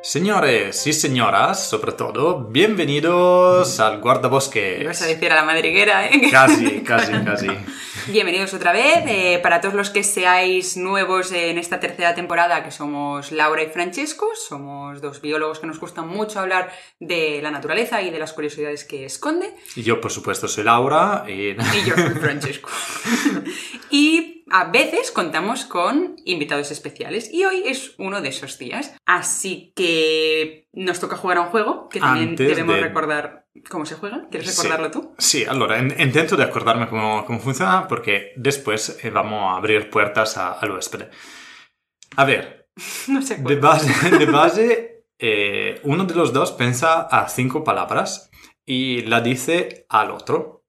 Señores y señoras, sobre todo, bienvenidos al guardabosques. Ibas a decir a la madriguera, ¿eh? Casi, casi, casi. Bienvenidos otra vez. Eh, para todos los que seáis nuevos en esta tercera temporada, que somos Laura y Francesco, somos dos biólogos que nos gusta mucho hablar de la naturaleza y de las curiosidades que esconde. Y yo, por supuesto, soy Laura y... Y yo soy Francesco. y a veces contamos con invitados especiales y hoy es uno de esos días. Así que nos toca jugar a un juego que también Antes debemos de- recordar cómo se juega. ¿Quieres Sí. recordarlo tú? Sí, allora, in- intento de acordarme cómo, cómo funciona porque después eh, vamos a abrir puertas a- al huésped. A ver, No sé. de cuál. base, de base eh, uno de los dos piensa a cinco palabras y la dice al otro.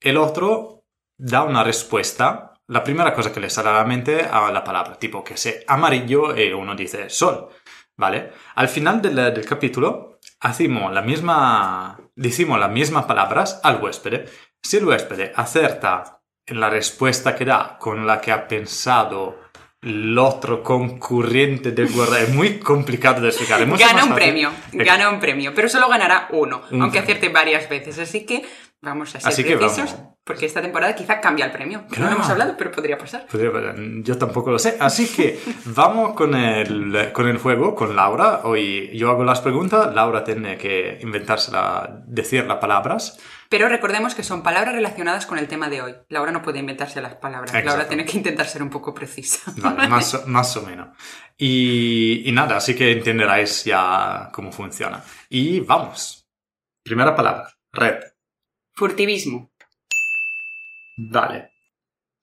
El otro da una respuesta, la primera cosa que le sale a la mente a la palabra, tipo que sea amarillo y uno dice sol, ¿vale? Al final del, del capítulo hacemos la misma, decimos las mismas palabras al huésped. Si el huésped acerta en la respuesta que da con la que ha pensado el otro concurrente del guarda, es muy complicado de explicar. Gana un premio, gana un premio, pero solo ganará uno, Un aunque premio. acierte varias veces. Así que vamos a ser Así precisos, porque esta temporada quizá cambia el premio. que No Claro. lo hemos hablado, pero podría pasar. Podría- Yo tampoco lo sé. Así que vamos con el, con el juego, con Laura. Hoy yo hago las preguntas, Laura tiene que inventársela, decir las palabras. Pero recordemos que son palabras relacionadas con el tema de hoy. Laura no puede inventarse las palabras. Laura Exacto. tiene que intentar ser un poco precisa. Vale, más, o- más o menos. Y, y nada, así que entenderáis ya cómo funciona. Y vamos. Primera palabra, red. Furtivismo, Vale.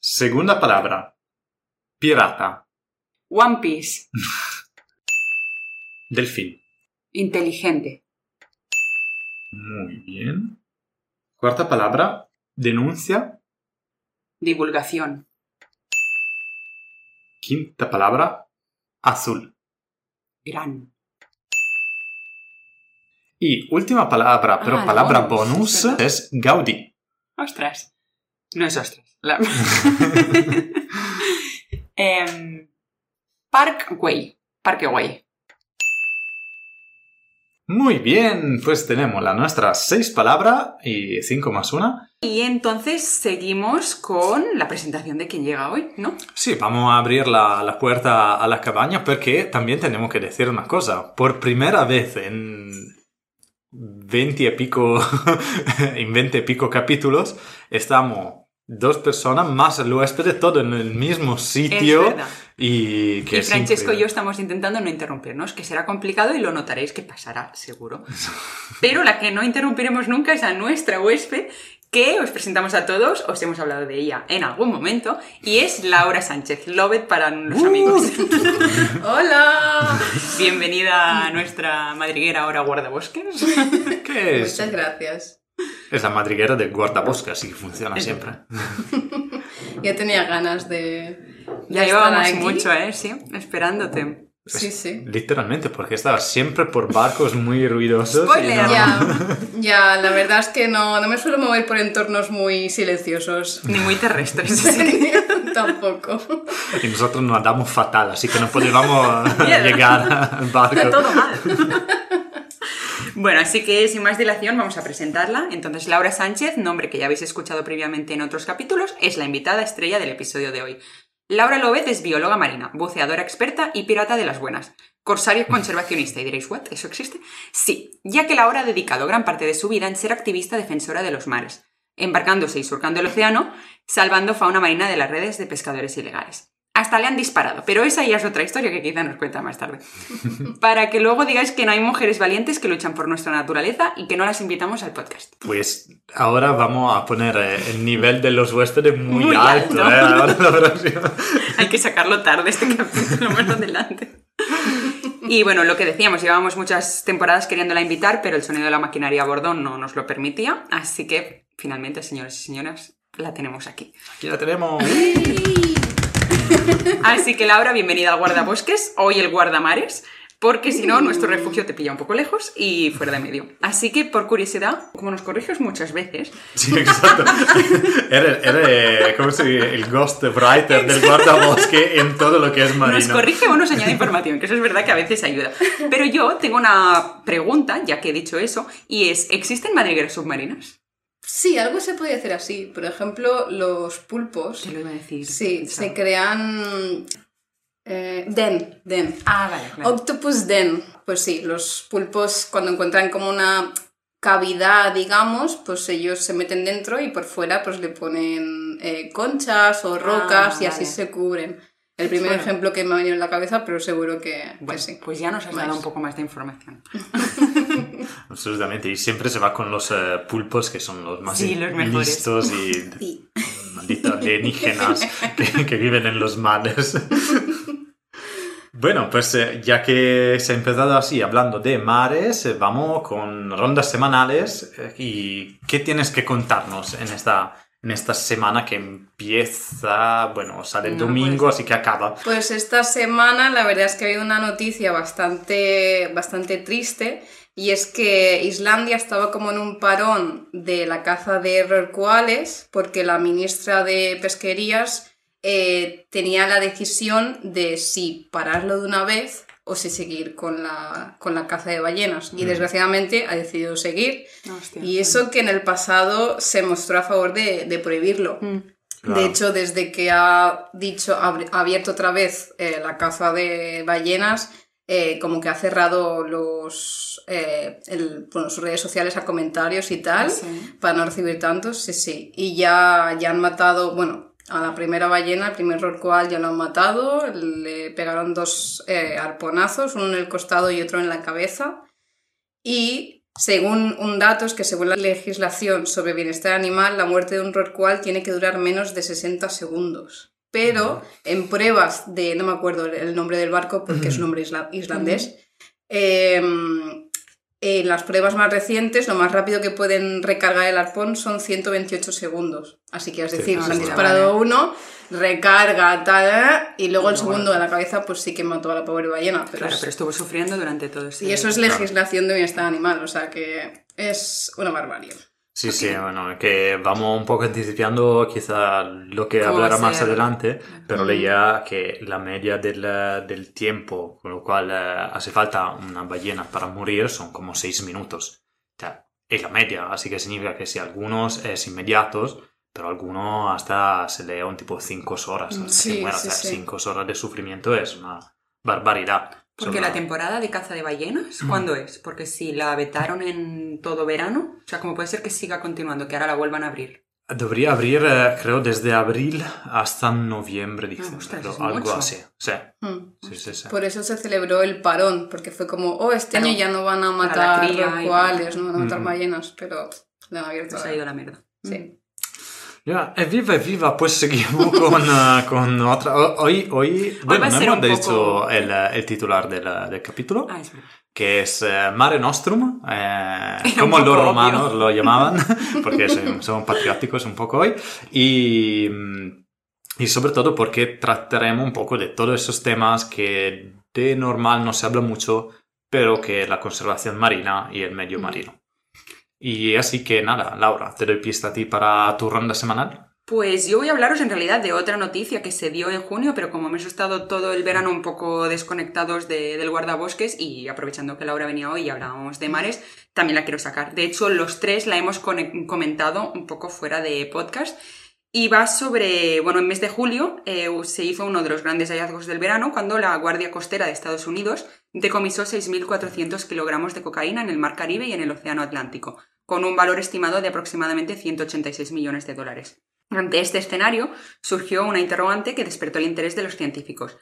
Segunda palabra, pirata. One Piece, Delfín. inteligente, Muy bien. Cuarta palabra, denuncia. divulgación, Quinta palabra, azul. gran, Y última palabra, pero Ah, palabra bonus, es Gaudí. ostras. No es ostras. La- Em, Parkway, Parkway. Muy bien, pues tenemos las nuestras seis palabras y cinco más una. Y entonces seguimos con la presentación de quien llega hoy, ¿no? Sí, vamos a abrir la, la puerta a la cabaña porque también tenemos que decir una cosa. Por primera vez en 20 y pico, en 20 y pico capítulos, estamos dos personas más el huésped, todo en el mismo sitio. Y que y es Francesco y yo estamos intentando no interrumpirnos, que será complicado y lo notaréis que pasará, seguro. Pero la que no interrumpiremos nunca es a nuestra huésped, que os presentamos a todos, os hemos hablado de ella en algún momento, y es Laura Sánchez, Lovet para los Uh. amigos. ¡Hola! Bienvenida a nuestra madriguera ahora guardabosques. ¿Qué es? Muchas gracias. Es la madriguera de guardabosque, así que funciona siempre. Ya tenía ganas de. Ya de estar llevábamos aquí. mucho, ¿eh? Sí, esperándote. Sí, sí. Literalmente, porque estaba siempre por barcos muy ruidosos. y Spoiler. no- Ya, ya, la verdad es que no, no me suelo mover por entornos muy silenciosos. Ni muy terrestres. Tampoco. Y nosotros nos damos fatal, así que no podíamos llegar al barco. Todo mal. Bueno, así que sin más dilación vamos a presentarla. Entonces, Laura Sánchez, nombre que ya habéis escuchado previamente en otros capítulos, es la invitada estrella del episodio de hoy. Laura López es bióloga marina, buceadora experta y pirata de las buenas. Corsario conservacionista, y diréis, ¿what? ¿Eso existe? Sí, ya que Laura ha dedicado gran parte de su vida en ser activista defensora de los mares, embarcándose y surcando el océano, salvando fauna marina de las redes de pescadores ilegales. Hasta le han disparado, pero esa ya es otra historia que quizá nos cuenta más tarde. Para que luego digáis que no hay mujeres valientes que luchan por nuestra naturaleza y que no las invitamos al podcast. Pues ahora vamos a poner eh, el nivel de los huéspedes muy, Muy alto. alto. ¿eh? Ahora la próxima. Hay que sacarlo tarde este capítulo más adelante. Y bueno, lo que decíamos, llevábamos muchas temporadas queriéndola invitar, pero el sonido de la maquinaria a bordo no nos lo permitía. Así que finalmente, señores y señoras, la tenemos aquí. Aquí la tenemos. Así que Laura, bienvenida al guardabosques, hoy el guardamares. porque si no, nuestro refugio te pilla un poco lejos y fuera de medio. Así que, por curiosidad, como nos corriges muchas veces, Sí, exacto. Eres. El ghostwriter del guardabosque en todo lo que es marino. nos corrige o nos añade información, que eso es verdad que a veces ayuda. Pero yo tengo una pregunta, ya que he dicho eso, y es, ¿existen madrigueras submarinas? Sí, algo se puede hacer así. Por ejemplo, los pulpos. Te lo iba a decir. Sí, pensaba. se crean. eh, den, den. Ah, vale, claro. Octopus den. Pues sí, los pulpos cuando encuentran como una cavidad, digamos, pues ellos se meten dentro y por fuera pues le ponen eh, conchas o rocas y así se cubren. El primer Bueno. ejemplo que me ha venido en la cabeza, pero seguro que, que Bueno, sí. pues ya nos has dado un poco más de información. Absolutamente. Y siempre se va con los eh, pulpos que son los más Sí, los mejores. listos y Sí. malditos alienígenas que, que viven en los mares. Bueno, pues eh, ya que se ha empezado así hablando de mares, eh, vamos con rondas semanales. eh, ¿Y qué tienes que contarnos en esta, en esta semana que empieza, bueno, sale el No, domingo, pues- así que acaba? Pues esta semana la verdad es que ha habido una noticia bastante, bastante triste y es que Islandia estaba como en un parón de la caza de rorcuales porque la ministra de Pesquerías eh, tenía la decisión de si pararlo de una vez o si seguir con la, con la caza de ballenas. Y desgraciadamente ha decidido seguir. Hostia. Y eso que en el pasado se mostró a favor de, de prohibirlo. Mm. Claro. De hecho, desde que ha dicho, ha abierto otra vez eh, la caza de ballenas, eh, como que ha cerrado los, eh, el- bueno, sus redes sociales a comentarios y tal, Sí. para no recibir tantos, sí, sí. Y ya, ya han matado, bueno, a la primera ballena, el primer rorcual ya lo han matado, le pegaron dos eh, arponazos, uno en el costado y otro en la cabeza. Y según un dato, es que según la legislación sobre bienestar animal, la muerte de un rorcual tiene que durar menos de 60 segundos. Pero en pruebas de, no me acuerdo el nombre del barco porque es un nombre isla- islandés, em, en las pruebas más recientes, lo más rápido que pueden recargar el arpón son 128 segundos. Así que es decir, sí, han disparado uno, recarga, tal, y luego el segundo de la cabeza, pues sí que mató a la pobre ballena. Pero Claro, es- pero estuvo sufriendo durante todo ese y eso es legislación de bienestar animal, o sea que es una barbarie. Sí, sí, bueno, que vamos un poco anticipando quizá lo que ¿Cómo hablará más adelante, pero leía que la media del, del tiempo con lo cual eh, hace falta una ballena para morir son como seis minutos. O sea, es la media, así que significa que si algunos es inmediatos, pero algunos hasta se lee un tipo cinco horas. hasta Sí, que muera. sí, o sea, sí. cinco horas de sufrimiento es una barbaridad. Porque la temporada de caza de ballenas, ¿cuándo es? Porque si la vetaron en todo verano, o sea, ¿cómo puede ser que siga continuando, que ahora la vuelvan a abrir? Debería abrir, eh, creo, desde abril hasta noviembre, dicen, Ah, ostras, es algo mucho. así. Sí, Mm. sí, sí. sí. Por eso se celebró el parón, porque fue como, oh, este año ya no van a la matar y- rorcuales, no van a matar Mm. ballenas, pero le han abierto. Se ha ido la mierda. Sí. Ya, evviva, evviva, pues seguimos con, eh, con otra. ho- Hoy, hoy, bueno, hemos un dicho poco- el, el titular del, del capítulo, Ah, es que eh, Mare Nostrum, eh, como los romanos obvio. lo llamaban, porque son, son patrióticos un poco hoy, y, y sobre todo porque trataremos un poco de todos esos temas que de normal no se habla mucho, pero que la conservación marina y el medio Mm. marino. Y así que nada, Laura, te doy pista a ti para tu ronda semanal. Pues yo voy a hablaros en realidad de otra noticia que se dio en junio, pero como hemos estado todo el verano un poco desconectados de- del guardabosques y aprovechando que Laura venía hoy y hablábamos de mares, también la quiero sacar. De hecho, los tres la hemos comentado un poco fuera de podcast. Y va sobre, bueno, en mes de julio eh, se hizo uno de los grandes hallazgos del verano cuando la Guardia Costera de Estados Unidos decomisó 6.400 kilogramos de cocaína en el Mar Caribe y en el Océano Atlántico, con un valor estimado de aproximadamente 186 millones de dólares. Ante este escenario surgió una interrogante que despertó el interés de los científicos.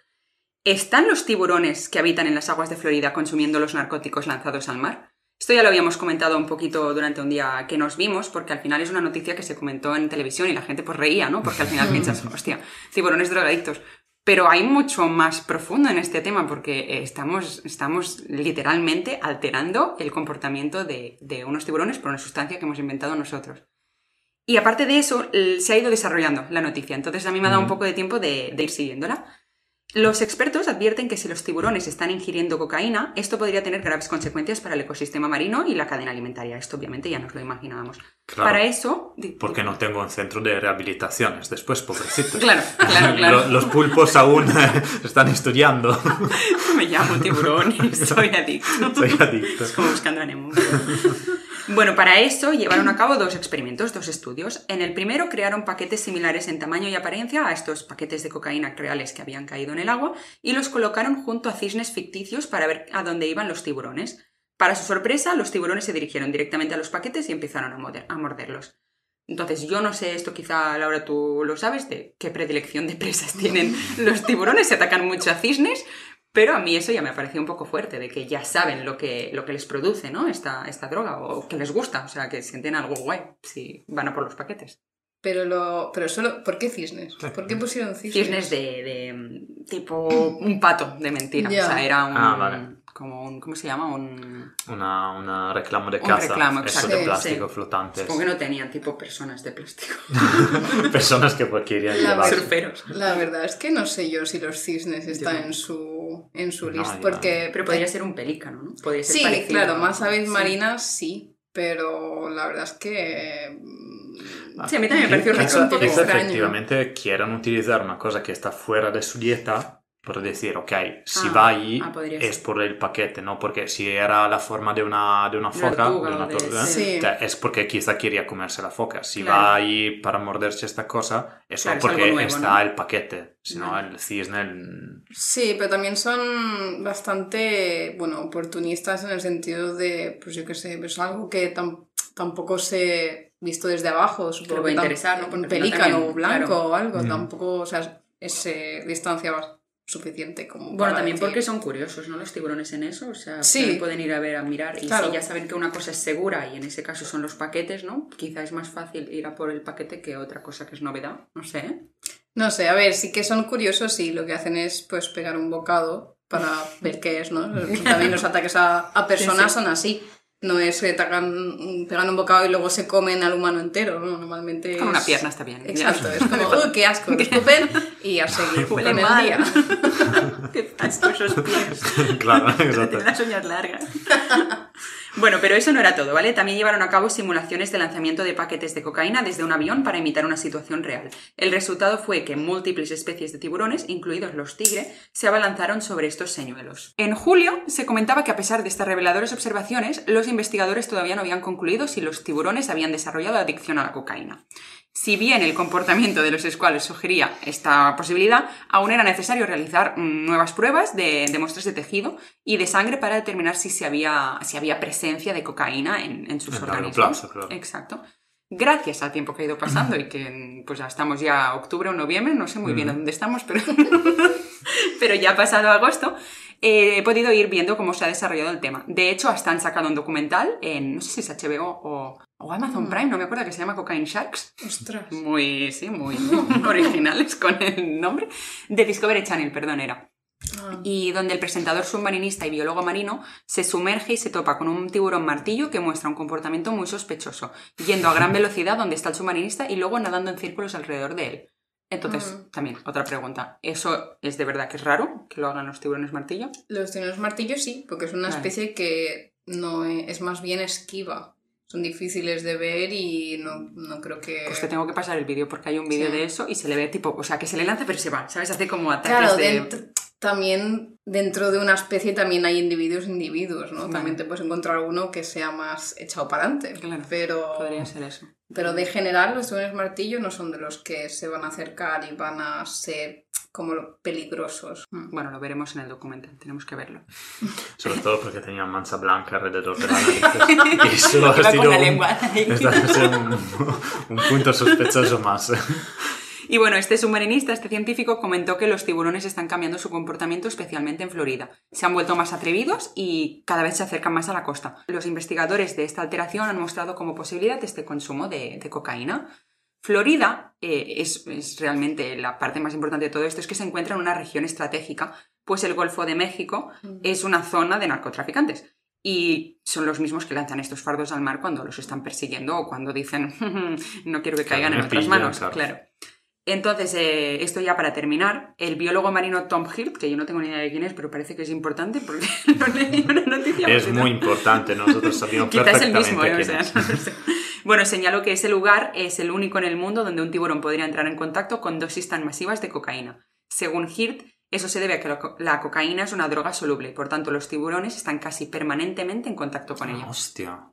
¿Están los tiburones que habitan en las aguas de Florida consumiendo los narcóticos lanzados al mar? Esto ya lo habíamos comentado un poquito durante un día que nos vimos, porque al final es una noticia que se comentó en televisión y la gente pues reía, ¿no? Porque al final piensas, hostia, tiburones drogadictos. Pero hay mucho más profundo en este tema porque eh, estamos, estamos literalmente alterando el comportamiento de, de unos tiburones por una sustancia que hemos inventado nosotros. Y aparte de eso, se ha ido desarrollando la noticia, entonces a mí me ha dado un poco de tiempo de, de ir siguiéndola. Los expertos advierten que si los tiburones están ingiriendo cocaína, esto podría tener graves consecuencias para el ecosistema marino y la cadena alimentaria. Esto obviamente ya nos lo imaginábamos. Claro. Para eso... Porque no tengo un centro de rehabilitaciones después, pobrecitos. Claro, claro, claro. Lo- Los pulpos aún están estudiando. Me llamo tiburón y soy adicto. Soy adicto. Es como buscando a Nemo. Bueno, para eso llevaron a cabo dos experimentos, dos estudios. En el primero crearon paquetes similares en tamaño y apariencia a estos paquetes de cocaína reales que habían caído en el agua y los colocaron junto a cisnes ficticios para ver a dónde iban los tiburones. Para su sorpresa, los tiburones se dirigieron directamente a los paquetes y empezaron a, a morderlos. Entonces, yo no sé, esto quizá Laura tú lo sabes, de qué predilección de presas tienen los tiburones, se atacan mucho a cisnes, pero a mí eso ya me pareció un poco fuerte, de que ya saben lo que, lo que les produce, ¿no? Esta, esta droga, o que les gusta, o sea, que sienten algo guay si van a por los paquetes. Pero lo. Pero solo. ¿Por qué cisnes? ¿Por qué pusieron cisnes? Cisnes de, de, tipo un pato de mentira, Ya. o sea, era un... Ah, vale. Como un... ¿Cómo se llama? Un... Una, una reclamo de Un caza. reclamo, Eso exacto, de sí. plástico flotante. Supongo que no tenían tipo personas de plástico. Personas que pues querían llevar. Surferos. La verdad es que no sé yo si los cisnes están no. en su, en su No, lista. ya. Porque. Pero podría ser un pelícano, ¿no? Podría ser Sí, parecido claro, a- más aves sí. marinas sí. Pero la verdad es que. mm, Sí, a mí también me pareció un poco extraño. efectivamente quieran utilizar una cosa que está fuera de su dieta por decir, ok, si Ah, va ahí ah, es por el paquete, ¿no? Porque si era la forma de una, de una foca, tortuga de una o de- tortuga, sí. o sea, es porque quizá quería comerse la foca. Si Claro. va ahí para morderse esta cosa, es Claro, es porque nuevo, está ¿no? el paquete. Si no, el cisne... el- Sí, pero también son bastante, bueno, oportunistas en el sentido de, pues yo qué sé, pues algo que tam- tampoco se visto desde abajo, supongo puede que tam- interesar, ¿no? Un pelícano también, blanco claro. o algo, Mm. tampoco, o sea, es eh, distancia bas- suficiente como Bueno, para también decir- porque son curiosos, ¿no? Los tiburones en eso, o sea, Sí. pueden ir a ver, a mirar, y Claro. si ya saben que una cosa es segura, y en ese caso son los paquetes, ¿no? Quizá es más fácil ir a por el paquete que otra cosa que es novedad, no sé. No sé, a ver, sí que son curiosos y lo que hacen es pues pegar un bocado para ver qué es, ¿no? También los ataques a, a personas Sí, sí. son así. No es que atacan, pegan un bocado y luego se comen al humano entero, ¿no? Normalmente Con una es- pierna está bien. Exacto, es como, uy, qué asco, lo escupen y a seguir Huele mal. día. qué asco esos pies. claro, exacto. Tiene las uñas largas. Bueno, pero eso no era todo, ¿vale? También llevaron a cabo simulaciones de lanzamiento de paquetes de cocaína desde un avión para imitar una situación real. El resultado fue que múltiples especies de tiburones, incluidos los tigre, se abalanzaron sobre estos señuelos. En julio se comentaba que a pesar de estas reveladoras observaciones, los investigadores todavía no habían concluido si los tiburones habían desarrollado adicción a la cocaína. Si bien el comportamiento de los escuales sugería esta posibilidad, aún era necesario realizar mm, nuevas pruebas de, de muestras de tejido y de sangre para determinar si, se había, si había presencia de cocaína en, en sus En organismos. plazo, claro. Exacto. Gracias al tiempo que ha ido pasando y que mm, pues ya estamos ya octubre o noviembre, no sé muy bien a dónde estamos, pero, pero ya ha pasado agosto, eh, he podido ir viendo cómo se ha desarrollado el tema. De hecho, hasta han sacado un documental en, no sé si es HBO o, o Amazon Prime, no me acuerdo, que se llama Cocaine Sharks. Ostras. Muy, sí, muy originales con el nombre. De Discovery Channel, perdón, era. Ah. Y donde el presentador submarinista y biólogo marino se sumerge y se topa con un tiburón martillo que muestra un comportamiento muy sospechoso, yendo a gran velocidad donde está el submarinista y luego nadando en círculos alrededor de él. Entonces, Mm. también, otra pregunta. ¿Eso es de verdad que es raro que lo hagan los tiburones martillo? Los tiburones martillos sí, porque es una Vale. especie que no e- es más bien esquiva. Son difíciles de ver y no, no creo que... Pues te tengo que pasar el vídeo porque hay un vídeo Sí. de eso y se le ve tipo, o sea, que se le lanza pero se va, ¿sabes? Hace como ataques Claro, de... dentro- también dentro de una especie también hay individuos individuos, ¿no? También te puedes encontrar uno que sea más echado para adelante. Claro, Pero, Podría ser eso. pero de general los tiburones martillo no son de los que se van a acercar y van a ser como peligrosos. Mm, Bueno, lo veremos en el documental, tenemos que verlo. Sobre todo porque tenía mancha blanca alrededor de la nariz. Y eso ha Iba sido con la un- lengua. Esto ha sido un, un punto sospechoso más. Y bueno, este submarinista, este científico, comentó que los tiburones están cambiando su comportamiento, especialmente en Florida. Se han vuelto más atrevidos y cada vez se acercan más a la costa. Los investigadores de esta alteración han mostrado como posibilidad este consumo de, de cocaína. Florida eh, es, es realmente la parte más importante de todo esto, es que se encuentra en una región estratégica, pues el Golfo de México es una zona de narcotraficantes. Y son los mismos que lanzan estos fardos al mar cuando los están persiguiendo o cuando dicen no quiero que Claro, caigan en me otras pillan, manos. claro. Claro. Entonces, eh, esto ya para terminar, el biólogo marino Tom Hirt, que yo no tengo ni idea de quién es, pero parece que es importante porque lo leí en una noticia. Es muy importante, nosotros sabíamos Quizás el perfectamente mismo, ¿eh? O quién sea, es. no lo sé. Bueno, señaló que ese lugar es el único en el mundo donde un tiburón podría entrar en contacto con dosis tan masivas de cocaína. Según Hirt, eso se debe a que la co- la cocaína es una droga soluble, por tanto los tiburones están casi permanentemente en contacto con ella. Hostia.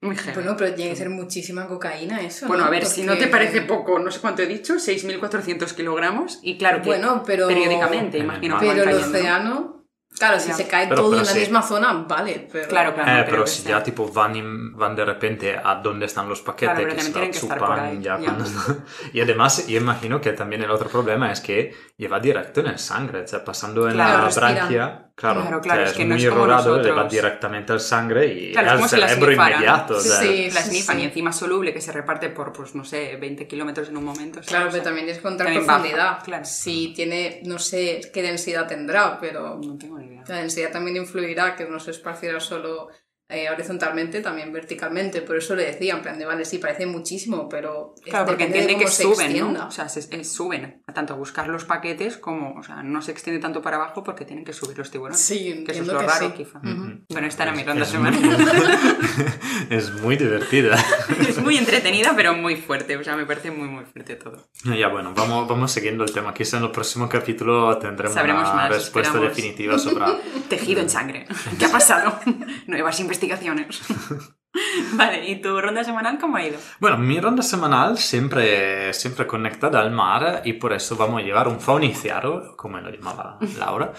Muy. Bueno, pero tiene que ser muchísima cocaína eso. Bueno, ¿no? a ver, si no te parece poco, no sé cuánto he dicho, 6.400 kilogramos, y claro que Bueno, pero. periódicamente, imagino Pero el océano. Claro, si Ya. se cae Pero- todo pero en la sí. misma zona, vale. Pero... Claro, claro. Eh, no pero si ya tipo van, in- van de repente a donde están los paquetes, Claro, que se estar chupan ya ya. cuando- Y además, yo imagino que también el otro problema es que lleva directo en el sangre, o sea, pasando en Claro, la respira. branquia. Claro, Claro, o claro, sea, es que es no muy es como errorado, le va nosotros. directamente al sangre y Claro, es al como si la cerebro sniffara. inmediato. o Sí, sea, sí. La snifan y encima soluble que se reparte por, pues no sé, 20 kilómetros en un momento. ¿sabes? Claro, O sea, pero también que también baja, profundidad. claro. Si tiene, no sé qué densidad tendrá, pero No tengo ni idea. la densidad también influirá, que no se esparcirá solo eh, horizontalmente, también verticalmente. Por eso le decía, en plan de, vale, sí, parece muchísimo, pero es- Claro, porque depende de entienden que se suben, extienda. ¿no? O sea, se, eh, suben tanto a buscar los paquetes como, o sea, no se extiende tanto para abajo porque tienen que subir los tiburones. Sí, que eso es lo que raro, sí. quizá. Ujú. Bueno, esta era mi ronda es semanal. es muy divertida. es muy entretenida, pero muy fuerte. O sea, me parece muy, muy fuerte todo. Ya bueno, vamos, vamos siguiendo el tema. Quizá en el próximo capítulo tendremos Sabremos una más, respuesta esperamos. definitiva sobre... Tejido en sangre. ¿Qué ha pasado? Nuevas investigaciones. vale, ¿y tu ronda semanal cómo ha ido? Bueno, mi ronda semanal siempre, siempre conectada al mar y por eso vamos a llevar un fauniciaro, como lo llamaba Laura.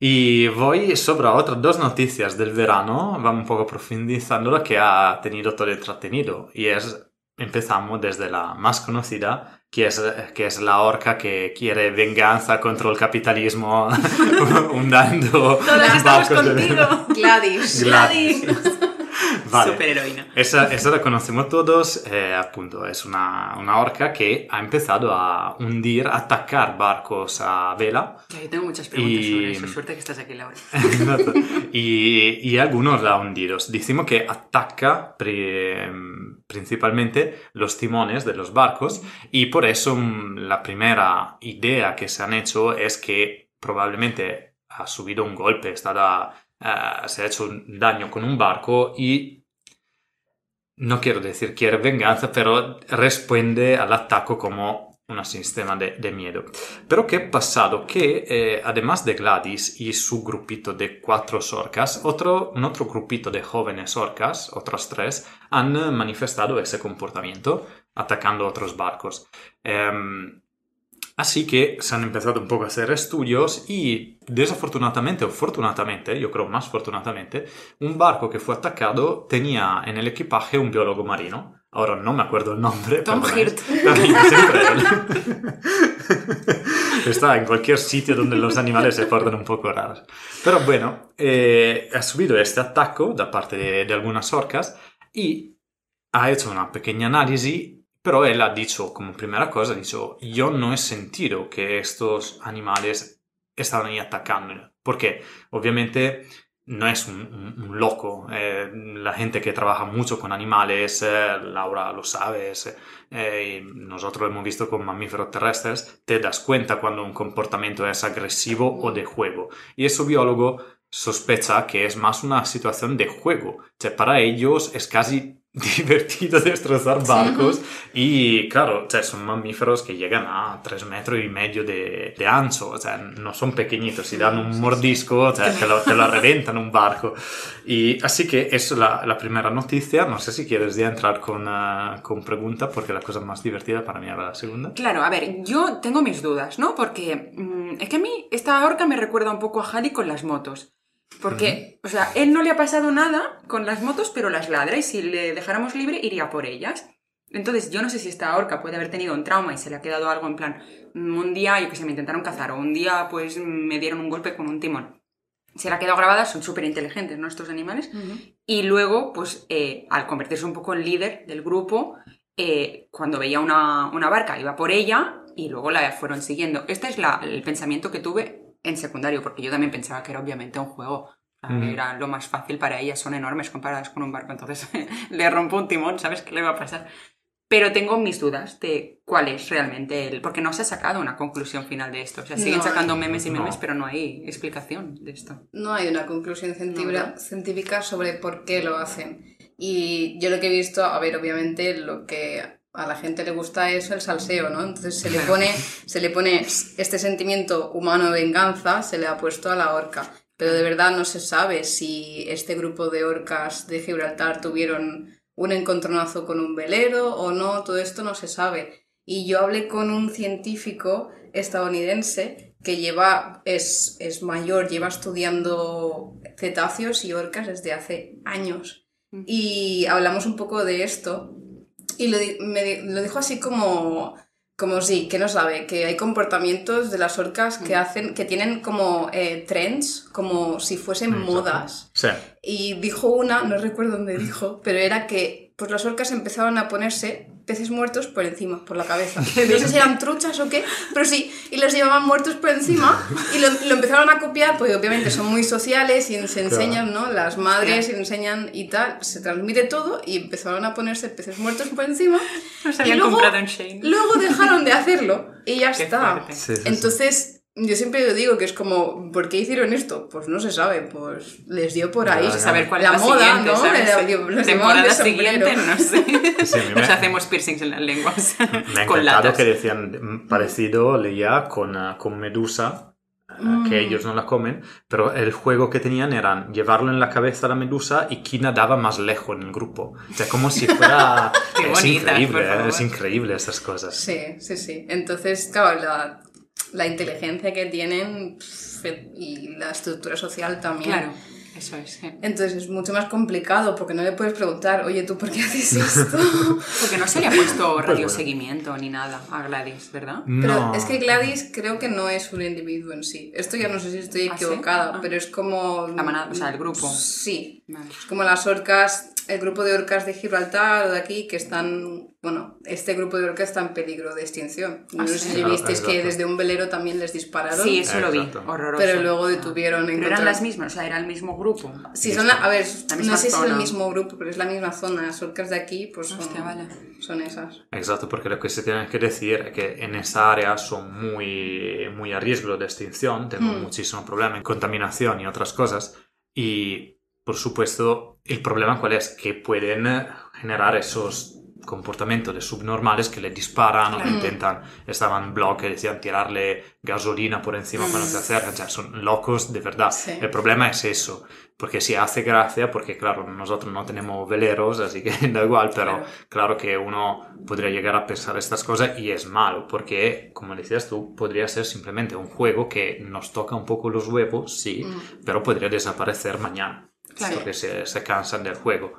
Y voy sobre otras dos noticias del verano, vamos un poco profundizando lo que ha tenido todo entretenido. Y es, empezamos desde la más conocida, que es, que es la orca que quiere venganza contra el capitalismo, hundando Todas estamos barcos de- contigo. Gladys. Gladys. Vale. Superheroína. Esa, esa la conocemos todos, eh, appunto, es una, una orca que ha empezado a hundir, a atacar barcos a vela yo tengo muchas preguntas Y- sobre eso. Suerte que estás aquí, Laura. y, y algunos la ha hundido. Decimos que ataca pri- principalmente los timones de los barcos y por eso mm, la primera idea que se han hecho es que probablemente ha subido un golpe, está eh, se ha hecho un daño con un barco y no quiero decir quiere venganza, pero responde al ataque como un sistema de, miedo. Pero ¿qué pasado? Que eh, además de Gladys y su grupito de cuatro orcas, otro, un otro grupito de jóvenes orcas, otras tres, han eh, manifestado ese comportamiento atacando otros barcos. Em, así que se han empezado un poco a hacer estudios y desafortunadamente o fortunadamente, yo creo más fortunadamente, un barco que fue atacado tenía en el equipaje un biólogo marino. Ahora no me acuerdo el nombre. Tom perdonad. Hirt. Está en cualquier sitio donde los animales se portan un poco raros. Pero bueno, eh, ha subido este ataque da parte de, de algunas orcas y ha hecho una pequeña análisis, pero él ha dicho como primera cosa, ha dicho, yo no he sentido que estos animales estaban ahí atacando. Porque obviamente no es un, loco. eh, la gente que trabaja mucho con animales, eh, Laura lo sabe, eh, y nosotros lo hemos visto con mamíferos terrestres, te das cuenta cuando un comportamiento es agresivo o de juego. Y ese biólogo sospecha que es más una situación de juego. O para ellos es casi divertido destrozar barcos y claro, o sea, son mamíferos que llegan a 3 metros y medio de, de ancho, o sea, no son pequeñitos, si dan un mordisco, o sea, te lo, te lo reventan un barco. Y así que eso es la, la primera noticia, no sé si quieres ya entrar con, ah, con pregunta, porque la cosa más divertida para mí era la segunda. Claro, a ver, yo tengo mis dudas, ¿no? Porque mm, es que a mí esta orca me recuerda un poco a Halley con las motos. Porque, o sea, él no le ha pasado nada con las motos, pero las ladra y si le dejáramos libre iría por ellas. Entonces, yo no sé si esta orca puede haber tenido un trauma y se le ha quedado algo en plan, mm, un día, yo que sé, me intentaron cazar o un día, pues, me dieron un golpe con un timón. Se le ha quedado grabada, son súper inteligentes, ¿no? Estos animales. Y luego, pues, eh, al convertirse un poco en líder del grupo, eh, cuando veía una, una barca iba por ella y luego la fueron siguiendo. Este es la- el pensamiento que tuve en secundario, porque yo también pensaba que era obviamente un juego. Ujú. Era lo más fácil para ellas, son enormes comparadas con un barco. Entonces le rompo un timón, ¿sabes qué le va a pasar? Pero tengo mis dudas de cuál es realmente el... Porque no se ha sacado una conclusión final de esto. O sea, siguen No sacando hay. memes y memes, No. pero no hay explicación de esto. No hay una conclusión científica, ¿verdad? científica sobre por qué lo hacen. Y yo lo que he visto, a ver, obviamente lo que a la gente le gusta es el salseo, ¿no? Entonces se le pone, se le pone este sentimiento humano de venganza, se le ha puesto a la orca. Pero de verdad no se sabe si este grupo de orcas de Gibraltar tuvieron un encontronazo con un velero o no, todo esto no se sabe. Y yo hablé con un científico estadounidense que lleva, es, es mayor, lleva estudiando cetáceos y orcas desde hace años. Mm. Y hablamos un poco de esto y lo, me lo dijo así como, como sí, que no sabe, que hay comportamientos de las orcas que Mm. hacen, que tienen como eh, trends, como si fuesen Exacto. modas. Sí. Y dijo una, no recuerdo dónde dijo, pero era que pues las orcas empezaban a ponerse peces muertos por encima, por la cabeza. No sé si eran truchas o qué, pero sí, y los llevaban muertos por encima y lo, lo empezaron a copiar, porque obviamente son muy sociales y se enseñan, ¿no? Las madres enseñan y tal, se transmite todo y empezaron a ponerse peces muertos por encima. Nos Y habían luego- comprado en Shane. Luego dejaron de hacerlo y ya Qué está. sí, sí. Entonces, yo siempre lo digo que es como, ¿por qué hicieron esto? Pues no se sabe, pues les dio por ahí. Ya. Saber cuál la es la moda, siguiente, ¿no? ¿sabes? Digo, los Temporada siguiente, no sé. Sí, me- Nos hacemos piercings en las lenguas. Me ha con encantado latas. que decían parecido, leía con, ah, con Medusa, ah, Mm. que ellos no la comen, pero el juego que tenían era llevarlo en la cabeza a la medusa y quién nadaba más lejos en el grupo. O sea, como si fuera... Qué es bonitas, por increíble, ¿eh? favor. es increíble estas cosas. Sí, sí, sí. Entonces, claro, la, la inteligencia que tienen y la estructura social también. Claro, eso es. sí. Entonces es mucho más complicado porque no le puedes preguntar, oye, ¿tú por qué haces esto? Porque no se le ha puesto bueno. radioseguimiento ni nada a Gladys, ¿verdad? Pero No. es que Gladys creo que no es un individuo en sí. Esto ya no sé si estoy ¿Ah, sí? equivocada, Ah. pero es como... La manada, o sea, el grupo. Sí. Vale. Es como las orcas, el grupo de orcas de Gibraltar o de aquí que están... Bueno, este grupo de orcas está en peligro de extinción. No Ah, sé sí. si Claro, visteis que desde un velero también les dispararon. Sí, eso lo vi. Horroroso. Pero luego detuvieron, Pero eran encontraron- las mismas, o sea, era el mismo grupo. Sí, son la, a ver, La no sé si es el zona. mismo grupo, pero es la misma zona. Las orcas de aquí, pues son, Hostia, vale. son esas. Exacto, porque lo que se tiene que decir es que en esa área son muy, muy a riesgo de extinción, tengo Mm. muchísimo problema en contaminación y otras cosas. Y, por supuesto, el problema cuál es? Que pueden eh, generar esos comportamientos de subnormales que le disparan o Claro. intentan, estaban en blog que decían tirarle gasolina por encima cuando se acercan, sea, son locos de verdad. Sí. El problema es eso, porque si hace gracia, porque claro, nosotros no tenemos veleros, así que da igual, pero Claro. claro que uno podría llegar a pensar estas cosas y es malo, porque, como decías tú, podría ser simplemente un juego que nos toca un poco los huevos, sí, Mm. pero podría desaparecer mañana, Claro. porque se, se cansan del juego.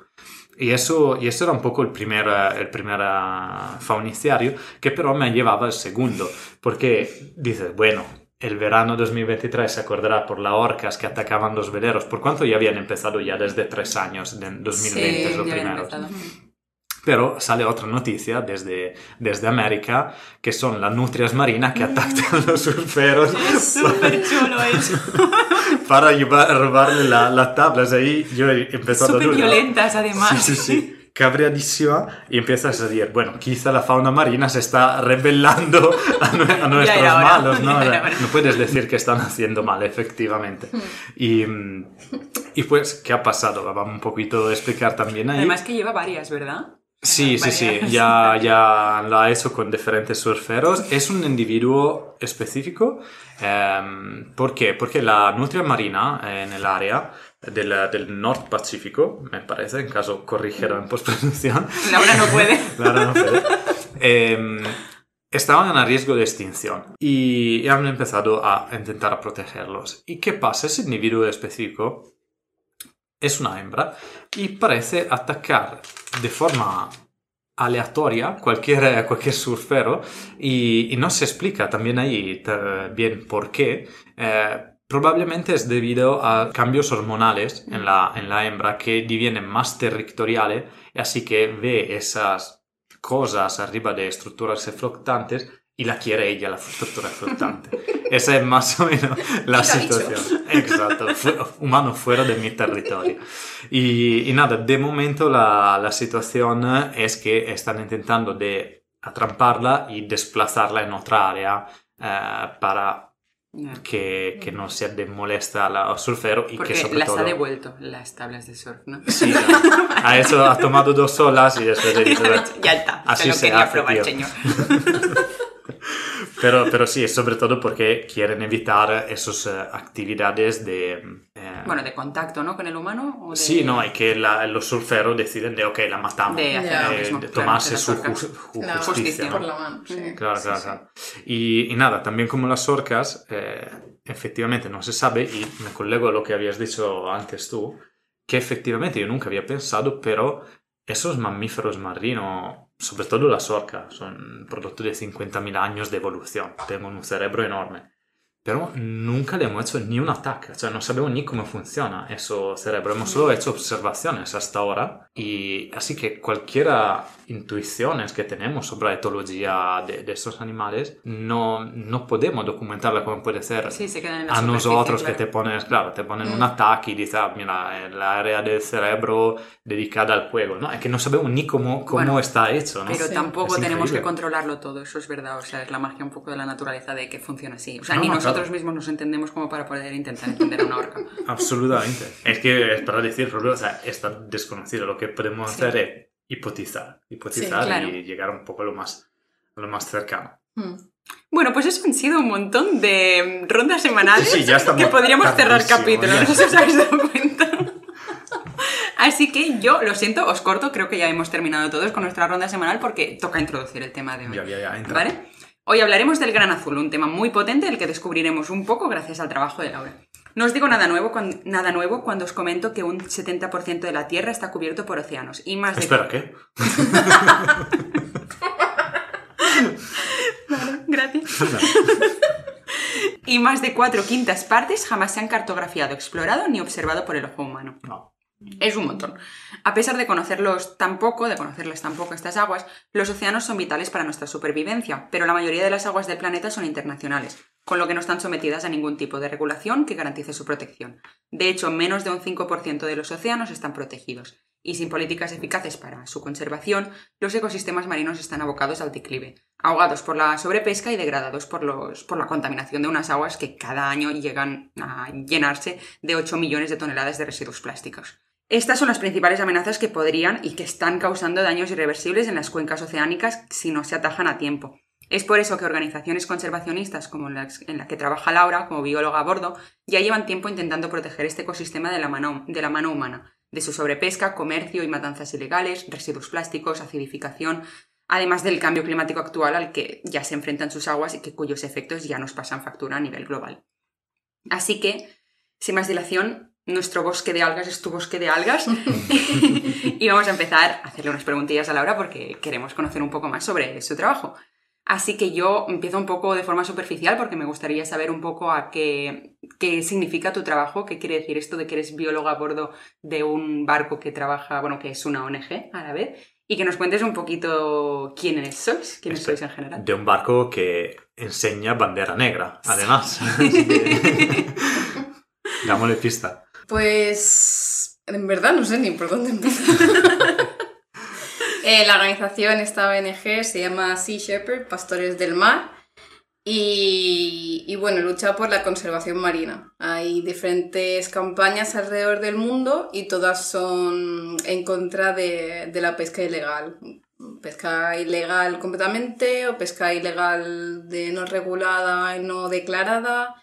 Y eso, y eso era un poco el primer, el primer ah, fauniciario, que pero me llevaba al segundo, porque dices, bueno, el verano 2023 se acordará por las orcas que atacaban los veleros, por cuanto ya habían empezado ya desde tres años, en 2020 es lo primero. Pero sale otra noticia desde, desde América, que son las nutrias marinas que atacan a los surferos Es súper chulo eso. para llevar- robarle la- las tablas. Ahí yo he empezado Súper a dudar. violentas, además. Sí, sí, sí. Cabreadísima y empiezas a decir, bueno, quizá la fauna marina se está rebelando a, a nuestros era hora, malos, ¿no? No puedes decir que están haciendo mal, efectivamente. Y, mm, y pues, ¿qué ha pasado? Vamos un poquito a explicar también ahí. Además que lleva varias, ¿verdad? Sí, sí, sí, ya, ya lo ha hecho con diferentes surferos. Es un individuo específico. ehm, ¿Por qué? Porque la nutria marina eh, en el área del, del Norte Pacífico, me parece, en caso corrígelo en postproducción, Laura no puede. Claro, no puede. Em, estaban a riesgo de extinción y han empezado a intentar protegerlos. ¿Y qué pasa? Ese individuo específico es una hembra y parece atacar de forma aleatoria cualquier, cualquier surfero y, y no se explica también ahí bien por qué. Eh, probablemente es debido a cambios hormonales en la, en la hembra que divienen más territoriales y así que ve esas cosas arriba de estructuras flotantes y la quiere ella, la tortuga flotante. Esa es más o menos la situación. Exacto, humano fuera de mi territorio. Y, nada, de momento la, la, situación es que están intentando de atramparla y desplazarla en otra área eh, para que, que, no se molesta al surfero y Porque que sobre las todo... ha devuelto las tablas de surf, ¿no? Sí, a eso ha tomado dos olas y después he dicho, ya está, así se lo quería probar, señor. Pero, pero sí, sobre todo porque quieren evitar esas eh, actividades de... eh, Bueno, de contacto, ¿no? Con el humano. ¿o de- Sí, no, y que la- los surferos deciden de, ok, la matamos. De hacer lo eh, mismo, de claro, tomarse su ju- ju- La justicia. justicia ¿no? Por la mano, sí. Claro, Sí, claro, sí. claro. Y, y nada, también como las orcas, eh, efectivamente no se sabe, y me collego a lo que habías dicho antes tú, que efectivamente yo nunca había pensado, pero esos mamíferos marinos, sobre todo las orcas, son producto de 50.000 años de evolución, tienen un cerebro enorme. Pero nunca le hemos hecho ni un ataque, o sea, no sabemos ni cómo funciona ese cerebro, hemos solo hecho observaciones hasta ahora y así que cualquiera intuiciones que tenemos sobre la etología de, de estos animales no, no podemos documentarla como puede ser Sí, se la a nosotros que claro. te pones, claro, te ponen un Mm. ataque y dices, ah, mira, el área del cerebro dedicada al juego, ¿no? Es que no sabemos ni cómo, cómo Bueno, está hecho, ¿no? Pero Sí. tampoco Es tenemos que controlarlo todo, eso es verdad. O sea, es la magia un poco de la naturaleza de que funciona así. O sea, No, ni no, nosotros claro. mismos nos entendemos como para poder intentar entender a una orca. Absolutamente. Es que es para decir, Rubio, o sea, está desconocido. Lo que podemos Sí. hacer es hipotizar, hipotizar Sí, claro. y llegar un poco a lo más, a lo más cercano. Mm. Bueno, pues eso han sido un montón de rondas semanales Sí, ya que podríamos cerrar tardísimo, capítulo, ya. no sé si os habéis dado cuenta. Así que yo, lo siento, os corto, creo que ya hemos terminado todos con nuestra ronda semanal porque toca introducir el tema de hoy. Ya, ya, ya, entra. ¿Vale? Hoy hablaremos del gran azul, un tema muy potente del que descubriremos un poco gracias al trabajo de Laura. No os digo nada nuevo, cuan- nada nuevo cuando os comento que un 70% de la Tierra está cubierto por océanos y más de Espera, ¿qué? Gracias. y más de cuatro quintas partes jamás se han cartografiado, explorado ni observado por el ojo humano. No. Es un montón. A pesar de conocerlos tan poco, de conocerlas tan poco estas aguas, los océanos son vitales para nuestra supervivencia, pero la mayoría de las aguas del planeta son internacionales, con lo que no están sometidas a ningún tipo de regulación que garantice su protección. De hecho, menos de un 5% de los océanos están protegidos, y sin políticas eficaces para su conservación, los ecosistemas marinos están abocados al declive, ahogados por la sobrepesca y degradados por, los, por la contaminación de unas aguas que cada año llegan a llenarse de 8 millones de toneladas de residuos plásticos. Estas son las principales amenazas que podrían y que están causando daños irreversibles en las cuencas oceánicas si no se atajan a tiempo. Es por eso que organizaciones conservacionistas como la en la que trabaja Laura como bióloga a bordo ya llevan tiempo intentando proteger este ecosistema de la mano, de la mano humana, de su sobrepesca, comercio y matanzas ilegales, residuos plásticos, acidificación, además del cambio climático actual al que ya se enfrentan sus aguas y que cuyos efectos ya nos pasan factura a nivel global. Así que, sin más dilación, nuestro bosque de algas es tu bosque de algas y vamos a empezar a hacerle unas preguntillas a Laura porque queremos conocer un poco más sobre su trabajo. Así que yo empiezo un poco de forma superficial porque me gustaría saber un poco a qué, qué significa tu trabajo, qué quiere decir esto de que eres bióloga a bordo de un barco que trabaja, bueno, que es una ONG a la vez, y que nos cuentes un poquito quiénes sois, quiénes sois en general. De un barco que enseña bandera negra, además. Que- Dámosle pista. Pues en verdad no sé ni por dónde empezar. Eh, la organización, esta ONG, se llama Sea Shepherd, Pastores del Mar, y, y, bueno, lucha por la conservación marina. Hay diferentes campañas alrededor del mundo y todas son en contra de, de la pesca ilegal. Pesca ilegal completamente o pesca ilegal de no regulada y no declarada.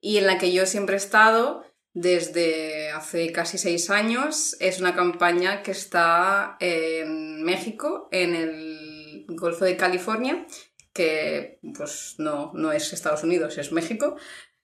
Y en la que yo siempre he estado desde hace casi seis años. Es una campaña que está en México, en el Golfo de California, que pues no, no es Estados Unidos, es México.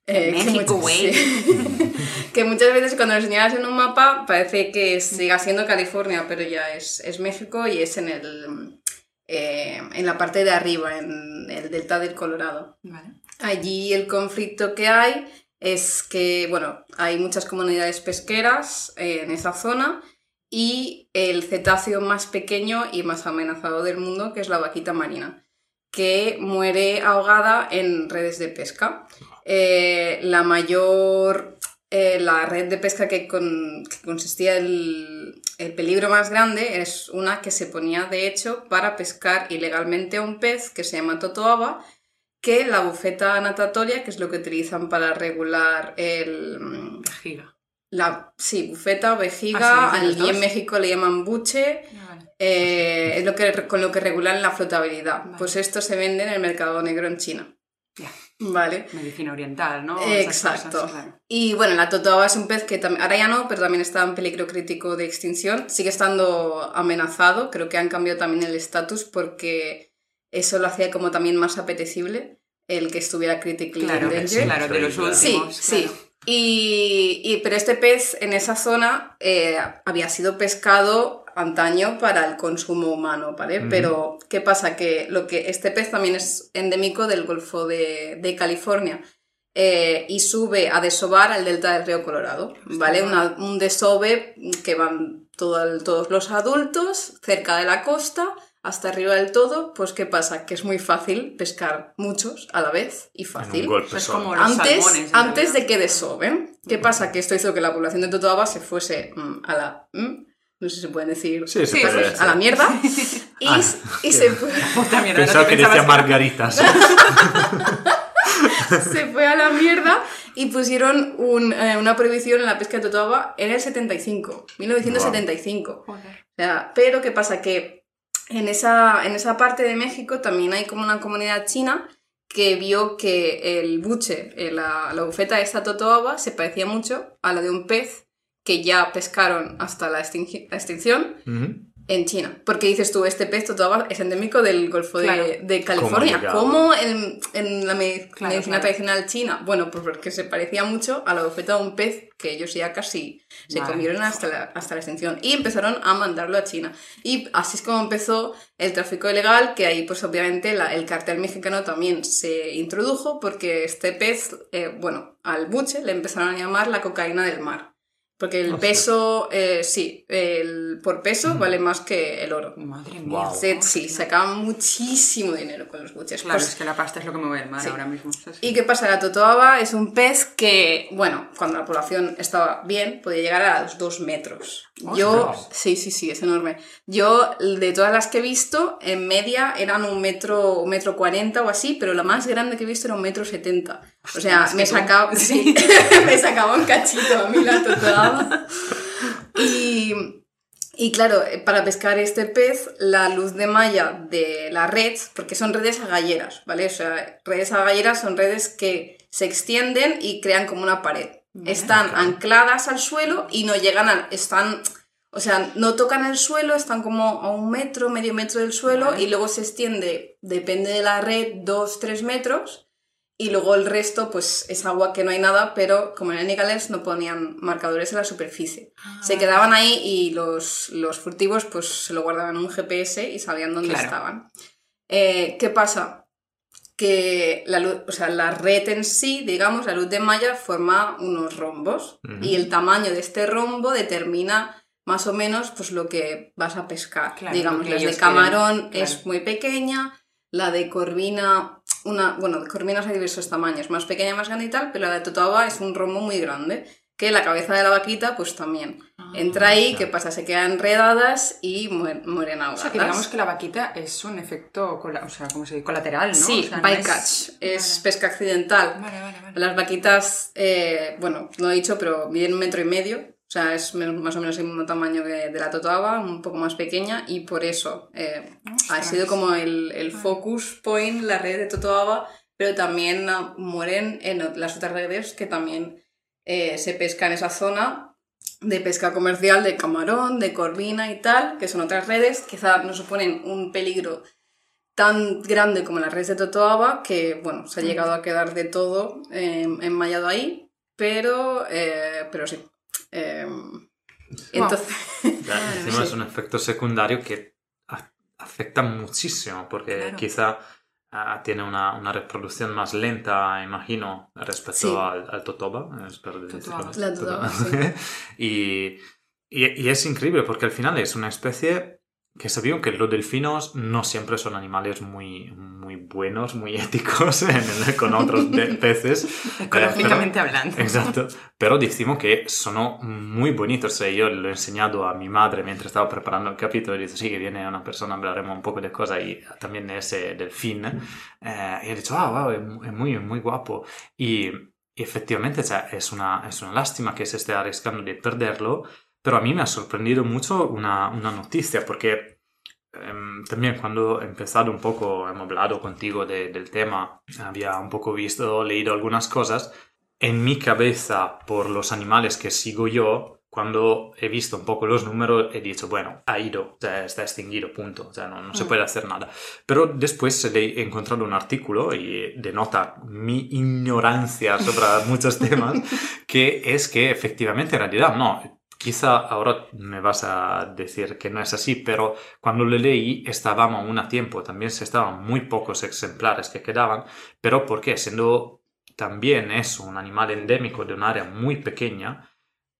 Eh, México, güey. sí. que muchas veces cuando lo señalas en un mapa parece que siga siendo California, pero ya es, es México y es en el eh, en la parte de arriba, en el delta del Colorado. Vale. Allí el conflicto que hay es que, bueno, hay muchas comunidades pesqueras eh, en esa zona y el cetáceo más pequeño y más amenazado del mundo, que es la vaquita marina, que muere ahogada en redes de pesca. Eh, la mayor, eh, la red de pesca que, con- consistía el, el peligro más grande es una que se ponía de hecho para pescar ilegalmente a un pez que se llama totoaba, que la bufeta natatoria, que es lo que utilizan para regular el, Giga. la sí, bufeta o vejiga, Ah, allí en. México le llaman buche, eh, es lo que, con lo que regulan la flotabilidad. Vale. Pues esto se vende en el mercado negro en China. Ya. Vale. Medicina oriental, ¿no? Exacto. Esas cosas, claro. Y bueno, la totoaba es un pez que ahora ya no, pero también está en peligro crítico de extinción. Sigue estando amenazado, creo que han cambiado también el estatus porque eso lo hacía como también más apetecible el que estuviera critically Claro, endangered. claro, de los Increíble. Sí, sí. Y, y- pero este pez en esa zona eh, había sido pescado antaño para el consumo humano, ¿vale? Pero, ¿qué pasa? Que, lo que este pez también es endémico del Golfo de, de California eh, y sube a desovar al delta del río Colorado, ¿vale? Una- un desove que van todo el- todos los adultos cerca de la costa hasta arriba del todo, pues ¿qué pasa? Que es muy fácil pescar muchos a la vez y fácil golpe es como- Los antes, salmones, antes de que desoben. ¿Qué pasa? Que esto hizo que la población de Totoaba se fuese mm, a la... mm, no sé si se pueden decir... Sí, se Sí, puede decir. a la mierda. Y, Ah, y se, fue, Puta mierda, Pensaba que decía margaritas. se fue a la mierda y pusieron un, eh, una prohibición en la pesca de Totoaba en el 75, 1975. Joder. O sea, pero ¿qué pasa? Que en esa, en esa parte de México también hay como una comunidad china que vio que el buche, eh, la, bufeta de esta totoaba, se parecía mucho a la de un pez que ya pescaron hasta la, extinción. En China. Porque dices tú, este pez totoaba es endémico del Golfo de- Claro. de, California. llegado? ¿Cómo en, en la me- Claro, medicina claro. tradicional china? Bueno, pues porque se parecía mucho a la bufeta de un pez que ellos ya casi se Vale. comieron hasta la, hasta la extinción. Y empezaron a mandarlo a China. Y así es como empezó el tráfico ilegal, que ahí pues obviamente la- el cartel mexicano también se introdujo porque este pez, eh, bueno, al buche le empezaron a llamar la cocaína del mar. Porque el Hostia. peso, eh, sí, el, por peso vale más que el oro. Madre mía. Se- sí, sacaban muchísimo dinero con los buches. Claro, Pues, es que la pasta es lo que me mueve el mar Sí. ahora mismo. ¿sabes? ¿Y qué pasa? La totoaba es un pez que, bueno, cuando la población estaba bien, podía llegar a los dos metros. Yo, ¡Ostras! sí, sí, sí, es enorme. Yo, de todas las que he visto, en media eran un metro, un metro cuarenta o así, pero la más grande que he visto era un metro setenta. O sea, me sacaba, sí, me sacaba un cachito a mí la totoaba. Y, y claro, eh, para pescar este pez, la luz de malla de la red, porque son redes agalleras, ¿vale? O sea, redes agalleras son redes que se extienden y crean como una pared. Están ancladas al suelo y no llegan a... Están, o sea, no tocan el suelo, están como a un metro, medio metro del suelo Vale. y luego se extiende, depende de la red, dos, tres metros. Y luego el resto, pues es agua que no hay nada, pero como en el no ponían marcadores en la superficie. Se quedaban ahí y los, los furtivos pues se lo guardaban en un GPS y sabían dónde Claro. estaban. Eh, ¿Qué pasa? Que la, luz, o sea, la red en sí, digamos, la luz de malla forma unos rombos Ujú. y el tamaño de este rombo determina más o menos pues lo que vas a pescar. Claro, digamos, la de camarón quieren, es claro. muy pequeña, la de corvina, una, bueno, de corvinas hay diversos tamaños, más pequeña, más grande y tal, pero la de totoaba es un rombo muy grande, que la cabeza de la vaquita pues también. Ah. Entra ahí. ¿qué pasa? Se quedan enredadas y muer- mueren O ahogadas. sea, que digamos que la vaquita es un efecto o sea, ¿cómo se dice? colateral, ¿no? Sí, O sea, no bycatch, es Vale. pesca accidental. Vale, vale, vale. Las vaquitas, eh, bueno, no he dicho, pero miden un metro y medio. O sea, es más o menos el mismo tamaño que de la totoaba, un poco más pequeña, y por eso eh, ha sido como el, el focus point, la red de totoaba, pero también ah, mueren en las otras redes que también eh, se pesca en esa zona de pesca comercial de camarón, de corvina y tal, que son otras redes, quizá no suponen un peligro tan grande como las redes de Totoaba, que bueno, se ha llegado a quedar de todo eh, enmallado ahí, pero, eh, pero sí. Eh, entonces, encima sí. es un efecto secundario que a- afecta muchísimo, porque Claro. quizá ah, tiene una, una reproducción más lenta, imagino, respecto Sí. al, al totoba. decirlo. Y, y es increíble porque al final es una especie que sabía que los delfinos no siempre son animales muy, muy buenos, muy éticos en el- con otros pe- peces. Eh, Ecológicamente pero- hablando. Esatto, però decimos que sono muy bonitos. E io l'ho insegnato a mi madre mentre stavo preparando il capitolo. Dice, sì, che viene una persona, hablaremos un poco de cosas y también de ese delfín. Eh, y he dicho, ah, wow, es mu- es muy, muy guapo. Y, y efectivamente, cioè, es, una, es una lástima que se esté arriesgando de perderlo, pero a mí me ha sorprendido mucho una, una noticia, porque em, también cuando he empezado un poco, hemos hablado contigo de- del tema, había un poco visto, leído algunas cosas, en mi cabeza, por los animales que sigo yo, cuando he visto un poco los números, he dicho, bueno, ha ido, está extinguido, punto, o sea, no, no se Mm. puede hacer nada. Pero después he encontrado un artículo y denota mi ignorancia sobre muchos temas, que es que efectivamente en realidad no. Quizá ahora me vas a decir que no es así, pero cuando lo leí estábamos aún a tiempo, también se estaban muy pocos ejemplares que quedaban, pero porque siendo también es un animal endémico de un área muy pequeña,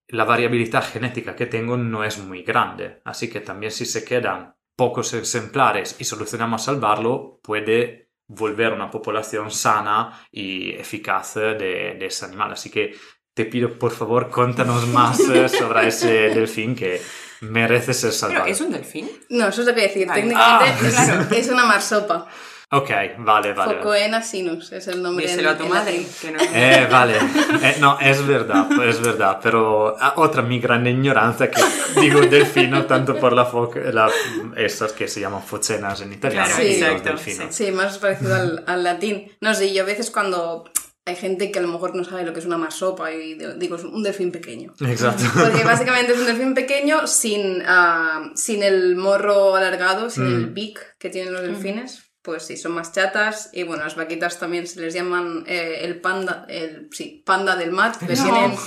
la variabilidad genética que tengo no es muy grande, así que también si se quedan pocos ejemplares y solucionamos salvarlo, puede volver una población sana y eficaz de, de ese animal. Así que te pido, por favor, contanos más eh, sobre ese delfín que merece ser Pero salvado. es un delfín. No, eso es lo que decir. Vale. Técnicamente Ah, es, claro. es una marsopa. Ok, vale, vale. Focoena sinus es el nombre. Díselo a tu madre. Que no... Eh, vale, Eh, no, es verdad, es verdad, pero ah, otra mi grande ignorancia que digo delfino tanto por la foca, la, estas que se llaman focenas en italiano, Claro, los exacto, delfinos. Sí, más parecido al, al latín. No sé, yo a veces cuando hay gente que a lo mejor no sabe lo que es una marsopa y digo, es un delfín pequeño. Exacto. Porque básicamente es un delfín pequeño sin, ah, sin el morro alargado, sin el Mm. beak que tienen los delfines. Pues sí, son más chatas. Y bueno, las vaquitas también se les llaman eh, el panda, el, sí, panda del mar. porque No. tienen,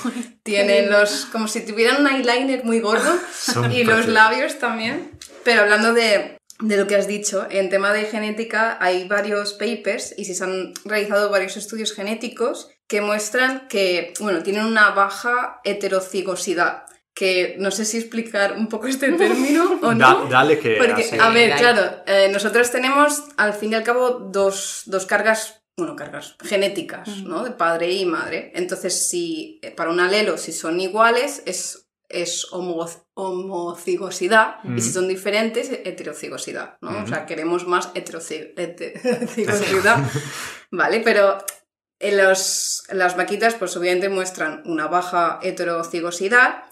tienen los, como si tuvieran un eyeliner muy gordo Son y los labios también. Pero hablando de, de lo que has dicho, en tema de genética hay varios papers y se han realizado varios estudios genéticos que muestran que, bueno, tienen una baja heterocigosidad. Que no sé si explicar un poco este término o no. Da- dale que Porque, así- a ver, Dale. claro, eh, nosotros tenemos al fin y al cabo dos, dos cargas, bueno, cargas genéticas. ¿no? De padre y madre. Entonces, si eh, para un alelo, si son iguales, es, es homo- homocigosidad, y si Ujú. son diferentes, heterocigosidad, ¿no? O sea, queremos más heteroci- heterocigosidad, ¿vale? Pero en los, las vaquitas, pues obviamente muestran una baja heterocigosidad,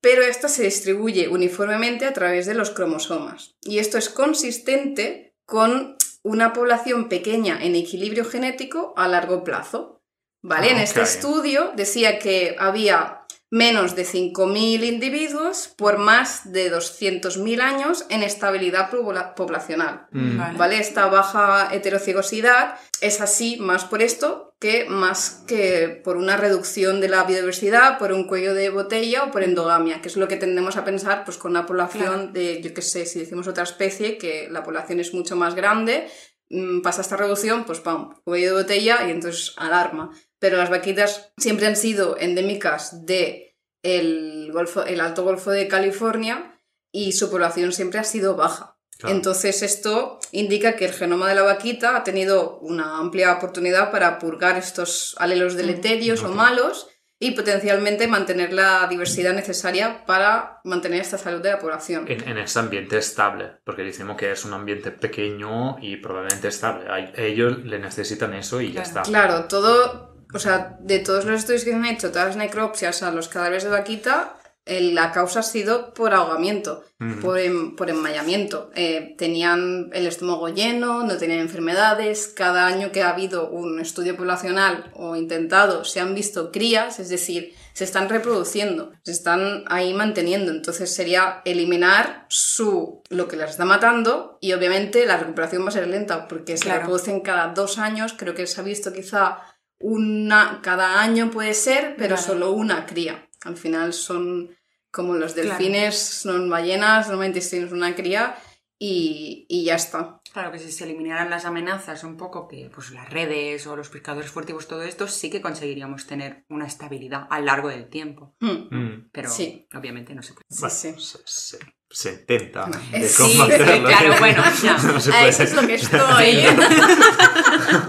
pero esta se distribuye uniformemente a través de los cromosomas. Y esto es consistente con una población pequeña en equilibrio genético a largo plazo. ¿Vale? Ah, En este ok. estudio decía que había menos de 5.000 individuos por más de 200.000 años en estabilidad pobla- poblacional. Mm. Vale. ¿Vale? Esta baja heterocigosidad es así más por esto que más que por una reducción de la biodiversidad, por un cuello de botella o por endogamia, que es lo que tendemos a pensar pues, con una población Claro. de, yo qué sé, si decimos otra especie, que la población es mucho más grande, mm, pasa esta reducción, pues pam, cuello de botella y entonces alarma. Pero las vaquitas siempre han sido endémicas de el, golfo, el Alto Golfo de California y su población siempre ha sido baja. Claro. Entonces esto indica que el genoma de la vaquita ha tenido una amplia oportunidad para purgar estos alelos deleterios o malos y potencialmente mantener la diversidad necesaria para mantener esta salud de la población. En, en ese ambiente estable, porque decimos que es un ambiente pequeño y probablemente estable. A ellos le necesitan eso y ya Claro. está. Claro, todo, o sea, de todos los estudios que se han hecho, todas las necropsias a los cadáveres de vaquita, eh, la causa ha sido por ahogamiento, por, em- por enmayamiento. Eh, tenían el estómago lleno, no tenían enfermedades. Cada año que ha habido un estudio poblacional o intentado, se han visto crías, es decir, se están reproduciendo, se están ahí manteniendo. Entonces sería eliminar su, lo que las está matando y obviamente la recuperación va a ser lenta porque se Claro. reproducen cada dos años. Creo que se ha visto quizá una cada año puede ser, pero solo una cría. Al final son como los Claro. delfines, son ballenas, normalmente tienes una cría y, y ya está. Claro que si se eliminaran las amenazas un poco, que pues las redes o los pescadores furtivos, todo esto, sí que conseguiríamos tener una estabilidad a lo largo del tiempo. Mm, Mm. Pero Sí. obviamente no se puede. Sí, Bueno, sí. se, se- se intenta de sí, cómo sí, hacerlo. claro, bueno, ya. No se A puede. eso es lo que estoy.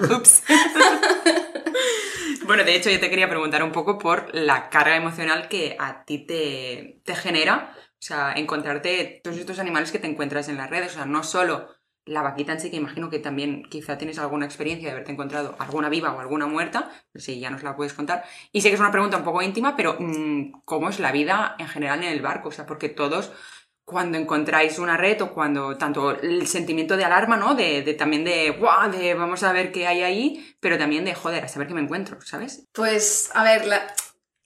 Ups. Bueno, de hecho, yo te quería preguntar un poco por la carga emocional que a ti te, te genera. O sea, encontrarte todos estos animales que te encuentras en las redes. O sea, no solo la vaquita en sí, que imagino que también quizá tienes alguna experiencia de haberte encontrado alguna viva o alguna muerta. Si ya nos la puedes contar. Y sé que es una pregunta un poco íntima, pero mm, ¿cómo es la vida en general en el barco? O sea, porque todos cuando encontráis una red o cuando tanto el sentimiento de alarma, ¿no? De, de también de, guau, de vamos a ver qué hay ahí, pero también de, joder, a saber qué me encuentro, ¿sabes? Pues, a ver, la-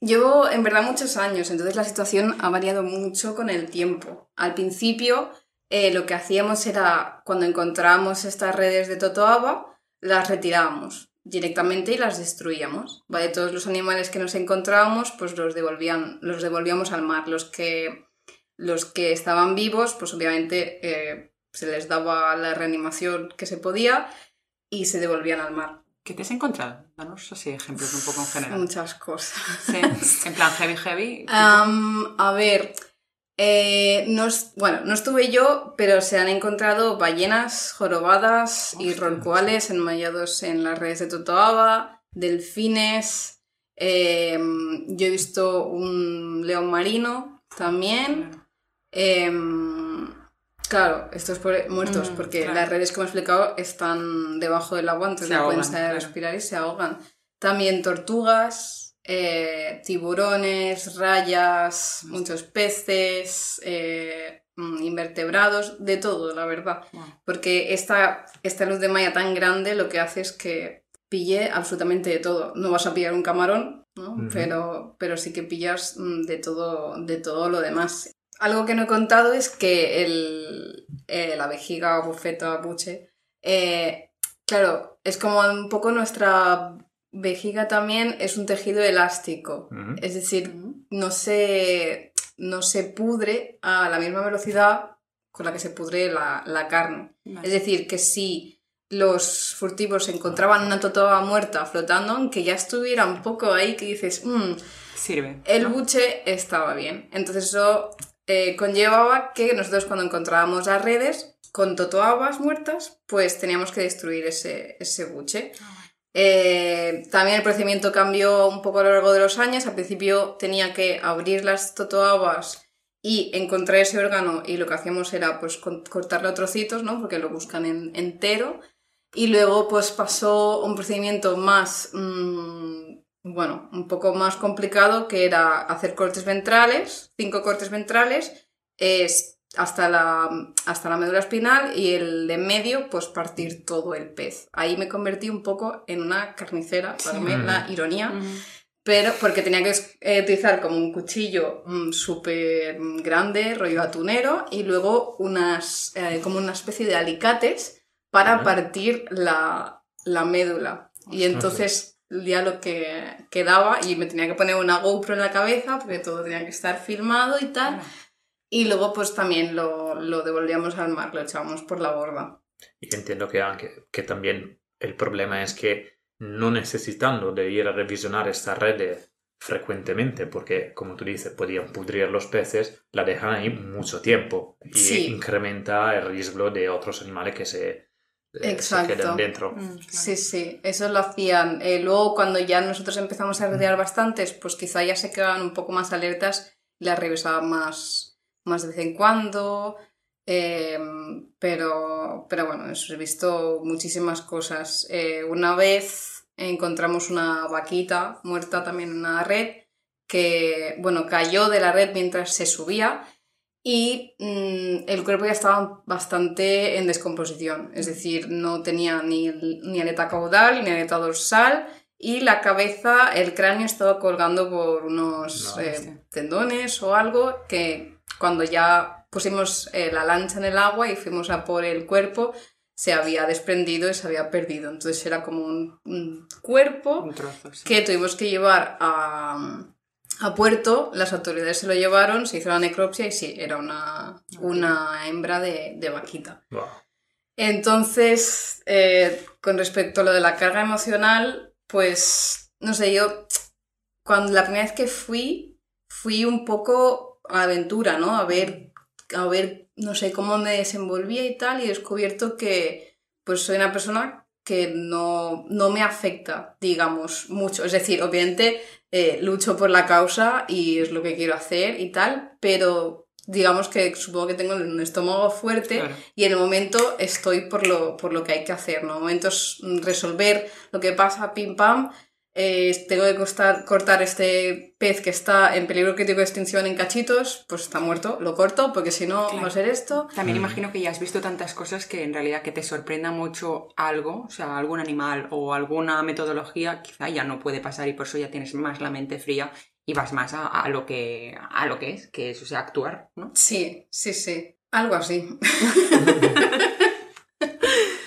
llevo en verdad muchos años, entonces la situación ha variado mucho con el tiempo. Al principio, eh, lo que hacíamos era, cuando encontrábamos estas redes de Totoaba, las retirábamos directamente y las destruíamos. ¿vale? Todos los animales que nos encontrábamos, pues los, devolvían, los devolvíamos al mar. Los que, los que estaban vivos, pues obviamente eh, se les daba la reanimación que se podía y se devolvían al mar. ¿Qué te has encontrado? Danos así ejemplos un poco en general. Muchas cosas. Sí, en plan heavy, heavy. A ver, eh, no, bueno, no estuve yo, pero se han encontrado ballenas jorobadas y Ostras. rorcuales enmallados en las redes de Totoaba, delfines. em, yo he visto un león marino también. Em, claro, estos por- muertos, Mm, porque claro. las redes, como he explicado, están debajo del agua, entonces Se no pueden ahogan, salir a claro. respirar y se ahogan. También tortugas, eh, tiburones, rayas, muchos peces, eh, mm, invertebrados, de todo, la verdad. Wow. Porque esta, esta luz de malla tan grande lo que hace es que pille absolutamente de todo. No vas a pillar un camarón, ¿no? Pero, pero sí que pillas mm, de todo, de todo lo demás. Algo que no he contado es que el, eh, la vejiga, bufeta, buche, eh, claro, es como un poco nuestra vejiga también es un tejido elástico. Es decir, no se, no se pudre a la misma velocidad con la que se pudre la, la carne. Vale. Es decir, que si los furtivos encontraban una totoba muerta flotando, aunque ya estuviera un poco ahí, que dices, "Mm, Sirve. el ¿no? buche estaba bien. Entonces eso eh, conllevaba que nosotros cuando encontrábamos las redes con totoabas muertas, pues teníamos que destruir ese, ese buche. Eh, también el procedimiento cambió un poco a lo largo de los años. Al principio tenía que abrir las totoabas y encontrar ese órgano y lo que hacíamos era pues cortarlo a trocitos, ¿no? Porque lo buscan en- entero. Y luego pues pasó un procedimiento más, mm, bueno, un poco más complicado que era hacer cortes ventrales, cinco cortes ventrales, es hasta la, hasta la médula espinal y el de medio pues partir todo el pez. Ahí me convertí un poco en una carnicera, Sí. válgame la ironía. Mm. Pero porque tenía que eh, utilizar como un cuchillo mm, súper grande, rollo atunero, y luego unas, eh, como una especie de alicates para partir la, la médula. Y entonces ya lo que quedaba, y me tenía que poner una GoPro en la cabeza, porque todo tenía que estar filmado y tal. Y luego pues también lo, lo devolvíamos al mar, lo echábamos por la borda. Y entiendo que, anche, que también el problema es que no necesitando de ir a revisionar esta red frecuentemente, porque como tú dices, podían pudrir los peces, la dejan ahí mucho tiempo y Sí. incrementa el riesgo de otros animales que se, eh, se Exacto. dentro. Mm, claro. Sí, sí, eso lo hacían. Eh, luego, cuando ya nosotros empezamos a retirar bastantes, pues quizá ya se quedaban un poco más alertas y las revisaban más, más de vez en cuando. Eh, pero, pero bueno, eso, he visto muchísimas cosas. Eh, una vez encontramos una vaquita muerta también en una red que, bueno, cayó de la red mientras se subía y mm, el cuerpo ya estaba bastante en descomposición, es decir, no tenía ni, ni aleta caudal ni aleta dorsal y la cabeza, el cráneo estaba colgando por unos No, eh, tendones o algo que cuando ya pusimos eh, la lancha en el agua y fuimos a por el cuerpo se había desprendido y se había perdido, entonces era como un, un cuerpo Un trozo, sí. que tuvimos que llevar a, a puerto, las autoridades se lo llevaron, se hizo la necropsia y sí, era una, una hembra de, de vaquita. Wow. Entonces, eh, con respecto a lo de la carga emocional, pues, no sé, yo, cuando la primera vez que fui, fui un poco a aventura, ¿no? A ver, a ver, no sé, cómo me desenvolvía y tal, y he descubierto que, pues, soy una persona que no, no me afecta, digamos, mucho. Es decir, obviamente eh, lucho por la causa y es lo que quiero hacer y tal, pero digamos que supongo que tengo un estómago fuerte Claro. y en el momento estoy por lo, por lo que hay que hacer, ¿no? En el momento es resolver lo que pasa, pim pam, eh, tengo que costar- cortar este pez que está en peligro crítico de extinción en cachitos, pues está muerto, lo corto porque si no Claro. va a ser esto. También Mm. imagino que ya has visto tantas cosas que en realidad que te sorprenda mucho algo, o sea, algún animal o alguna metodología, quizá ya no puede pasar y por eso ya tienes más la mente fría y vas más a, a lo que a lo que es, que es o sea, actuar, ¿no? Sí, sí, sí, algo así.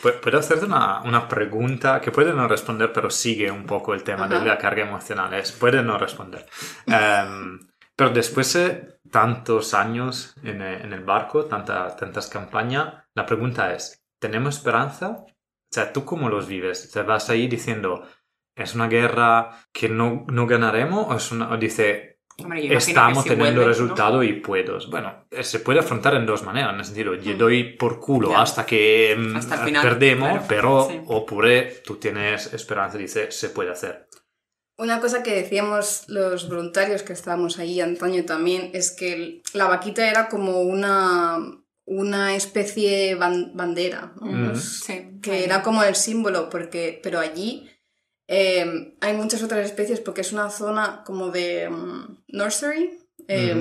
Pu- Puedo hacerte una, una pregunta que puede no responder, pero sigue un poco el tema Ajá. de la carga emocional. Es, puede no responder. Em, pero después de tantos años en, e- en el barco, tanta, tantas campañas, la pregunta es, ¿tenemos esperanza? O sea, ¿tú cómo los vives? ¿Te vas ahí diciendo, es una guerra que no, no ganaremos? ¿O, es una, o dice, Hombre, estamos si teniendo vuelves, ¿no? resultado y puedo. Bueno, eh, se puede afrontar en dos maneras, en el sentido, yo doy por culo hasta que mm, Hasta el final, perdemos, claro. pero Sí. oppure tú tienes esperanza y dices, se puede hacer. Una cosa que decíamos los voluntarios que estábamos ahí antaño también es que la vaquita era como una, una especie ban- bandera, ¿no? Mm. Sí, que era como el símbolo, porque, pero allí eh, hay muchas otras especies porque es una zona como de mm, nursery, eh,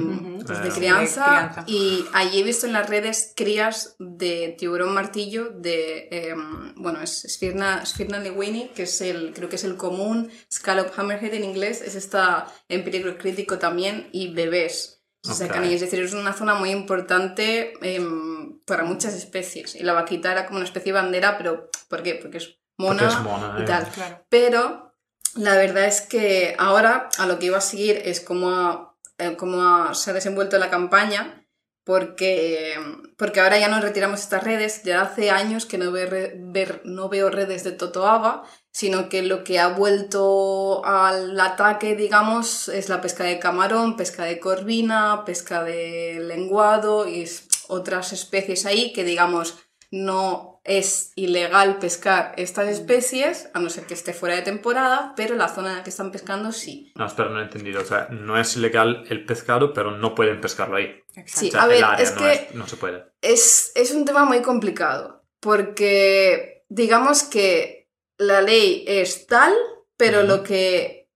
pues Ah. de De crianza, crianza. y allí he visto en las redes crías de tiburón martillo de, eh, bueno, es Sphyrna, Sphyrna lewini, que es el, creo que es el común, Scallop hammerhead en inglés, es está en peligro crítico también, y bebés. Se Ok. sacan ahí, es decir, es una zona muy importante em, para muchas especies. Y la vaquita era como una especie de bandera, pero ¿por qué? Porque es mona, es mona, y eh. tal. Claro. Pero la verdad es que ahora a lo que iba a seguir es cómo, ha- eh, cómo ha- se ha desenvuelto la campaña, porque, porque ahora ya no retiramos estas redes. Ya hace años que no, ve re- ver- no veo redes de Totoaba, sino que lo que ha vuelto al ataque, digamos, es la pesca de camarón, pesca de corvina, pesca de lenguado y otras especies ahí que, digamos, no es ilegal pescar estas especies, a no ser que esté fuera de temporada, pero la zona en la que están pescando sí. No, espera, no he entendido. O sea, no es ilegal el pescado, pero no pueden pescarlo ahí. Sí, O sea, a ver, el área es no, que- es- no se puede. Es, es un tema muy complicado, porque digamos que la ley es tal, pero lo que,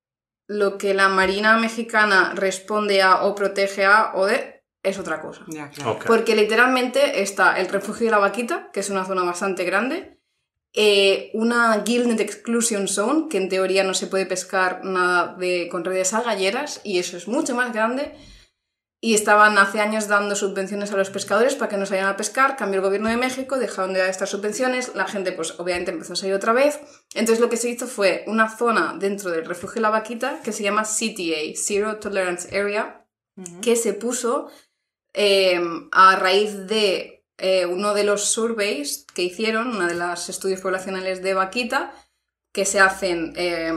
lo que la Marina mexicana responde a o protege a o de es otra cosa. Claro. Porque literalmente está el refugio de la vaquita, que es una zona bastante grande, eh, una Gilded Exclusion Zone, que en teoría no se puede pescar nada de, con redes agalleras, y eso es mucho más grande. Y estaban hace años dando subvenciones a los pescadores para que no salieran a pescar. Cambió el gobierno de México, dejaron de dar estas subvenciones. La gente, pues obviamente empezó a salir otra vez. Entonces lo que se hizo fue una zona dentro del refugio de la vaquita que se llama CTA, Zero Tolerance Area, que se puso eh, a raíz de eh, uno de los surveys que hicieron, uno de los estudios poblacionales de vaquita, que se hacen, eh,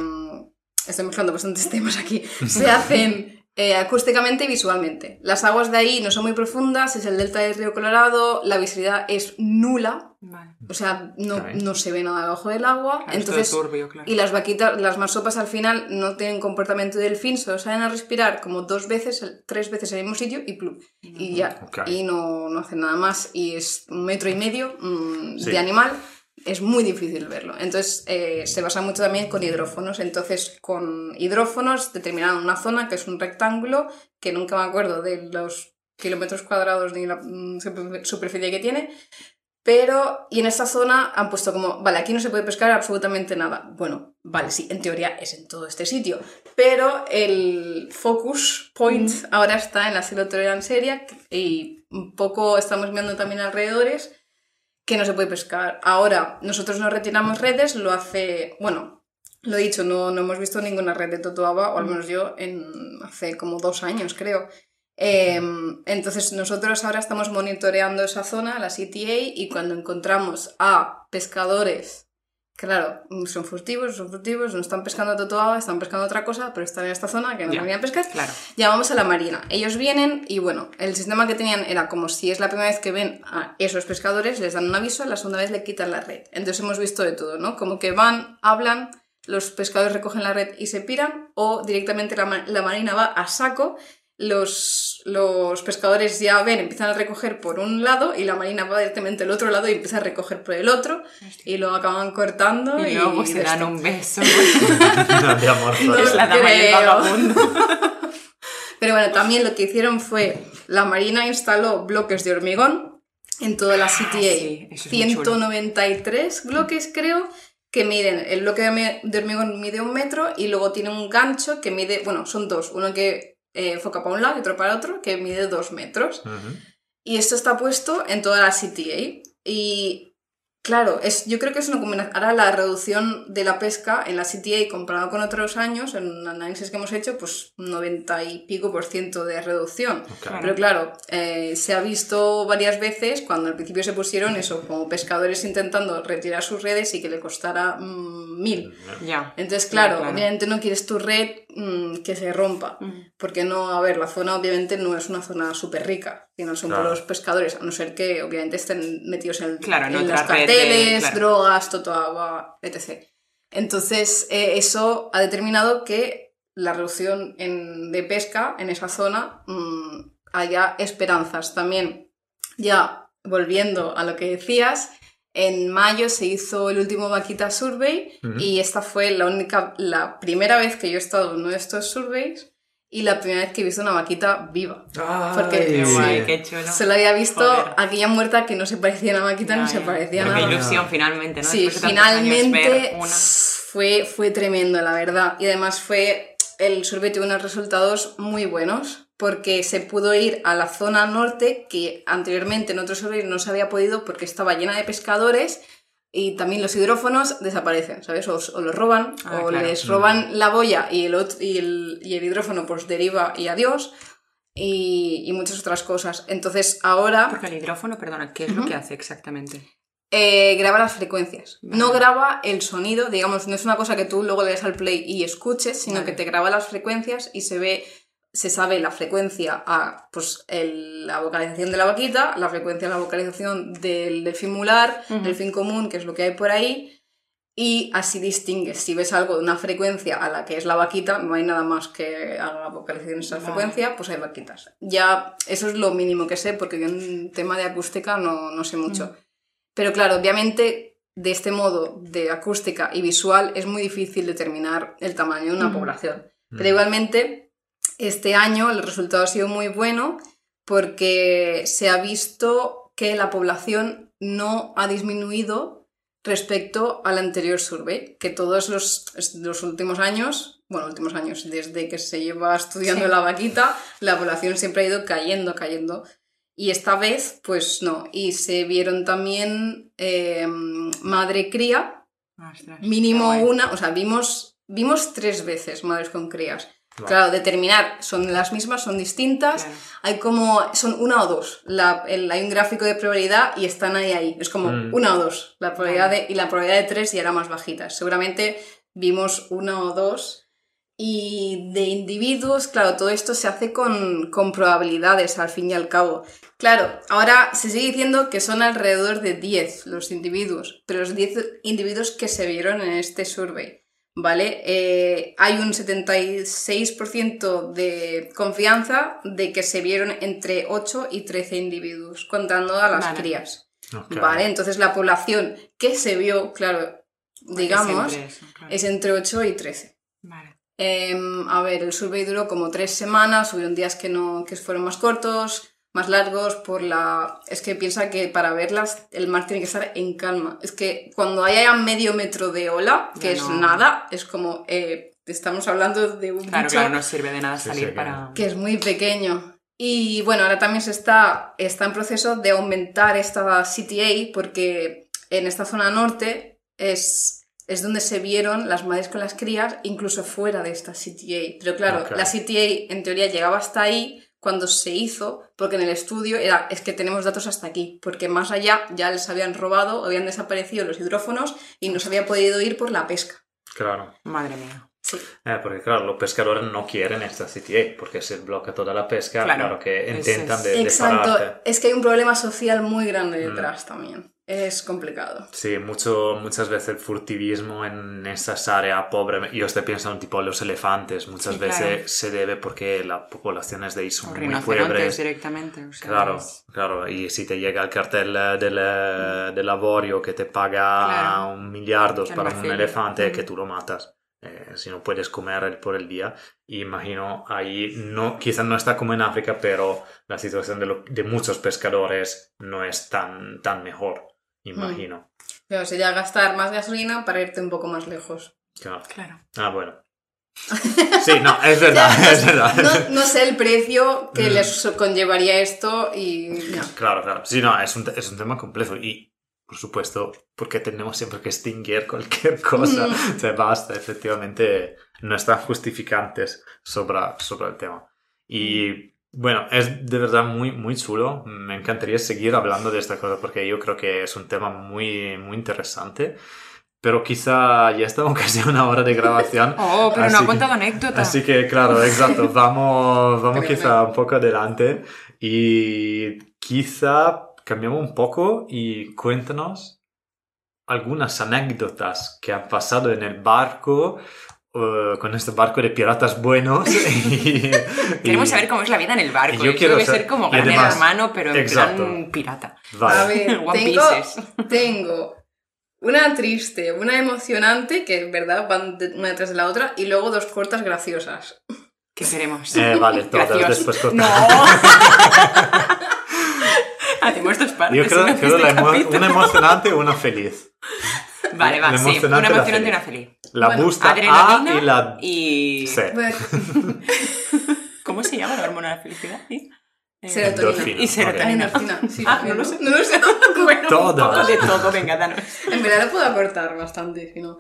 estoy mezclando bastantes temas aquí, se hacen eh, acústicamente y visualmente. Las aguas de ahí no son muy profundas, es el delta del río Colorado, la visibilidad es nula, Vale. o sea, no, no se ve nada debajo del agua. Claro, entonces, turbio, claro. y las vaquitas, las marsopas al final no tienen comportamiento de delfín, solo salen a respirar como dos veces, tres veces en el mismo sitio y plum. Y ya, y no, no hacen nada más. Y es un metro y medio mm, Sí. de animal, es muy difícil verlo. Entonces eh, se basa mucho también con hidrófonos. Entonces con hidrófonos determinaron una zona que es un rectángulo, que nunca me acuerdo de los kilómetros cuadrados ni la mm, super- superficie que tiene, pero, y en esta zona han puesto como, vale, aquí no se puede pescar absolutamente nada. Bueno, vale, sí, en teoría es en todo este sitio. Pero el focus point ahora está en la Tolerance Area y un poco estamos viendo también alrededores que no se puede pescar. Ahora, nosotros no retiramos redes, lo hace, bueno, lo dicho, no, no hemos visto ninguna red de Totoaba, o al menos yo, en hace como dos años, creo. Em, entonces nosotros ahora estamos monitoreando esa zona, la CTA, y cuando encontramos a pescadores, claro, son furtivos, son furtivos, no están pescando totoaba, están pescando otra cosa, pero están en esta zona que no a pescar, Claro. llamamos a la marina. Ellos vienen y bueno, el sistema que tenían era como si es la primera vez que ven a esos pescadores, les dan un aviso, la segunda vez le quitan la red. Entonces hemos visto de todo, ¿no? Como que van, hablan, los pescadores recogen la red y se piran, o directamente la marina va a saco, los, los pescadores ya ven, empiezan a recoger por un lado y la marina va directamente al otro lado y empieza a recoger por el otro y lo acaban cortando y, Y luego se dan un beso. de amor No, es la. Pero bueno, también lo que hicieron fue, la Marina instaló bloques de hormigón en toda la CTA. Ah, sí, es chulo. 193 bloques creo que miden, el bloque de hormigón mide un metro y luego tiene un gancho que mide, bueno, son dos, uno que eh, enfoca para un lado y otro para otro, que mide dos metros. Y esto está puesto en toda la CTA. Y claro, es, yo creo que es una combinación. Ahora la reducción de la pesca en la CTA comparado con otros años, en un análisis que hemos hecho, pues 90 y pico por ciento de reducción. Pero claro, eh, se ha visto varias veces cuando al principio se pusieron eso, como pescadores intentando retirar sus redes y que le costara mm, mil. ya. Entonces, claro, claro. obviamente no quieres tu red mm, que se rompa. Mm. Porque no, a ver, la zona obviamente no es una zona súper rica, sino son Claro. pescadores, a no ser que obviamente estén metidos en, Claro, en en los red de- carteles, claro. drogas, totoaba, etc. Entonces, eh, eso ha determinado que la reducción en- de pesca en esa zona mm, haya esperanzas. También, ya volviendo a lo que decías, en mayo se hizo el último Vaquita Survey Ujú. y esta fue la única, la primera vez que yo he estado en uno de estos surveys y la primera vez que he visto una vaquita viva. Porque- Ay, guay, qué chulo. Se la había visto Joder. aquella muerta que no se parecía a una vaquita, no se parecía a Pero nada. Qué ilusión finalmente, ¿no? Sí, Después finalmente una. fue, fue tremendo, la verdad. Y además fue, el survey tuvo unos resultados muy buenos porque se pudo ir a la zona norte que anteriormente en otros surveys no se había podido porque estaba llena de pescadores y también los hidrófonos desaparecen, ¿sabes? O, o los roban, Ah, o claro. les roban la boya y el, y el, y el hidrófono pues deriva y adiós. Y, y muchas otras cosas. Entonces ahora... Porque el hidrófono, perdona, ¿qué es lo que hace exactamente? Eh, graba las frecuencias. Vale. No graba el sonido, digamos, no es una cosa que tú luego le des al play y escuches, sino Vale. que te graba las frecuencias y se ve, se sabe la frecuencia a pues el- la vocalización de la vaquita, la frecuencia de la vocalización del delfín mular, Ujú. delfín común, que es lo que hay por ahí, y así distingues. Si ves algo de una frecuencia a la que es la vaquita, no hay nada más que haga vocalización en esa Vale. frecuencia, pues hay vaquitas. Ya, eso es lo mínimo que sé, porque yo en tema de acústica no, no sé mucho. Pero claro, obviamente, de este modo de acústica y visual es muy difícil determinar el tamaño de una población. Pero igualmente, este año el resultado ha sido muy bueno porque se ha visto que la población no ha disminuido respecto al anterior survey, que todos los, los últimos años, bueno, últimos años, desde que se lleva estudiando Sí. la vaquita, la población siempre ha ido cayendo, cayendo. Y esta vez, pues no. Y se vieron también eh, madre-cría, mínimo una, o sea, vimos, vimos tres veces madres con crías. Claro, determinar, son las mismas, son distintas, Claro. hay como, son una o dos. La- el- hay un gráfico de probabilidad y están ahí, ahí. Es como Mm. una o dos. La probabilidad de, y la probabilidad de tres ya era más bajita. Seguramente vimos una o dos. Y de individuos, claro, todo esto se hace con, con probabilidades al fin y al cabo. Claro, ahora se sigue diciendo que son alrededor de 10 los individuos, pero los 10 individuos que se vieron en este survey, ¿vale? Eh, hay un 76% de confianza de que se vieron entre 8 y 13 individuos, contando a las Vale. crías, Ok. ¿vale? Entonces la población que se vio, claro, Porque digamos, siempre eso, claro. es entre 8 y 13. Vale. Em, a ver, el survey duró como tres semanas, hubieron días que, no, que fueron más cortos, más largos, por la... Es que piensa que para verlas el mar tiene que estar en calma. Es que cuando haya medio metro de ola, que Ya es no. nada, es como... eh, estamos hablando de un Claro, bicho claro, no sirve de nada salir sí, para... que es muy pequeño. Y bueno, ahora también se está, está en proceso de aumentar esta CTA porque en esta zona norte es, es donde se vieron las madres con las crías, incluso fuera de esta CTA. Pero claro, Ok. la CTA en teoría llegaba hasta ahí cuando se hizo, porque en el estudio era, es que tenemos datos hasta aquí, porque más allá ya les habían robado, habían desaparecido los hidrófonos y no se había podido ir por la pesca. Claro. Madre mía. Sí. Eh, porque claro, los pescadores no quieren esta CTA, porque se bloquea toda la pesca, Claro. claro, que intentan es- de, de Exacto, es que hay un problema social muy grande Mm. detrás también. Es complicado. Sí, mucho, muchas veces el furtivismo en esas áreas pobres, yo estoy pensando tipo los elefantes, muchas Sí, veces claro. se debe porque las poblaciones de ahí son muy pobres. directamente. o sea, Claro, es- claro, y si te llega el cartel eh, del, eh, del avorio que te paga Claro. un miliardo Que para un elefante, Mm. que tú lo matas. Eh, si no puedes comer por el día. Y imagino ahí, no, quizás no está como en África, pero la situación de, lo- de muchos pescadores no es tan, tan mejor, imagino. Pero sería gastar más gasolina para irte un poco más lejos. Claro. Claro. Ah, bueno. Sí, no, es verdad, es verdad. No, no sé el precio que Mm. les conllevaría esto y... no. Claro, claro. Sí, no, es un, es un tema complejo y, por supuesto, porque tenemos siempre que extinguir cualquier cosa. Mm. O sea, basta, efectivamente, no están justificantes sobre, sobre el tema. Y, bueno, es de verdad muy, muy chulo. Me encantaría seguir hablando de esta cosa porque yo creo que es un tema muy, muy interesante. Pero quizá ya estamos casi a una hora de grabación. Oh, pero no ha contado anécdota. Así que, claro, exacto. Vamos, vamos quizá un poco adelante y quizá cambiamos un poco y cuéntanos algunas anécdotas que han pasado en el barco, eh, con este barco de piratas buenos. y- Queremos y- saber cómo es la vida en el barco. yo quiero debe sa- ser como gran además- hermano, pero en Exacto. plan pirata. Vale. A ver, One tengo, tengo una triste, una emocionante, que en verdad van de- una detrás de la otra, y luego dos cortas graciosas. ¿Qué queremos? Eh, vale, todas después cortamos. ¡No! Hacemos dos partes. Yo creo, este la emo- capítulo. una emocionante y una feliz. Vale, va, sí. emocionante Una emocionante y una feliz. La Bueno, busta A Adrenalina y la y... C. Bueno, ¿Cómo se llama la hormona de la felicidad? ¿Sí? Eh, Serotonina. Endorfina. Y serotonina. endorfina, sí, Ah, no lo sé. No lo sé. Bueno, Todas. un poco de todo, venga, danos. En verdad lo puedo acortar bastante, si no.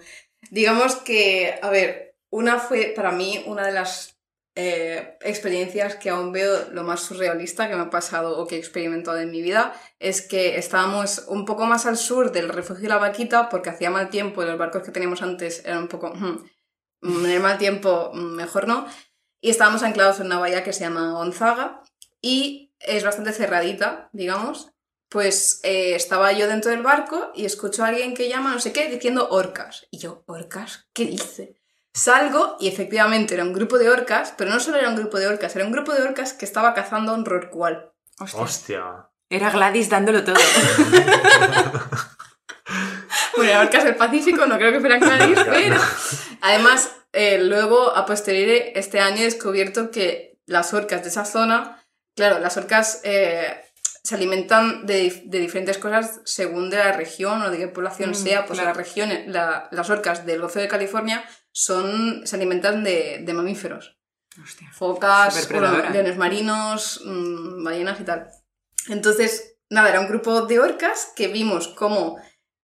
Digamos que, a ver, una fue para mí una de las eh, experiencias que aún veo lo más surrealista que me ha pasado o que he experimentado en mi vida, es que estábamos un poco más al sur del refugio de la vaquita porque hacía mal tiempo y los barcos que teníamos antes eran un poco... hmm, en el mal tiempo, mm, mejor no. Y estábamos anclados en una bahía que se llama Gonzaga y es bastante cerradita, digamos. Pues eh, estaba yo dentro del barco y escucho a alguien que llama no sé qué diciendo orcas. Y yo, ¿orcas? ¿Qué dice? Salgo y efectivamente era un grupo de orcas, pero no solo era un grupo de orcas, era un grupo de orcas que estaba cazando a un rorcual. Hostia. Hostia. Era Gladys dándolo todo. Bueno, orcas del Pacífico, no creo que fueran Gladys, pero... Además, eh, luego, a posteriori, este año he descubierto que las orcas de esa zona, claro, las orcas eh, se alimentan de, dif- de diferentes cosas según de la región o de qué población Mm, sea. Pues claro. las regiones, la- las orcas del Golfo de California son, se alimentan de, de mamíferos. Hostia. Focas, leones marinos, mm, ballenas y tal. Entonces, nada, era un grupo de orcas que vimos cómo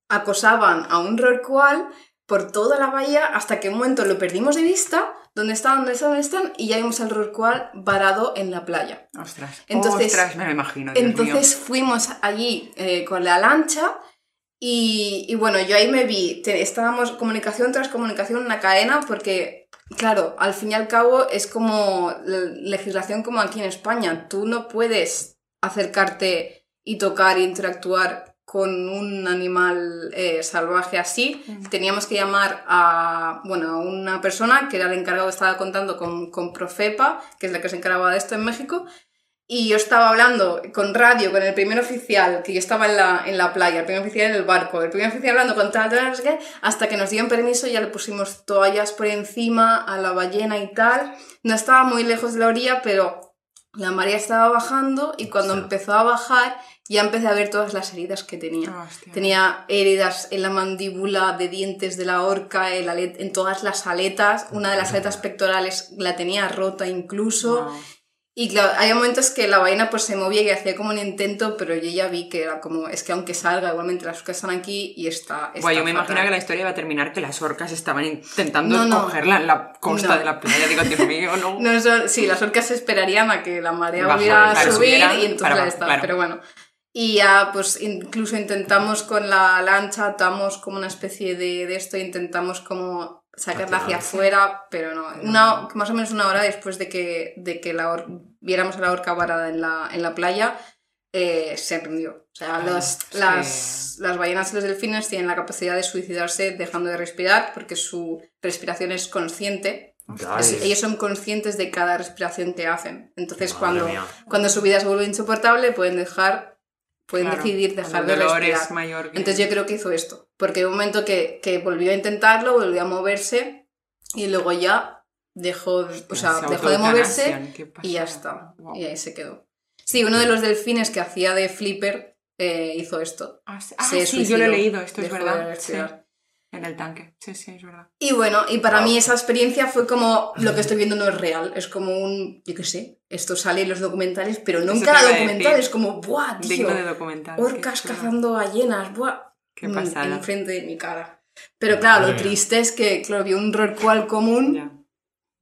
acosaban a un rorcual por toda la bahía hasta que un momento lo perdimos de vista, dónde están, dónde están, dónde están, y ya vimos al rorcual varado en la playa. Ostras. Entonces- Ostras, me lo imagino. Dios Entonces fuimos allí eh, con la lancha y, y bueno, yo ahí me vi, te- estábamos comunicación tras comunicación, una cadena, porque claro, al fin y al cabo es como la legislación como aquí en España, tú no puedes acercarte y tocar e interactuar con un animal eh, salvaje así. Mm. Teníamos que llamar a, bueno, a una persona que era el encargado, estaba contando con, con Profepa, que es la que se encargaba de esto en México, y yo estaba hablando con radio con el primer oficial, que yo estaba en la, en la playa, el primer oficial en el barco, el primer oficial hablando con tal, hasta que nos dieron permiso y ya le pusimos toallas por encima a la ballena y tal. No estaba muy lejos de la orilla, pero la marea estaba bajando y cuando Sí. empezó a bajar ya empecé a ver todas las heridas que tenía. Hostia. Tenía heridas en la mandíbula, de dientes de la orca, en, la ale- en todas las aletas. Una de las aletas pectorales la tenía rota incluso. Y claro, hay momentos que la ballena pues se movía y hacía como un intento, pero yo ya vi que era como, es que aunque salga, igualmente las orcas están aquí y está... está Guay, yo me imaginaba que la historia iba a terminar que las orcas estaban intentando No, no. cogerla en la costa No. de la playa. Digo, Dios mío, no. No, eso- sí, las orcas esperarían a que la marea Bajar, volviera a subir y entonces para está. claro. Pero bueno. Y ya, pues incluso intentamos con la lancha, atamos como una especie de, de esto, intentamos como sacarla hacia afuera, pero no. Una, más o menos una hora después de que, de que la viéramos a la orca varada en la, en la playa, eh, se rindió. O sea, los- sí. las, las ballenas y los delfines tienen la capacidad de suicidarse dejando de respirar porque su respiración es consciente. Es- ellos son conscientes de cada respiración que hacen. Entonces, madre cuando, mía. cuando su vida se vuelve insoportable, pueden dejar, pueden Claro, decidir dejar de respirar. es mayor Entonces yo creo que hizo esto. Porque un momento que, que volvió a intentarlo, volvió a moverse y luego ya dejó, o sea, Se dejó de moverse y ya está. Wow. Y ahí se quedó. Sí, uno de los delfines que hacía de flipper eh, hizo esto. Ah, sí, ah, Se sí, yo lo he leído, esto es verdad. Sí. En el tanque. Sí, sí, es verdad. Y bueno, y para Wow. mí esa experiencia fue como lo que estoy viendo no es real, es como un, yo qué sé, esto sale en los documentales, pero no en cada documental, decir. es como, ¡buah, tío! Digno de documental. Orcas cazando ballenas, ¡buah! Qué mm, pasada. Enfrente de mi cara. Pero claro, lo triste es que, claro, vio un rorcual común. Ya,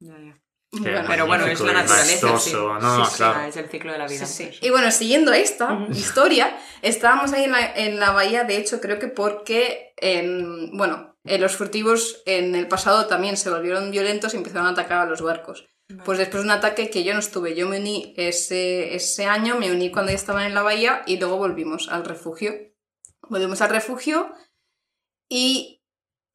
ya, ya. Bueno, Pero bueno, es la naturaleza. Sí. No, Sí, claro. es el ciclo de la vida. Sí, sí. pues. Y bueno, siguiendo esta historia, estábamos ahí en la, en la bahía, de hecho, creo que porque, en, bueno, eh, los furtivos en el pasado también se volvieron violentos y empezaron a atacar a los barcos. Vale. Pues después de un ataque que yo no estuve, yo me uní ese, ese año, me uní cuando ya estaban en la bahía y luego volvimos al refugio. Volvimos al refugio y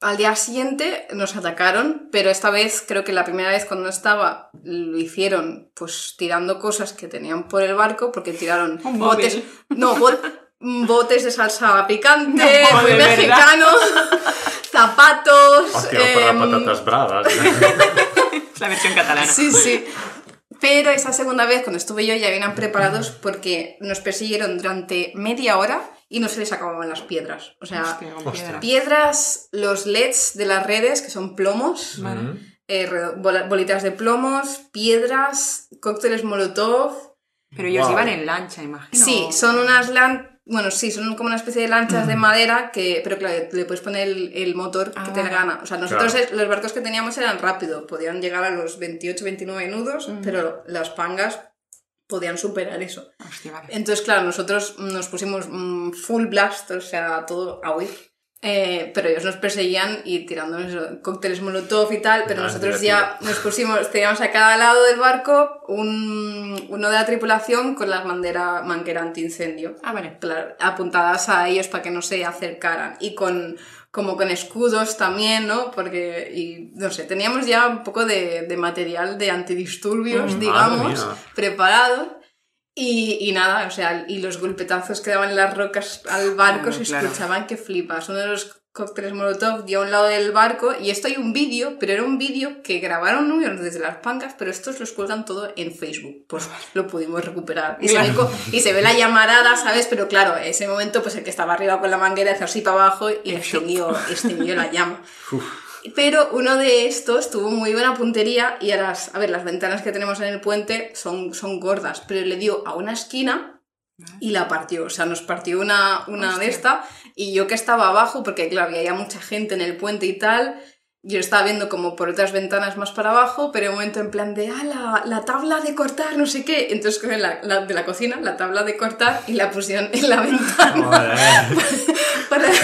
al día siguiente nos atacaron, pero esta vez creo que la primera vez cuando estaba lo hicieron pues tirando cosas que tenían por el barco porque tiraron botes, no, bot- botes de salsa picante, No, muy mexicano, zapatos, Hostia, para em, patatas bravas. Es la versión catalana. Sí, sí. Pero esa segunda vez, cuando estuve yo, ya venían preparados porque nos persiguieron durante media hora y no se les acababan las piedras. O sea, Hostia, con Hostia. piedra. piedras, los LEDs de las redes, que son plomos, Vale. Mm. eh, bolitas de plomos, piedras, cócteles molotov. Pero ellos Wow. iban en lancha, imagino. Sí, son unas lan bueno, sí, son como una especie de lanchas de madera que, pero claro, le puedes poner el, el motor que Ah, te gana. O sea, nosotros Claro. los barcos que teníamos eran rápido, podían llegar a los 28, 29 nudos, Ujú. pero las pangas podían superar eso. Hostia, vale. Entonces, claro, nosotros nos pusimos mm, full blast, o sea, todo a huir. Eh, pero ellos nos perseguían y tirándonos cócteles molotov y tal, pero Ah, nosotros ya nos pusimos, teníamos a cada lado del barco un, uno de la tripulación con las bandera manguera antiincendio Ah, vale. claro, apuntadas a ellos para que no se acercaran y con como con escudos también, ¿no? Porque, y no sé, teníamos ya un poco de, de material de antidisturbios, Mm. digamos, preparado. Y, y nada, o sea, y los golpetazos que daban las rocas al barco Claro, se claro. escuchaban que flipas. Uno de los cócteles Molotov dio a un lado del barco y esto hay un vídeo, pero era un vídeo que grabaron unos desde las pancas, pero estos los cuelgan todo en Facebook. Pues lo pudimos recuperar. Y, se, ve, co- y se ve la llamarada, ¿sabes? Pero claro, ese momento pues el que estaba arriba con la manguera hace así para abajo y extinguió, extinguió la llama. Pero uno de estos tuvo muy buena puntería y a las, a ver, las ventanas que tenemos en el puente son, son gordas, pero le dio a una esquina y la partió. O sea, nos partió una, una de esta y yo que estaba abajo, porque claro, había ya mucha gente en el puente y tal, yo estaba viendo como por otras ventanas más para abajo, pero un momento en plan de, ah, la, la tabla de cortar, no sé qué. Entonces cogieron la, la- de la cocina, la tabla de cortar y la pusieron en la ventana. Joder. para, El,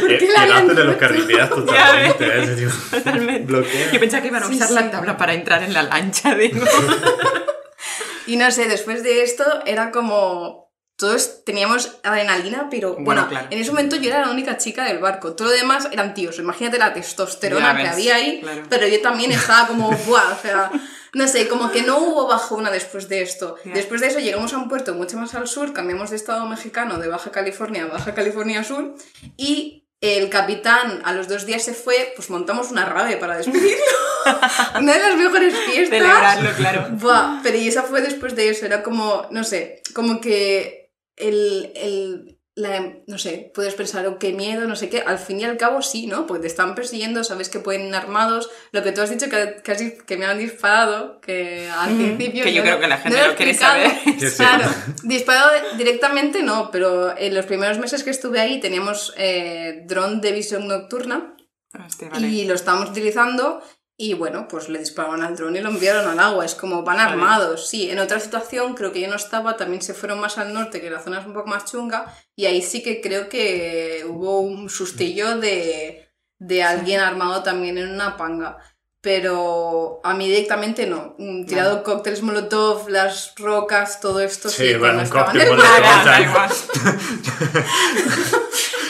porque la el habían de los carrileras totalmente. ¿eh? Tipo- Totalmente. Bloquea. Yo pensaba que iban a Sí, usar sí. la tabla para entrar en la lancha, digo. Y no sé, después de esto era como. Todos teníamos adrenalina, pero bueno, Bueno, claro. en ese momento yo era la única chica del barco. Todo lo demás eran tíos. Imagínate la testosterona que había ahí. claro. Pero yo también estaba como, ¡buah! O sea, no sé, como que no hubo bajona después de esto. Después de eso llegamos a un puerto mucho más al sur, cambiamos de estado mexicano, de Baja California a Baja California Sur, y el capitán a los dos días se fue, pues montamos una rave para despedirlo. una de las mejores fiestas. Celebrarlo, claro. Buah, pero y esa fue después de eso, era como, no sé, como que el, el- la- no sé, puedes pensar, oh, qué miedo, no sé qué, al fin y al cabo sí, ¿no? Porque te están persiguiendo, sabes que pueden ir armados, lo que tú has dicho que casi que me han disparado, que al principio... que yo no- creo que la gente no lo quiere saber. Que. Claro, disparado directamente no, pero en los primeros meses que estuve ahí teníamos eh, dron de visión nocturna Hostia, vale. y lo estábamos utilizando y bueno, pues le dispararon al dron y lo enviaron al agua. Es como van armados. Sí, en otra situación creo que yo no estaba, también se fueron más al norte, que la zona es un poco más chunga y ahí sí que creo que hubo un sustillo de, de alguien armado también en una panga. Pero a mí directamente no. Mm, Tirado cócteles molotov, las rocas, todo esto. Sí, Sí, bueno, un cóctel molotov.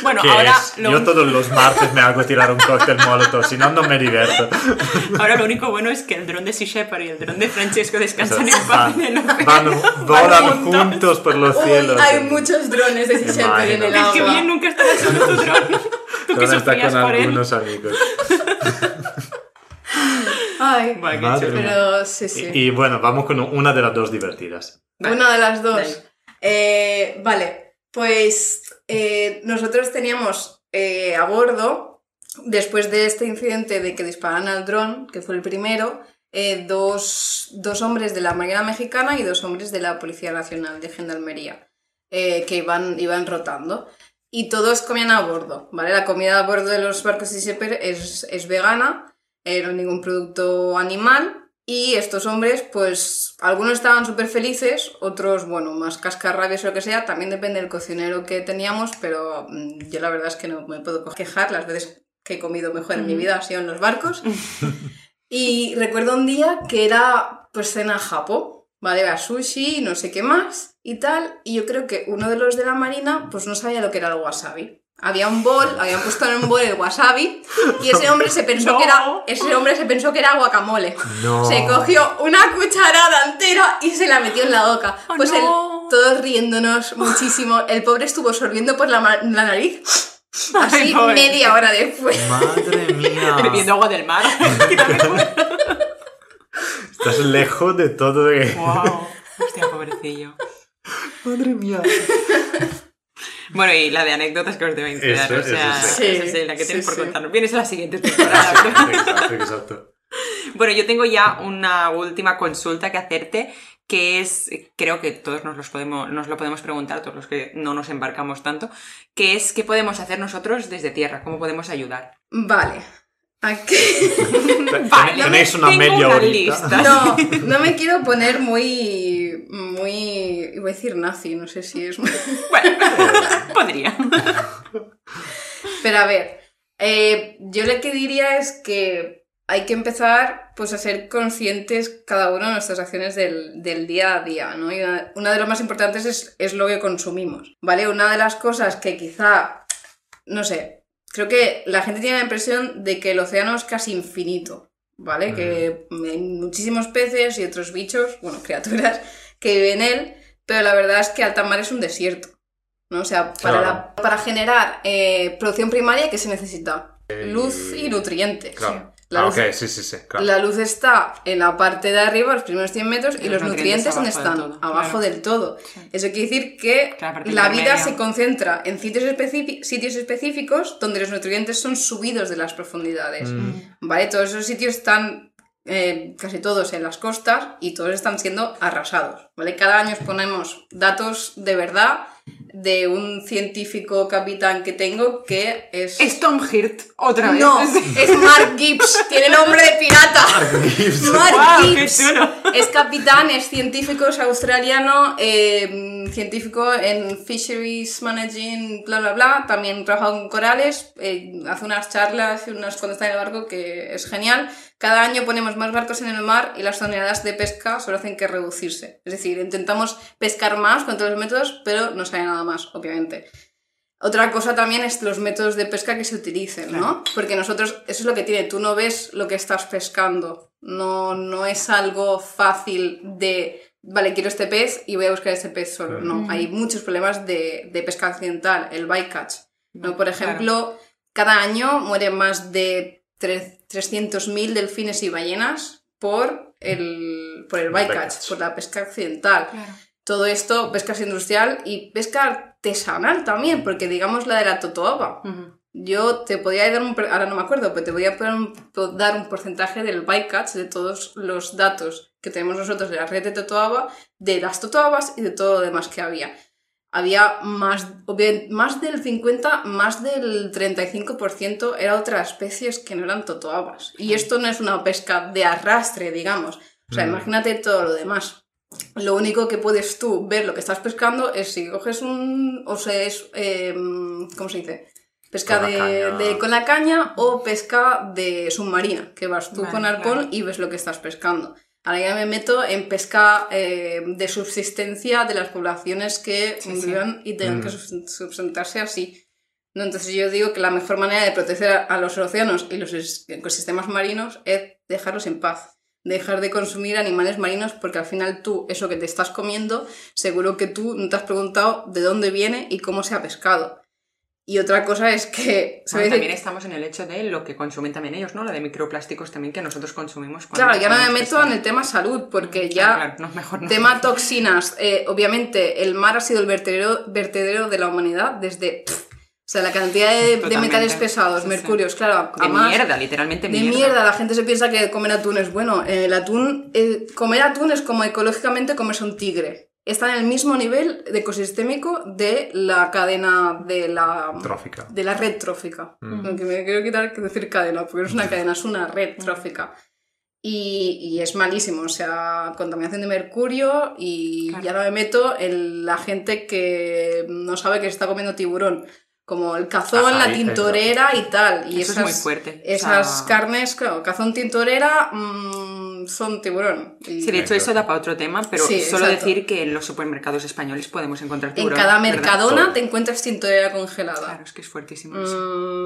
bueno, ¿Qué ahora es? lo, Yo todos los martes me hago tirar un cóctel molotov, si no, no me divierto. ahora lo único bueno es que el dron de Sea Shepherd y el dron de Francesco descansan en paz Van, en el van- volan juntos. juntos por los Uy, cielos. hay muchos drones de Sea Shepherd en el Imagino. Es que agua. bien nunca estarás solo tu dron. Tú que sufrías con por él. algunos amigos. Ay, mía. pero sí, sí. Y, y bueno, vamos con una de las dos divertidas. Vale. Una de las dos. Eh, vale, pues eh, nosotros teníamos eh, a bordo, después de este incidente de que disparan al dron, que fue el primero, eh, dos, dos hombres de la Marina Mexicana y dos hombres de la Policía Nacional de Gendarmería, que iban, iban rotando. Y todos comían a bordo, ¿vale? La comida a bordo de los barcos de Shepard es, es vegana, no ningún producto animal. Y estos hombres, pues, algunos estaban súper felices, otros, bueno, más cascarrabias o lo que sea, también depende del cocinero que teníamos, pero mm, yo la verdad es que no me puedo quejar, las veces que he comido mejor en mi vida han sido en los barcos. y recuerdo un día que era, pues, cena japo, ¿vale? Era sushi, no sé qué más y tal, y yo creo que uno de los de la marina, pues, no sabía lo que era el wasabi. Había un bol, habían puesto en un bol el wasabi y ese hombre se pensó No. que era ese hombre se pensó que era guacamole. No. Se cogió una cucharada entera y se la metió en la boca. Oh, pues no. él, todos riéndonos muchísimo. El pobre estuvo sorbiendo por la, la nariz. Así Ay, media hora después. Madre mía. Bebiendo agua del mar. Estás lejos de todo. De... wow. Hostia, pobrecillo. Madre mía. Bueno, y la de anécdotas que os deben quedar. Eso, o sea, eso sí. esa es la que Sí, tenéis por sí. contarnos. Vienes a la siguiente temporada. creo. Exacto, exacto. Bueno, yo tengo ya una última consulta que hacerte, que es, creo que todos nos, los podemos, nos lo podemos preguntar, todos los que no nos embarcamos tanto, que es qué podemos hacer nosotros desde tierra, cómo podemos ayudar. Vale. Aquí. Vale, Tenéis una tengo media una lista. No, no me quiero poner muy. muy. iba a decir nazi, no sé si es. Bueno, podría. Pero a ver, eh, yo lo que diría es que hay que empezar pues, a ser conscientes cada uno de nuestras acciones del, del día a día, ¿no? Y una, una de las más importantes es, es lo que consumimos, ¿vale? Una de las cosas que quizá, no sé, creo que la gente tiene la impresión de que el océano es casi infinito, ¿vale? Que hay muchísimos peces y otros bichos, bueno, criaturas, que viven en él, pero la verdad es que alta mar es un desierto. ¿no? O sea, para, Claro. la- para generar eh, producción primaria, ¿qué se necesita? Luz y nutrientes. Claro. La, Ah, luz, ok, sí, sí, sí. Claro. la luz está en la parte de arriba, los primeros 100 metros, y, los, nutrientes, ¿dónde abajo del están? todo, abajo claro. del todo. Sí. Eso quiere decir que Que la vida se concentra en sitios, sitios específicos donde los nutrientes son subidos de las profundidades. Mm. ¿Vale? Todos esos sitios están eh, casi todos en las costas y todos están siendo arrasados. ¿Vale? Cada año os ponemos datos de verdad de un científico capitán que tengo que es... Es Tom Hirt, otra vez. No, es Mark Gibbs, tiene nombre de pirata. Mark ¡Guau, qué Gibbs. Es capitán, es científico, es australiano, eh, científico en Fisheries Managing, bla, bla, bla. También trabaja con corales, eh, hace unas charlas unas, cuando está en el barco que es genial. Cada año ponemos más barcos en el mar y las toneladas de pesca solo hacen que reducirse. Es decir, intentamos pescar más con todos los métodos, pero no sale nada más, obviamente. Otra cosa también es los métodos de pesca que se utilicen, ¿no? Porque nosotros, eso es lo que tiene, tú no ves lo que estás pescando. No, no es algo fácil de, vale, quiero este pez y voy a buscar este pez solo. No, hay muchos problemas de, de pesca accidental, el bycatch. ¿no? Por ejemplo, cada año mueren más de 300.000 delfines y ballenas por el, por el bycatch, por la pesca accidental. Claro. Todo esto, pesca industrial y pesca artesanal también, porque digamos la de la totoaba. Yo te podía dar un, ahora no me acuerdo, pero te podía dar un porcentaje del bycatch de todos los datos que tenemos nosotros de la red de Totoaba, de las Totoabas y de todo lo demás que había. Había más, más del 50, más del 35% era otras especies que no eran Totoabas. Y esto no es una pesca de arrastre, digamos. O sea, Mm. imagínate todo lo demás. Lo único que puedes tú ver lo que estás pescando es si coges un. O sea, es. eh, ¿Cómo se dice? Pesca Con de, con la caña o pesca de submarina, que vas tú Vale, con arpón claro. y ves lo que estás pescando. Ahora ya me meto en pesca eh, de subsistencia de las poblaciones que Sí, sí. vivan y tengan Mm. que subs- sustentarse así. ¿no? Entonces yo digo que la mejor manera de proteger a- a los océanos y los ecosistemas marinos es dejarlos en paz. Dejar de consumir animales marinos porque al final tú, eso que te estás comiendo, seguro que tú no te has preguntado de dónde viene y cómo se ha pescado. Y otra cosa es que... Bueno, también estamos en el hecho de lo que consumen también ellos, ¿no? La de microplásticos también que nosotros consumimos. Claro, ya no me meto en el tema salud porque ya... claro, no, mejor no. Tema toxinas. eh, obviamente, el mar ha sido el vertedero, vertedero de la humanidad desde. pff, o sea, la cantidad de, metales pesados, Sí, sí. mercurios, claro. De además- mierda, literalmente De mierda. la gente se piensa que comer atún es bueno. Eh, El atún, eh, comer atún es como ecológicamente comerse un tigre. Está en el mismo nivel de ecosistémico de la cadena de la, Trófica. de la red trófica. Mm. Aunque me quiero quitar que decir cadena, porque no es una cadena, es una red trófica. Y, y es malísimo, o sea, contaminación de mercurio y Claro. ya no me meto en la gente que no sabe que se está comiendo tiburón, como el cazón, Ah, la tintorera y tal. Y Eso esas, es muy fuerte. o Esas sea, carnes, claro, cazón, tintorera, mm, son tiburón. Y Sí, de hecho eso da para otro tema, pero Sí, solo exacto. decir que en los supermercados españoles podemos encontrar en tiburón. cada ¿verdad? mercadona Todo. te encuentras tintorera congelada. Claro, es que es fuertísimo eso.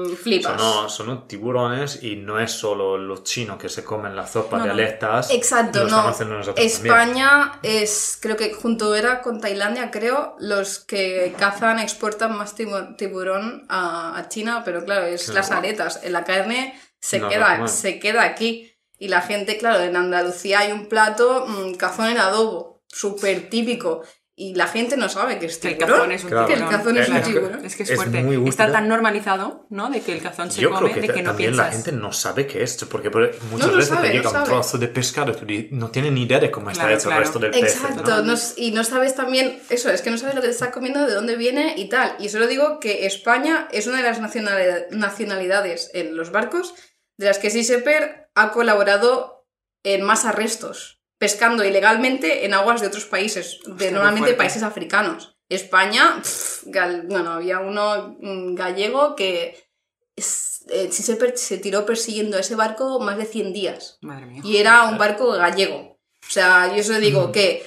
Mm, flipas. Sono, sono tiburones y no es solo los chinos que se comen la sopa No, de no. aletas. Exacto, no. estamos haciendo nosotros también. España es, creo que junto era con Tailandia, creo, los que cazan, exportan más tibu- tiburón a, a China, pero claro, es Claro. las aletas. En la carne se, No, queda, se queda aquí. Y la gente, claro, en Andalucía hay un plato mm, cazón en adobo, súper típico. Y la gente no sabe que es Que el tiburón. cazón es un Claro. Que el tiburón. cazón es un Es que- tiburón. Es que es, Es fuerte. útil. Está tan normalizado, ¿no? De que el cazón se Yo come, creo que, de que no también piensas. la gente no sabe qué es, porque por- muchas No veces sabe, te no llega un sabe. trozo de pescado y no tienen ni idea de cómo está Claro, hecho claro. el resto del pez. Exacto, ¿no? no y no sabes también, eso, es que no sabes lo que te estás comiendo, de dónde viene y tal. Y solo digo que España es una de las nacionalidad- nacionalidades en los barcos de las que Siseper ha colaborado en más arrestos, pescando ilegalmente en aguas de otros países, de Hostia, normalmente países africanos. España, pff, bueno, había uno mm, gallego que eh, Siseper se tiró persiguiendo a ese barco más de 100 días. Madre mía. Y era un barco gallego. O sea, yo solo digo que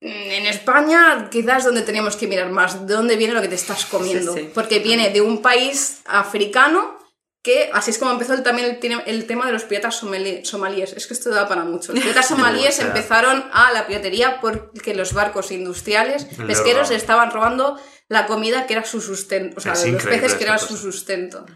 mm, en España quizás donde teníamos que mirar más de dónde viene lo que te estás comiendo. Sí, sí. Porque viene de un país africano que así es como empezó el- también el, el tema de los piratas somali- somalíes. Es que esto da para mucho. Los piratas somalíes empezaron a la piratería porque los barcos industriales Le pesqueros estaban robando la comida que era su sustento. O sea, Es los peces que era cosa. su sustento.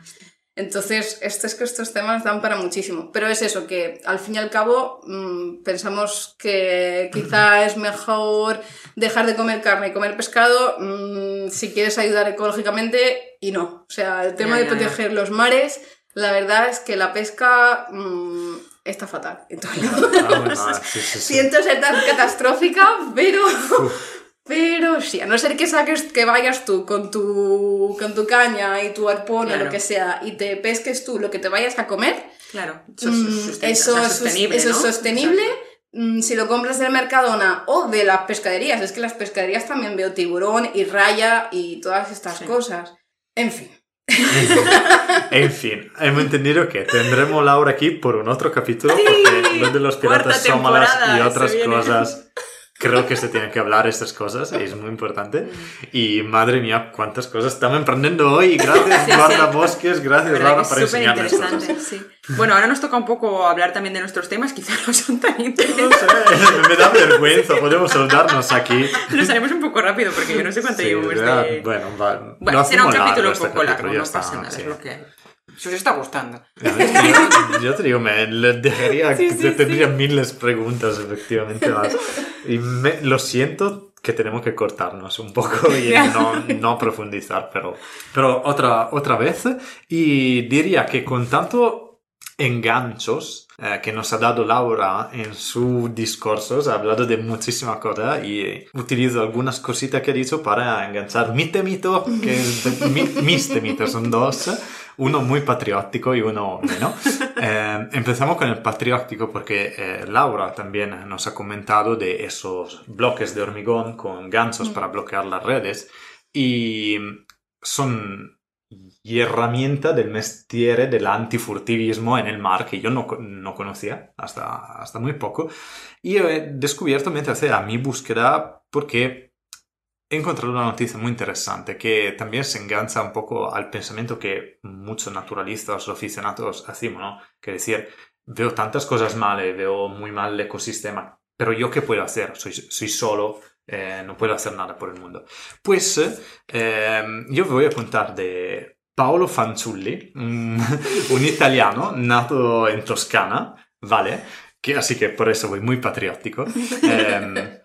Entonces, esto es que estos temas dan para muchísimo. Pero es eso, que al fin y al cabo mm, pensamos que quizá es mejor dejar de comer carne y comer pescado mm, si quieres ayudar ecológicamente y no. O sea, el tema Ya, de ya, ya. proteger los mares, la verdad es que la pesca mm, está fatal. Entonces, Ah, bueno, ah, sí, sí, sí. siento ser tan catastrófica, pero... Pero sí, a no ser que saques, que vayas tú con tu, con tu caña y tu arpón o Claro. lo que sea y te pesques tú lo que te vayas a comer, Claro, eso, mm, es eso, o sea, sostenible. eso es ¿no? sostenible. Mm, Si lo compras del Mercadona o de las pescaderías, es que las pescaderías también veo tiburón y raya y todas estas Sí. cosas. En fin. En fin, hemos entendido que tendremos Laura aquí por un otro capítulo, porque lo de los piratas sómalas temporada, y otras viene. cosas, creo que se tienen que hablar estas cosas, y es muy importante. Y madre mía, cuántas cosas estamos aprendiendo hoy. Gracias, Sí, Guarda sí. Bosques, gracias, Laura, súper enseñarnos cosas. sí. Bueno, ahora nos toca un poco hablar también de nuestros temas, quizá no son tan No interesantes. sé, me da vergüenza, podemos saludarnos aquí. Los haremos un poco rápido porque yo no sé cuánto ya, de... Bueno, va, Bueno, lo será un capítulo un este poco largo, capítulo, no pasa nada, es lo que hay. Si os está gustando. Yo, yo te digo, me dejaría, Sí, sí, te tendría miles de preguntas, efectivamente, más. Y me- lo siento que tenemos que cortarnos un poco y no, no profundizar, pero, pero otra, otra vez. Y diría que con tanto enganchos eh, que nos ha dado Laura en su discurso, ha hablado de muchísimas cosas y utilizo algunas cositas que ha dicho para enganchar mi temito, que mi, mis temitos son dos uno muy patriótico y uno menos. Eh, empezamos con el patriótico porque eh, Laura también nos ha comentado de esos bloques de hormigón con ganchos para bloquear las redes y son herramienta del mestiere del antifurtivismo en el mar que yo no, no conocía hasta, hasta muy poco y he descubierto mientras era mi búsqueda porque he encontrado una noticia muy interesante que también se engancha un poco al pensamiento que muchos naturalistas o aficionados hacemos, ¿no? Que decir, veo tantas cosas mal, veo muy mal el ecosistema, pero yo qué puedo hacer? Soy, soy solo, eh, no puedo hacer nada por el mundo. Pues eh, yo voy a contar de Paolo Fanciulli, un, un italiano nato en Toscana, ¿vale? Que, así que por eso voy muy patriótico. Eh,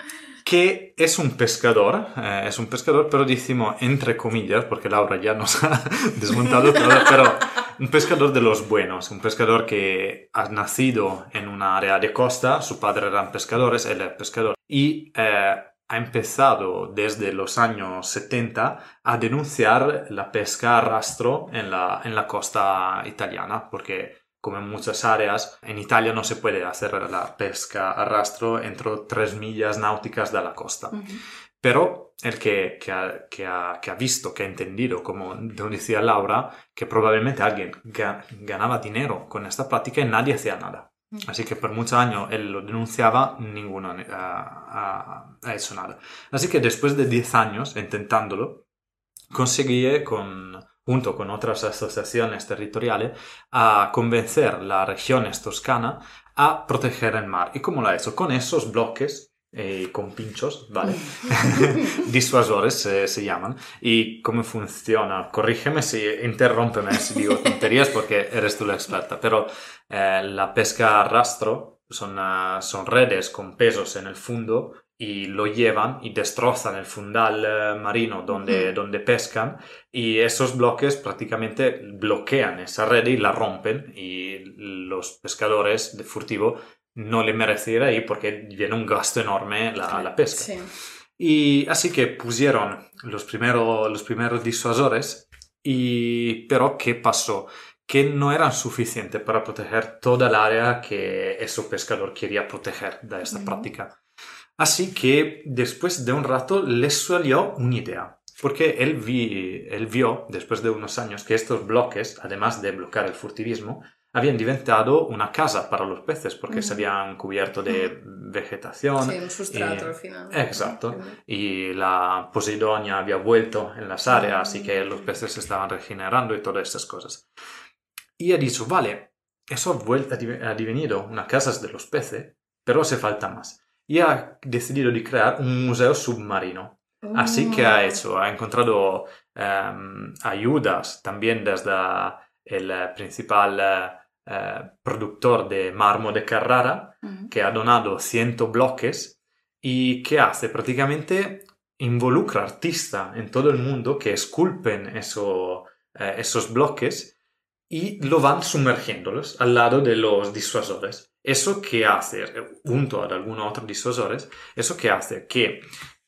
que es un pescador, eh, es un pescador, pero decimos entre comillas, porque Laura ya nos ha desmontado todo, pero un pescador de los buenos, un pescador que ha nacido en una área de costa, su padre eran pescadores, él es pescador, y eh, ha empezado desde los años 70 a denunciar la pesca a rastro en la, en la costa italiana, porque como en muchas áreas, en Italia no se puede hacer la pesca a rastro entre tres millas náuticas de la costa. Pero el que, que, ha, que, ha, que, ha, visto, que ha entendido, como decía Laura, que probablemente alguien ganaba dinero con esta práctica y nadie hacía nada. Así que por muchos años él lo denunciaba, ninguno ha, ha hecho nada. Así que después de 10 años intentándolo, conseguí con junto con otras asociaciones territoriales, a convencer las regiones toscanas a proteger el mar. ¿Y cómo lo ha hecho? Con esos bloques eh, con pinchos, ¿vale? Disuasores se llaman. ¿Y cómo funciona? Corrígeme si interrómpeme si digo tonterías porque eres tú la experta, pero eh, la pesca a rastro son, uh, son redes con pesos en el fondo y lo llevan y destrozan el fundal eh, marino donde, donde pescan y esos bloques prácticamente bloquean esa red y la rompen y los pescadores de furtivo no le merecen ir ahí porque viene un gasto enorme la, la pesca. Y así que pusieron los primeros, los primeros disuasores y pero ¿qué pasó? que no eran suficientes para proteger toda el área que ese pescador quería proteger de esta práctica. Así que después de un rato le salió una idea, porque él, vi, él vio, después de unos años, que estos bloques, además de bloquear el furtivismo, habían inventado una casa para los peces porque se habían cubierto de vegetación. Sí, un sustrato al final. Exacto. Y la Posidonia había vuelto en las áreas, así que los peces se estaban regenerando y todas estas cosas. Y ha dicho, vale, eso ha, vuelto, ha devenido una casa de los peces, pero hace falta más y ha decidido de crear un museo submarino. Así que ha oh. hecho, ha encontrado um, ayudas también desde el principal uh, productor de mármol de Carrara, uh -huh. que ha donado 100 bloques y que hace prácticamente involucra artistas en todo el mundo que esculpen eso, uh, esos bloques y lo van sumergiéndolos al lado de los disuasores. Eso que hace, junto a algunos otros disuasores, eso que hace que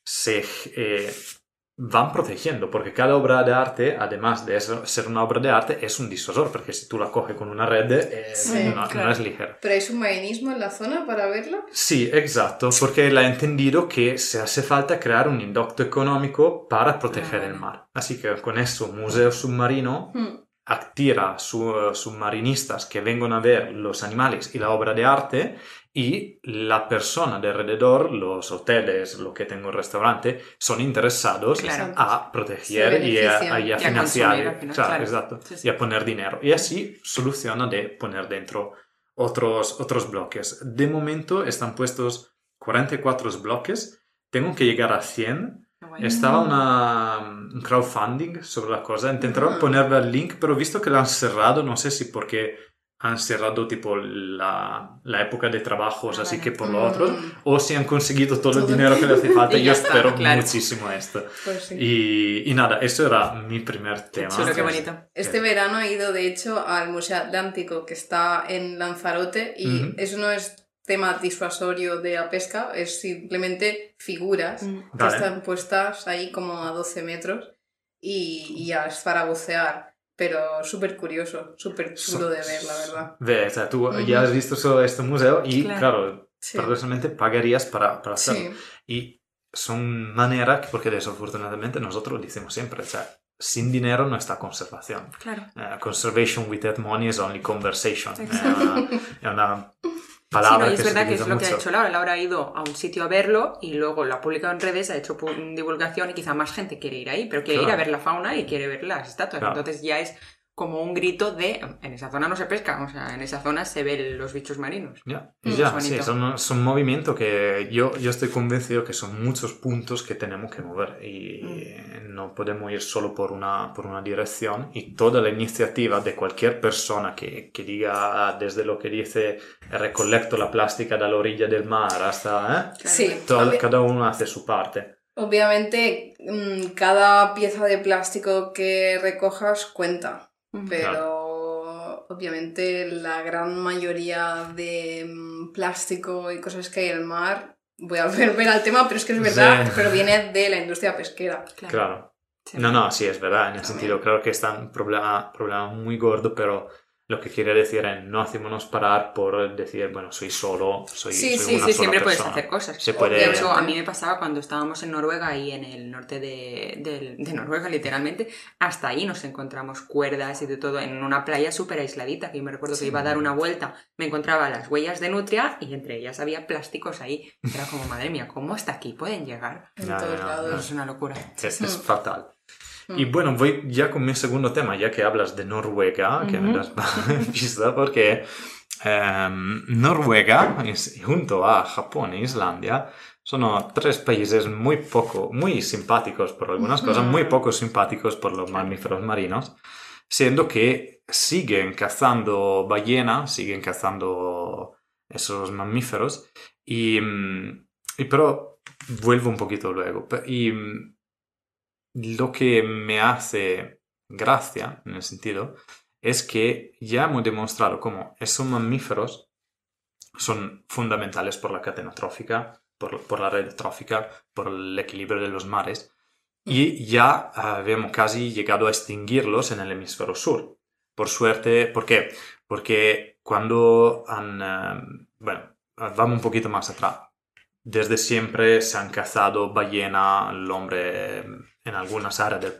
se eh, van protegiendo, porque cada obra de arte, además de ser una obra de arte, es un disuasor, porque si tú la coges con una red, eh, no, claro. no, es ligera. ¿Pero hay submarinismo en la zona para verla? Sí, exacto, porque él ha entendido que se hace falta crear un inducto económico para proteger ah. el mar. Así que con eso, museo submarino... Hmm attira su, submarinistas que vengono a ver los animales y la obra de arte y la persona de alrededor, los hoteles, lo que tengo el restaurante, son interesados claro. a proteger y a, y a, financiar, y a final, claro, exacto, sí, sí. y a poner dinero. Y así soluciona de poner dentro otros, otros bloques. De momento están puestos 44 bloques, tengo que llegar a 100 estaba una, un crowdfunding sobre la cosa. Intentaron ah. ponerle el link, pero visto que lo han cerrado, no sé si porque han cerrado tipo la, la época de trabajos, Ah, así vale. que por lo otro, Mm. o si han conseguido todo, el Todo. dinero que les hace falta. Yo está, espero claro. muchísimo esto. Pues sí. Y, y nada, eso era mi primer tema. chulo, qué bonito. Este verano he ido, de hecho, al Museo Atlántico que está en Lanzarote y eso no es tema disuasorio de la pesca, es simplemente figuras Mm. que Vale. están puestas ahí como a 12 metros y, y ya es para bucear, pero súper curioso, súper chulo de ver, la verdad. Ve, o sea, tú Ujú. ya has visto solo este museo y, Claro. claro, Sí. personalmente pagarías para, para hacerlo. Sí, Y son maneras, porque desafortunadamente nosotros lo decimos siempre, o sea, sin dinero no está conservación. Claro. Eh, conservation without money is only conversation. Eh, Exacto. è Sí, no, y es verdad que es lo que ha hecho Laura. Laura ha ido a un sitio a verlo y luego lo ha publicado en redes, ha hecho divulgación y quizá más gente quiere ir ahí, pero quiere ir a ver la fauna y quiere ver las estatuas. Claro. Entonces ya es como un grito de en esa zona no se pesca, o sea, en esa zona se ven los bichos marinos. Ya, Mm, y ya, es sí, son movimientos que yo, yo estoy convencido que son muchos puntos que tenemos que mover y Mm. no podemos ir solo por una, por una dirección y toda la iniciativa de cualquier persona que, que diga ah, desde lo que dice recolecto la plástica de la orilla del mar hasta... ¿eh? Sí. Todo- Obvi- cada uno hace su parte. Obviamente, mm, cada pieza de plástico que recojas cuenta. Pero obviamente la gran mayoría de mm, plástico y cosas que hay en el mar, voy a volver al tema, pero es que es verdad, Sí. pero viene de la industria pesquera. Claro. Claro. Sí. No, no, sí, es verdad, en el También. sentido, creo que está un problema, problema muy gordo, pero lo que quiere decir es no hacémonos parar por decir, bueno, soy solo, soy, Sí, soy sí, una Sí, sola siempre puedes persona. hacer cosas. Se puede... De hecho, a mí me pasaba cuando estábamos en Noruega y en el norte de, del- de Noruega, literalmente, hasta ahí nos encontramos cuerdas y de todo en una playa súper aisladita, que yo me recuerdo que iba a dar una vuelta, me encontraba las huellas de nutria y entre ellas había plásticos ahí. Era como, madre mía, ¿cómo hasta aquí pueden llegar? En No, todos no, lados. no. Es una locura. Es, es fatal. Mm. Y bueno, voy ya con mi segundo tema, ya que hablas de Noruega, que me das pista, porque ehm, Noruega, junto a Japón e Islandia, sono tres países muy poco, muy simpáticos por algunas cosas, muy poco simpáticos por los mamíferos marinos, siendo que siguen cazando ballenas, siguen cazando esos mamíferos, y, mm, y pero vuelvo un poquito luego. Y mm, lo que me hace gracia, en el sentido, es que ya hemos demostrado cómo esos mamíferos son fundamentales por la cadena trófica, por, por la red trófica, por el equilibrio de los mares, y ya habíamos casi llegado a extinguirlos en el hemisferio sur. Por suerte, ¿por qué? Porque cuando han... eh, bueno, vamos un poquito más atrás. Desde siempre se han cazado ballena, el hombre en algunas áreas del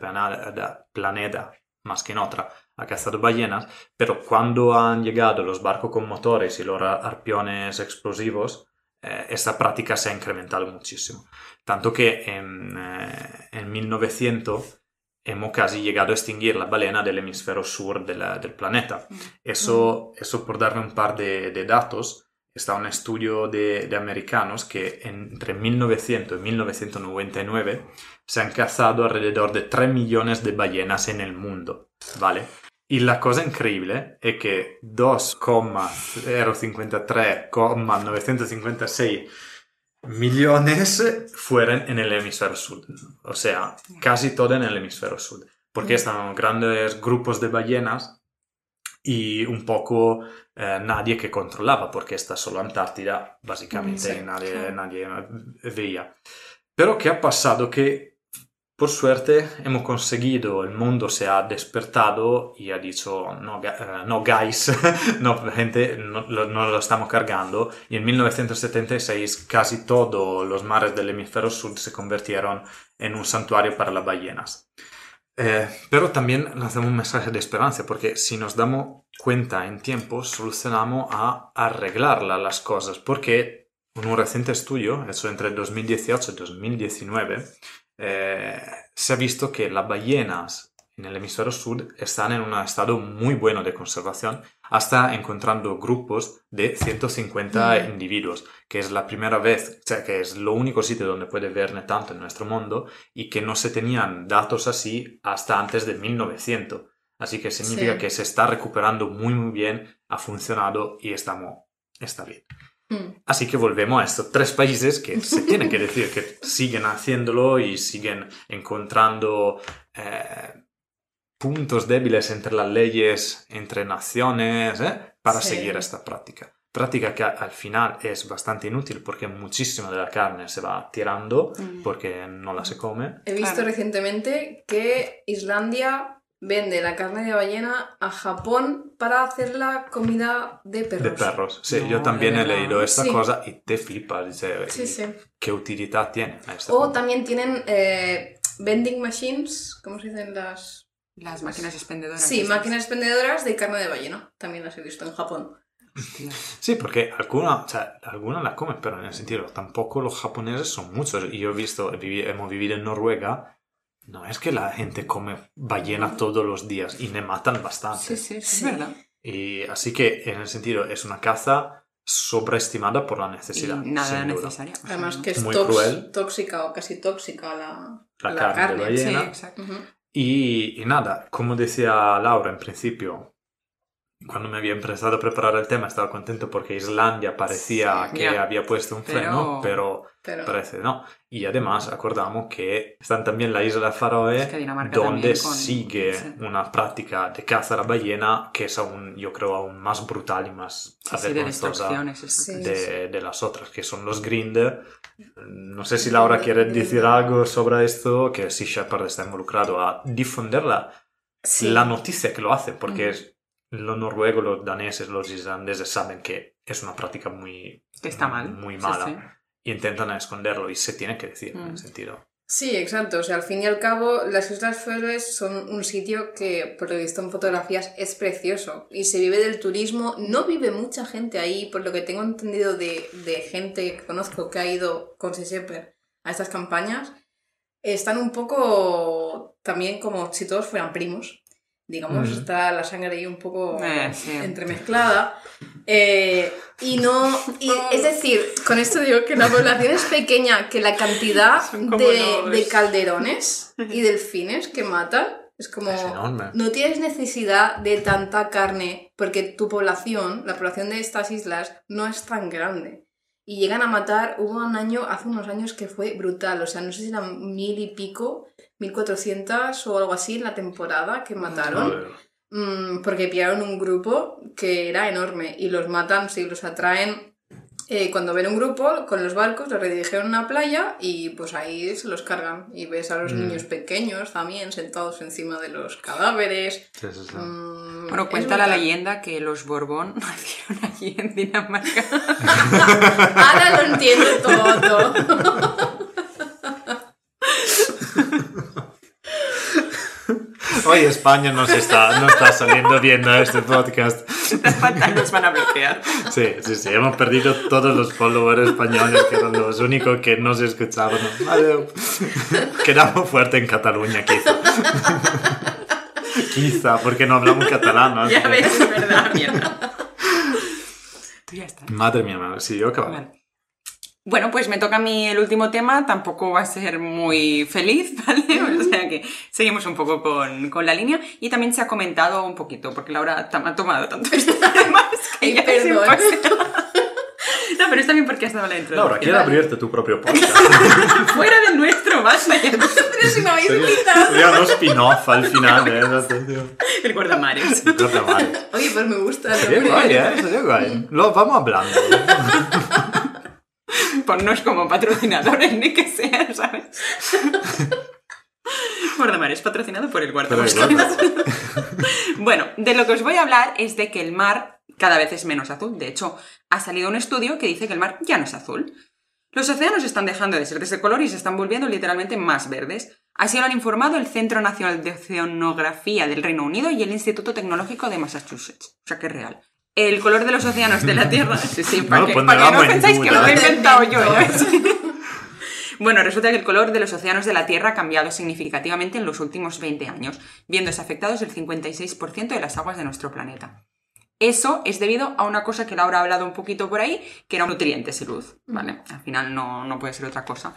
planeta, más que en otra, ha cazado ballenas, pero cuando han llegado los barcos con motores y los ar- arpiones explosivos, eh, esta práctica se ha incrementado muchísimo. Tanto que en, eh, en 1900 hemos casi llegado a extinguir la balena del hemisferio sur de la- del planeta. Eso, eso por darle un par de, de datos, está un estudio de, de americanos que entre 1900 y 1999 se han cazado alrededor de 3 millones de ballenas en el mundo, ¿vale? Y la cosa increíble è che 2,053,956 millones fueron en el hemisferio sur, o sea, casi todo en el hemisferio sur, porque están grandes grupos de ballenas y un poco eh, nadie que controlaba, porque está solo Antártida, básicamente Sí, nadie, claro. nadie veía. Pero ¿qué ha pasado? Que por suerte hemos conseguido, el mundo se ha despertado y ha dicho, no, eh, no guys, no, gente, no, no lo estamos cargando. Y en 1976 casi todos los mares del hemisferio sur se convirtieron en un santuario para las ballenas. Eh, pero también lanzamos un mensaje de esperanza, porque si nos damos cuenta en tiempo, solucionamos a arreglar la- las cosas, porque en un reciente estudio, hecho entre 2018 y 2019, eh, se ha visto que las ballenas en el hemisferio sur están en un estado muy bueno de conservación, hasta encontrando grupos de 150 Mm. individuos, que es la primera vez, o sea, que es lo único sitio donde puede verne tanto en nuestro mundo y que no se tenían datos así hasta antes de 1900. Así que significa Sí. que se está recuperando muy muy bien, ha funcionado y estamos, está bien. Mm. Así que volvemos a estos tres países que se tiene que decir que siguen haciéndolo y siguen encontrando eh, puntos débiles entre las leyes, entre naciones, ¿eh? para Sí. seguir esta práctica. Práctica que al final es bastante inútil porque muchísima de la carne se va tirando Mm. porque no la se come. He visto Claro. recientemente que Islandia vende la carne de ballena a Japón para hacer la comida de perros. De perros. Sí, No, yo también he leído esta Sí. cosa y te flipas. dice, Sí, ¿y sí. ¿Qué utilidad tiene? a este O punto? también tienen eh, vending machines, ¿cómo se dicen las? Las máquinas expendedoras. Sí, estas. máquinas expendedoras de carne de ballena. También las he visto en Japón. Hostia. Sí, porque algunas, o sea, algunas la comen, pero en el sentido, tampoco los japoneses son muchos. Y yo he visto, hemos vivido en Noruega, no es que la gente come ballena todos los días y me matan bastante. Sí, sí, sí, Sí. es verdad. Y así que en el sentido, es una caza sobreestimada por la necesidad. Y nada necesaria. Además que es Muy tox- cruel. tóxica o casi tóxica la, La la carne de Sí, ballena. exacto. Ujú. Y, y nada, como decía Laura en principio, cuando me había empezado a preparar el tema estaba contento porque Islandia parecía Sí, que ya. había puesto un freno, pero Pero parece no. Y además acordamos que están también la isla Es Faroe, que Dinamarca donde con- sigue sí. una práctica de caza a la ballena que es aún, yo creo, aún más brutal y más Sí, de de, de las otras, que son los Grinder. No sé si Laura quiere decir algo sobre esto, que si Shepard está involucrado a difundirla la noticia que lo hace, porque Mm. Los noruegos, los daneses, los islandeses saben que es una práctica muy, Que está mal. muy Sí, mala sí. y intentan esconderlo y se tiene que decir en Mm. el sentido. Sí, exacto. O sea, al fin y al cabo, las Islas Feroes son un sitio que, por lo visto en fotografías, es precioso. Y se vive del turismo. No vive mucha gente ahí, por lo que tengo entendido de, de gente que conozco que ha ido con Seseper a estas campañas. Están un poco también como si todos fueran primos. Digamos, Ujú. está la sangre ahí un poco Eh, sí. entremezclada. Eh, y no. Y, es decir, con esto digo que la población es pequeña, que la cantidad de, de calderones y delfines que matan es como. Es enorme. No tienes necesidad de tanta carne porque tu población, la población de estas islas, no es tan grande. Y llegan a matar, hubo un año, hace unos años que fue brutal, o sea, no sé si eran mil y pico, mil cuatrocientas o algo así en la temporada que mataron. Joder. Mm, porque pillaron un grupo que era enorme y los matan, sí, los atraen. eh, cuando ven un grupo con los barcos, los redirigen a una playa y pues ahí se los cargan. Y ves a los Mm. niños pequeños también sentados encima de los cadáveres. Sí, sí, sí. Mm, Bueno, cuenta la leyenda que los Borbón nacieron allí en Dinamarca. Ahora lo entiendo todo. Hoy España nos está, no está saliendo bien a este podcast. Pantallas van a bloquear. Sí, sí, sí, hemos perdido todos los followers españoles que eran los únicos que nos escuchaban. Quedamos fuerte en Cataluña, quizá. quizá, porque no hablamos catalán. Ya ves, es verdad, mierda. Tú ya estás. Madre mía, madre, sí, yo acabo. Vale. Bueno, pues me toca a mí el último tema, tampoco va a ser muy feliz, ¿vale? O sea que seguimos un poco con, con la línea y también se ha comentado un poquito, porque Laura ha tomado tanto estos temas que Ay, ya es perdón. No, pero está bien porque has dado la introducción. Laura, quiero abrirte tu propio podcast. Fuera del nuestro, basta ya. Pero si me habéis Sería, invitado. sería un spin-off al final de esa atención. El guardamares. Oye, pues me gusta. el Sería guay, ¿eh? Sería guay. Lo vamos hablando. Ponnos como patrocinadores, ni que sea, ¿sabes? Guardamares, patrocinado por el igual. Bueno, de lo que os voy a hablar es de que el mar cada vez es menos azul. De hecho, ha salido un estudio que dice que el mar ya no es azul. Los océanos están dejando de ser de ese color y se están volviendo literalmente más verdes. Así lo han informado el Centro Nacional de Oceanografía del Reino Unido y el Instituto Tecnológico de Massachusetts. O sea que es real. El color de los océanos de la Tierra. Sí, sí, para No, que, pues para que no pensáis que lo he inventado yo. ¿eh? Bueno, resulta que el color de los océanos de la Tierra ha cambiado significativamente en los últimos 20 años, viéndose afectados el 56% de las aguas de nuestro planeta. Eso es debido a una cosa que Laura ha hablado un poquito por ahí, que eran nutrientes y luz, ¿vale? Al final no, no puede ser otra cosa.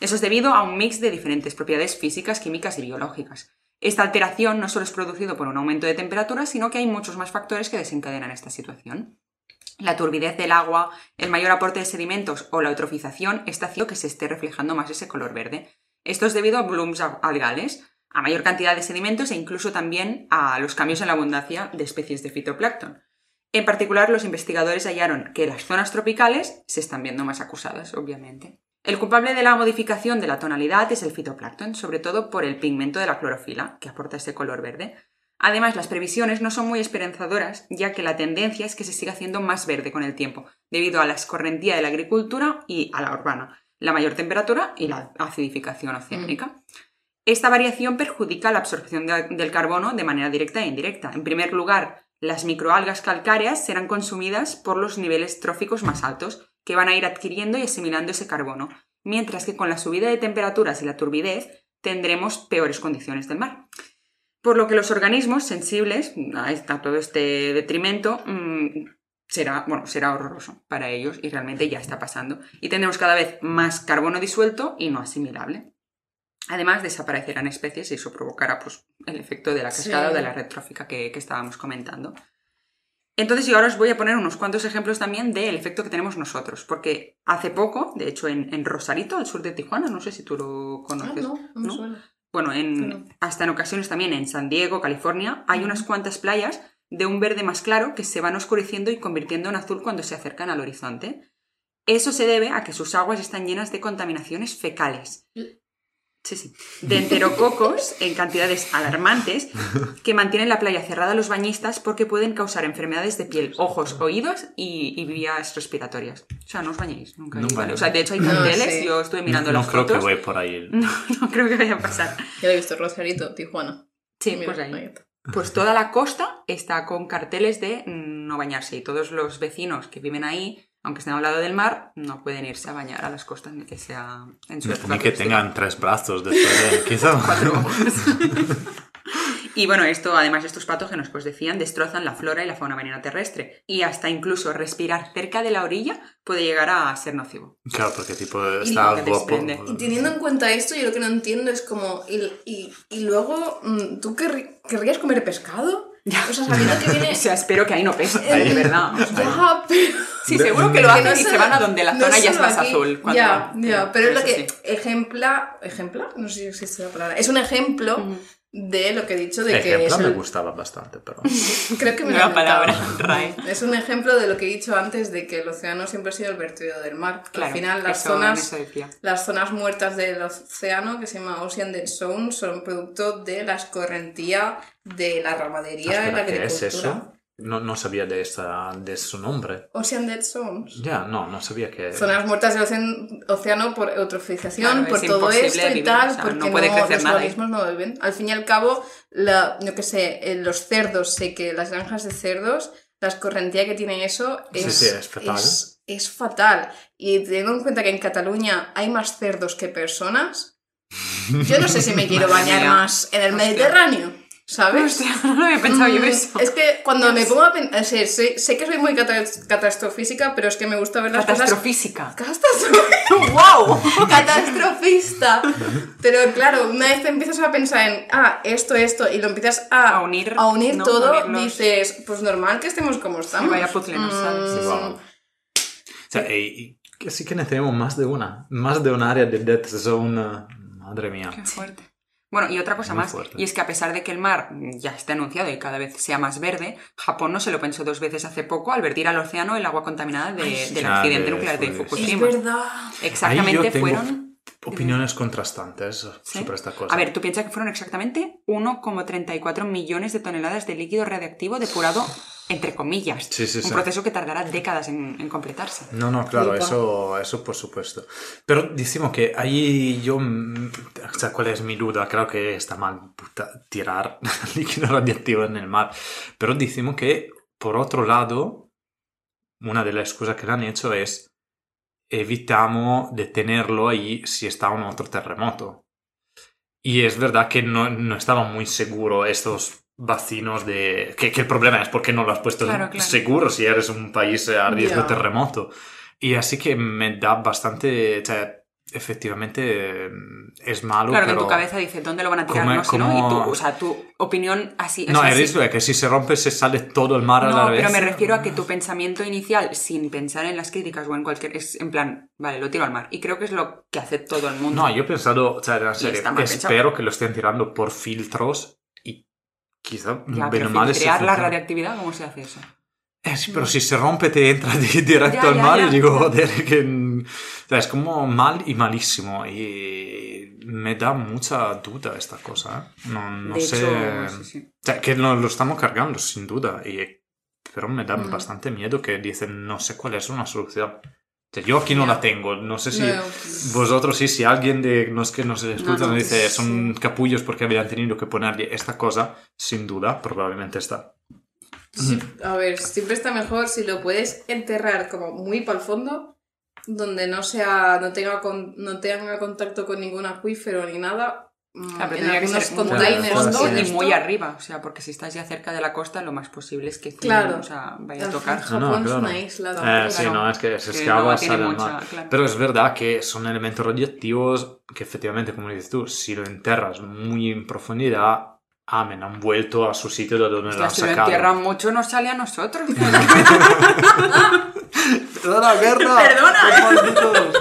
Eso es debido a un mix de diferentes propiedades físicas, químicas y biológicas. Esta alteración no solo es producido por un aumento de temperatura, sino que hay muchos más factores que desencadenan esta situación. La turbidez del agua, el mayor aporte de sedimentos o la eutrofización está haciendo que se esté reflejando más ese color verde. Esto es debido a blooms algales, a mayor cantidad de sedimentos e incluso también a los cambios en la abundancia de especies de fitoplancton. En particular, los investigadores hallaron que las zonas tropicales se están viendo más acusadas, obviamente. El culpable de la modificación de la tonalidad es el fitoplancton, sobre todo por el pigmento de la clorofila, que aporta ese color verde. Además, las previsiones no son muy esperanzadoras, ya que la tendencia es que se siga haciendo más verde con el tiempo, debido a la escorrentía de la agricultura y a la urbana, la mayor temperatura y la acidificación oceánica. Esta variación perjudica la absorción del carbono de manera directa e indirecta. En primer lugar, las microalgas calcáreas serán consumidas por los niveles tróficos más altos, que van a ir adquiriendo y asimilando ese carbono, mientras que con la subida de temperaturas y la turbidez tendremos peores condiciones del mar. Por lo que los organismos sensibles a todo este detrimento mm, será, bueno, será horroroso para ellos y realmente ya está pasando. Y tendremos cada vez más carbono disuelto y no asimilable. Además, desaparecerán especies y eso provocará pues, el efecto de la cascada o de la red trófica que, estábamos comentando. Entonces, yo ahora os voy a poner unos cuantos ejemplos también del efecto que tenemos nosotros, porque hace poco, de hecho en, Rosarito, al sur de Tijuana, no sé si tú lo conoces. Ah, no, no, bueno, en, hasta en ocasiones también en San Diego, California, hay unas cuantas playas de un verde más claro que se van oscureciendo y convirtiendo en azul cuando se acercan al horizonte. Eso se debe a que sus aguas están llenas de contaminaciones fecales. Sí, sí. De enterococos en cantidades alarmantes que mantienen la playa cerrada a los bañistas porque pueden causar enfermedades de piel, ojos, oídos y, vías respiratorias. O sea, no os bañéis nunca. o sea, de hecho hay carteles, yo estuve mirando no, las fotos. No creo que voy por ahí. No, no creo que vaya a pasar. Ya lo he visto, Rosarito, Tijuana. Sí, pues ahí. Pues toda la costa está con carteles de no bañarse y todos los vecinos que viven ahí aunque estén al lado del mar, no pueden irse a bañar a las costas ni que sea en su Ni que tengan tres brazos después de quizá. Cuatro Y bueno, esto, además, estos patógenos, pues decían, destrozan la flora y la fauna marina terrestre. Y hasta incluso respirar cerca de la orilla puede llegar a ser nocivo. Claro, porque tipo está guapo. Y teniendo en cuenta esto, yo lo que no entiendo es como. Y, y, luego, mm, ¿tú querrías comer pescado? Ya. O sea, sabiendo que viene... O sea, espero que ahí no pese, de verdad. Ya, pero... Sí, seguro que lo hacen y se van a donde la zona ya es más azul. Ya, ya, pero es lo que... Ejempla... ¿Ejempla? No sé si existe la palabra. Es un ejemplo de lo que he dicho de que es me gustaba bastante, pero... Creo que me Nueva palabra, Es un ejemplo de lo que he dicho antes de que el océano siempre ha sido el vertido del mar. Al final las zonas las zonas muertas del océano que se llama Ocean Dead Zone son producto de la escorrentía de la ramadería y la agricultura. ¿Qué es eso? No, no sabía de, esa, de su nombre. Ocean Dead Zones. Ya, no, no sabía que... Zonas muertas del océano por eutrofización, por todo esto y tal, porque no puede crecer los organismos no beben. Al fin y al cabo, la, yo qué sé, eh, los cerdos, sé que las granjas de cerdos, la escorrentía que tiene eso es, es fatal. Es, fatal. Y teniendo en cuenta que en Cataluña hay más cerdos que personas, yo no sé si me quiero bañar más en el Mediterráneo. ¿Sabes? no lo había pensado yo mm, eso. Es que cuando me pongo a pensar. Sé, sé, que soy muy catastrofísica, pero es que me gusta ver las catastrofísica. cosas. ¡Catastrofísica! ¡Wow! Catastrofista. Pero claro, una vez te empiezas a pensar en. Ah, esto, esto, y lo empiezas a, a unir, a unir todo, dices. Pues normal que estemos como estamos. vaya puzzle, no sabes. Mm. O sea, y, sí que necesitamos más de una. Más de un área de Death Zone. Madre mía. Qué fuerte. Bueno, y otra cosa más, y es que a pesar de que el mar ya está anunciado y cada vez sea más verde, Japón no se lo pensó dos veces hace poco al vertir al océano el agua contaminada del accidente nuclear de Fukushima. Es verdad. Exactamente fueron opiniones contrastantes sobre esta cosa. A ver, tú piensas que fueron exactamente 1,34 millones de toneladas de líquido radiactivo depurado entre comillas. un proceso que tardará décadas en, completarse. No, no, claro, eso, eso por supuesto. Pero decimos que ahí yo, mm, o sea, ¿cuál es mi duda? Creo que está mal tirar líquido radiactivo en el mar. Pero decimos que, por otro lado, una de las cosas que le han hecho es evitamos de tenerlo ahí si está un otro terremoto. Y es verdad que no, no estaba muy seguro estos vacinos de... Que, el problema es porque no lo has puesto seguro si eres un país a riesgo de terremoto. Y así que me da bastante... efectivamente eh, es malo. Claro, que pero... en tu cabeza dice, ¿dónde lo van a tirar? Como- no sé, ¿no? Y tú, o sea, tu opinión así... o No, sea, el riesgo es que si se rompe se sale todo el mar a No, la vez. pero me refiero a que tu pensamiento inicial, sin pensar en las críticas o en cualquier... Es en plan, vale, lo tiro al mar. Y creo que es lo que hace todo el mundo. No, yo he pensado, o sea, en serio, espero que lo estén tirando por filtros quizá Ya, pero mal crear la radiactividad, ¿cómo se hace eso? Eh, sí, pero si se rompe te entra di- directo Ya, al mar ya. y digo, joder, que... o sea, es como mal y malísimo y me da mucha duda esta cosa, ¿eh? No, no de sé... hecho, sí, sí. O sea, que no, lo estamos cargando, sin duda, y, pero me da Mm. bastante miedo que dicen, no sé cuál es una solución. Yo aquí no la tengo, no sé si No. vosotros sí, si alguien de los que nos escuchan No, no, dice, son capullos porque habían tenido que ponerle esta cosa, sin duda, probablemente está. Sí, a ver, siempre está mejor si lo puedes enterrar como muy para el fondo, donde no sea, no tenga, con- no tenga contacto con ningún acuífero ni nada. Mm, Claro, pero tendría que algunos ser Claro, containers fondo todo y muy arriba. O sea, porque si estás ya cerca de la costa, lo más posible es que sí, Claro. o sea, vaya a tocar. fin, No, no, Japón es claro. una isla Eh, sí, claro. no, es que se Que escava, no sale al mucha- mar. claro. Pero es verdad que son elementos radioactivos que efectivamente, como dices tú, si lo enterras muy en profundidad, amen, han vuelto a su sitio de donde lo Hostia, han si lo sacado. entierran mucho, nos sale a nosotros. ¡Perdona, guerra! Perdona,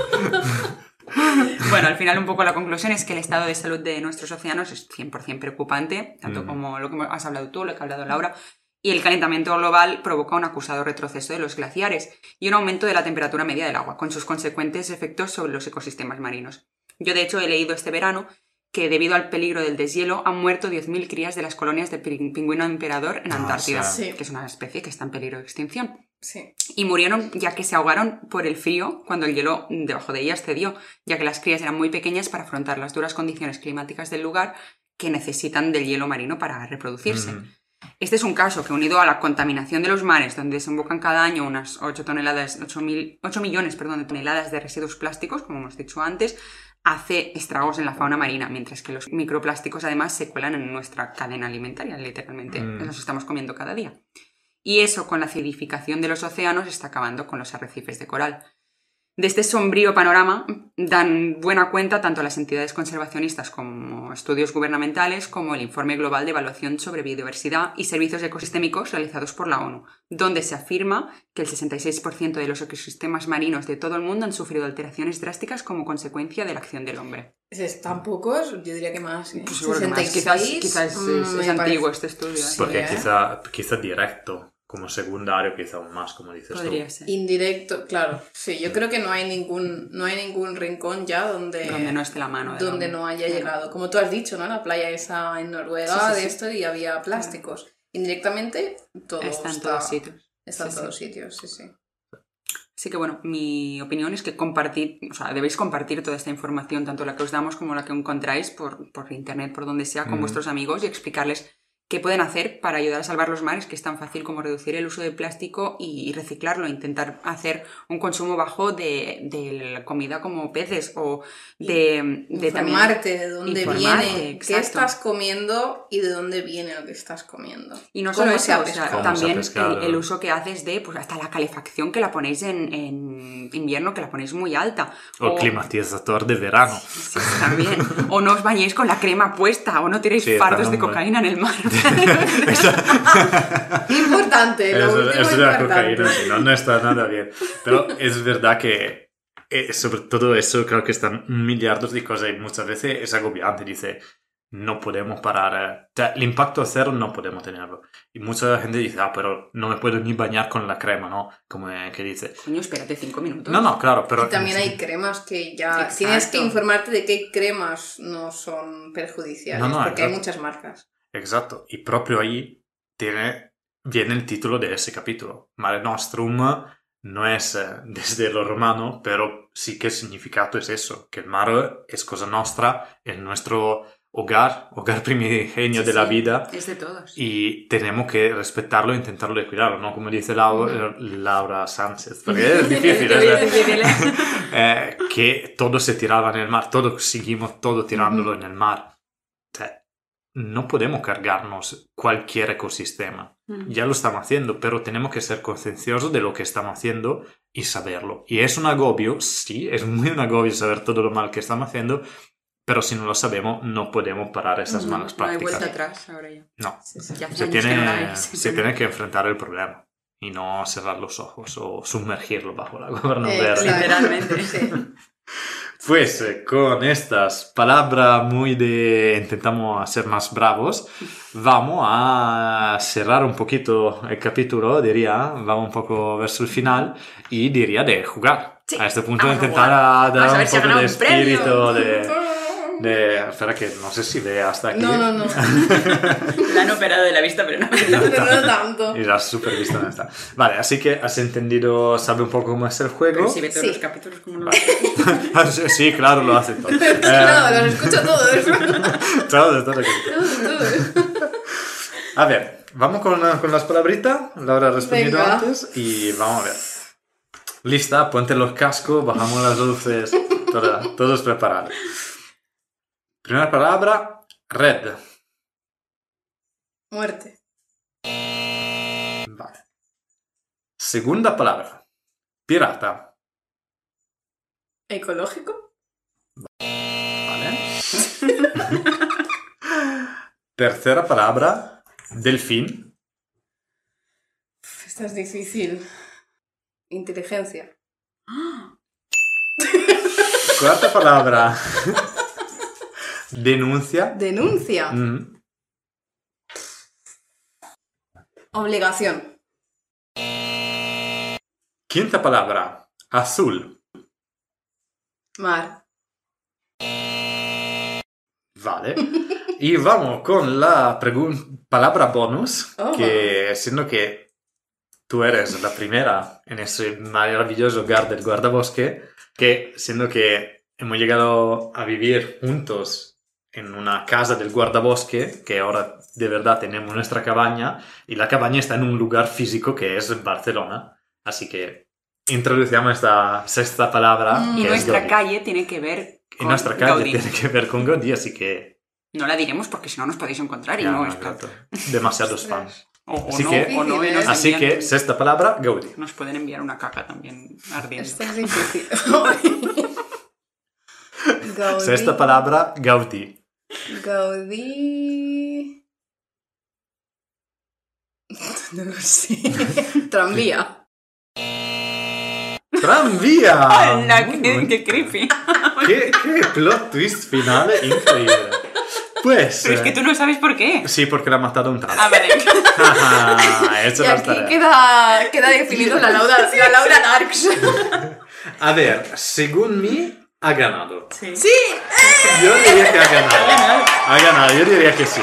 Bueno, al final un poco la conclusión es que el estado de salud de nuestros océanos es 100% preocupante, tanto Mm. como lo que has hablado tú, lo que ha hablado Laura, y el calentamiento global provoca un acusado retroceso de los glaciares y un aumento de la temperatura media del agua, con sus consecuentes efectos sobre los ecosistemas marinos. Yo, de hecho, he leído este verano que debido al peligro del deshielo han muerto 10.000 crías de las colonias de pin- pingüino emperador en Ah, Antártida, sí. que es una especie que está en peligro de extinción Sí. y murieron ya que se ahogaron por el frío cuando el hielo debajo de ellas cedió, ya que las crías eran muy pequeñas para afrontar las duras condiciones climáticas del lugar que necesitan del hielo marino para reproducirse. Mm. Este es un caso que, unido a la contaminación de los mares, donde desembocan cada año unas 8, toneladas, 8, mil- 8 millones perdón, de toneladas de residuos plásticos, como hemos dicho antes, hace estragos en la fauna marina, mientras que los microplásticos además se cuelan en nuestra cadena alimentaria, literalmente. Mm. Nos estamos comiendo cada día. Y eso, con la acidificación de los océanos, está acabando con los arrecifes de coral. De este sombrío panorama dan buena cuenta tanto las entidades conservacionistas como estudios gubernamentales como el Informe Global de Evaluación sobre Biodiversidad y Servicios Ecosistémicos realizados por la ONU, donde se afirma que el 66% de los ecosistemas marinos de todo el mundo han sufrido alteraciones drásticas como consecuencia de la acción del hombre. Están pocos, yo diría que más. ¿eh? Pues que más. Quizás, quizás es, mm, es antiguo parece- este estudio. ¿eh? Sí. Porque ¿eh? quizá, quizá directo, como secundario, quizá aún más, como dices Podría tú. ser. Indirecto, claro. Sí, yo creo que no hay ningún, no hay ningún rincón ya donde, Donde no esté la mano. donde hombre. no haya Claro. llegado. Como tú has dicho, ¿no? La playa esa en Noruega Sí, sí, de sí. esto y había plásticos. Indirectamente, todo Está en todos sitios. Está en Sí, todos sí. sitios, sí, sí. Así que bueno, mi opinión es que compartid, o sea, debéis compartir toda esta información, tanto la que os damos como la que encontráis por, por internet, por donde sea, con vuestros amigos y explicarles qué pueden hacer para ayudar a salvar los mares, que es tan fácil como reducir el uso de plástico y, reciclarlo, intentar hacer un consumo bajo de, de la comida como peces o de, de también... Informarte de dónde informarte, viene, qué estás comiendo y de dónde viene lo que estás comiendo. Y no ¿Cómo solo eso, o sea, también el, el uso que haces de, pues hasta la calefacción que la ponéis en, en invierno, que la ponéis muy alta. O climatizador de verano. Sí, también. O no os bañéis con la crema puesta, o no tiréis Sí, fardos de también. cocaína en el mar. Importante, lo Eso, eso de la importante. cocaína, no, no está nada bien. Pero es verdad que eh, sobre todo eso creo que están millardos de cosas y muchas veces es agobiante. Dice, no podemos parar. eh, o sea, el impacto cero no podemos tenerlo. Y mucha gente dice, ah, pero no me puedo ni bañar con la crema, ¿no? Como eh, que dice. Coño, espérate cinco minutos. No, no, claro, pero... Y también hay cremas que ya Exacto. tienes que informarte de qué cremas no son perjudiciales, No, no, porque hay muchas marcas. Exacto, y proprio ahí tiene, viene el título de ese capítulo. Mare Nostrum no es eh, desde lo romano, pero sí que el significado es eso, que el mar es cosa nuestra, es nuestro hogar, hogar primigenio Sí, de la sí, vida, Es de todos. y tenemos que respetarlo e intentarlo de cuidarlo, ¿no? Como dice Laura, Laura Sánchez, porque es difícil, es, eh, que todo se tiraba en el mar, todo seguimos todo tirándolo en el mar. No podemos cargarnos cualquier ecosistema. Ya lo estamos haciendo, pero tenemos que ser concienciosos de lo que estamos haciendo y saberlo. Y es un agobio, sí, es muy un agobio saber todo lo mal que estamos haciendo, pero si no lo sabemos no podemos parar esas malas No hay prácticas. vuelta atrás ahora ya. No, Sí, sí. Ya se que no la tiene, ves. se tiene que enfrentar el problema y no cerrar los ojos o sumergirlo bajo el agua para no ver. Exacto. Literalmente. Sí. Pues con estas palabras muy de intentamos ser más bravos, vamos a cerrar un poquito el capítulo, diría, vamos un poco verso el final y diría de jugar. Sí, A este punto intentar dar un poco de espíritu de, de... Espera que no sé si ve hasta aquí. No, no, no. La han operado de la vista, pero no. Pero no tanto. Y la has super visto en esta. Vale, así que has entendido, sabe un poco cómo es el juego. Pero si ve todos Sí. los capítulos como lo Ah, sí, sí, claro, lo hace todo. Eh, No, los escucho todos. todo, todo. Todos, todos. A ver, vamos con, con las palabritas. Laura ha respondido Venga. antes y vamos a ver. Lista, ponte los cascos, bajamos las luces, toda- todos preparados. Primera palabra, red. Muerte. Vale. Segunda palabra, pirata. ¿Ecológico? Vale. Tercera palabra, delfín. Esta es difícil. Inteligencia. Cuarta palabra, denuncia. Denuncia. Mm. Obligación. Quinta palabra, azul. Mar. Vale. Y vamos con la palabra bonus, Oh. que siendo que tú eres la primera en ese maravilloso hogar del guardabosque, que siendo que hemos llegado a vivir juntos en una casa del guardabosque, que ahora de verdad tenemos nuestra cabaña, y la cabaña está en un lugar físico que es Barcelona. Así que introducimos esta sexta palabra. Mm. Y que es nuestra Gaudí. calle tiene que ver Y con nuestra calle Gaudí. tiene que ver con Gaudí, así que No la diremos porque si no nos podéis encontrar y Ya, no no, está. exacto. Demasiados fans. O, o Así no, que- o no, y Así envían- que, sexta palabra, Gaudí. Nos pueden enviar una caca también ardiendo. Esta es difícil. Gaudí. Sexta palabra, Gaudí. Gaudí. No lo sé. Tranvía. ¡Tranvía! Muy ¡Qué, qué creepy! ¿Qué, qué plot twist final increíble. Pues... Pero es que tú no sabes por qué. Sí, porque le ha matado un tal. Ah, vale. Hecho Y las aquí tareas. queda, queda definido la Laura, la Laura Darks. A ver, según mí, ha ganado. Sí. ¡Sí! Yo diría que ha ganado. Ha ganado, yo diría que sí.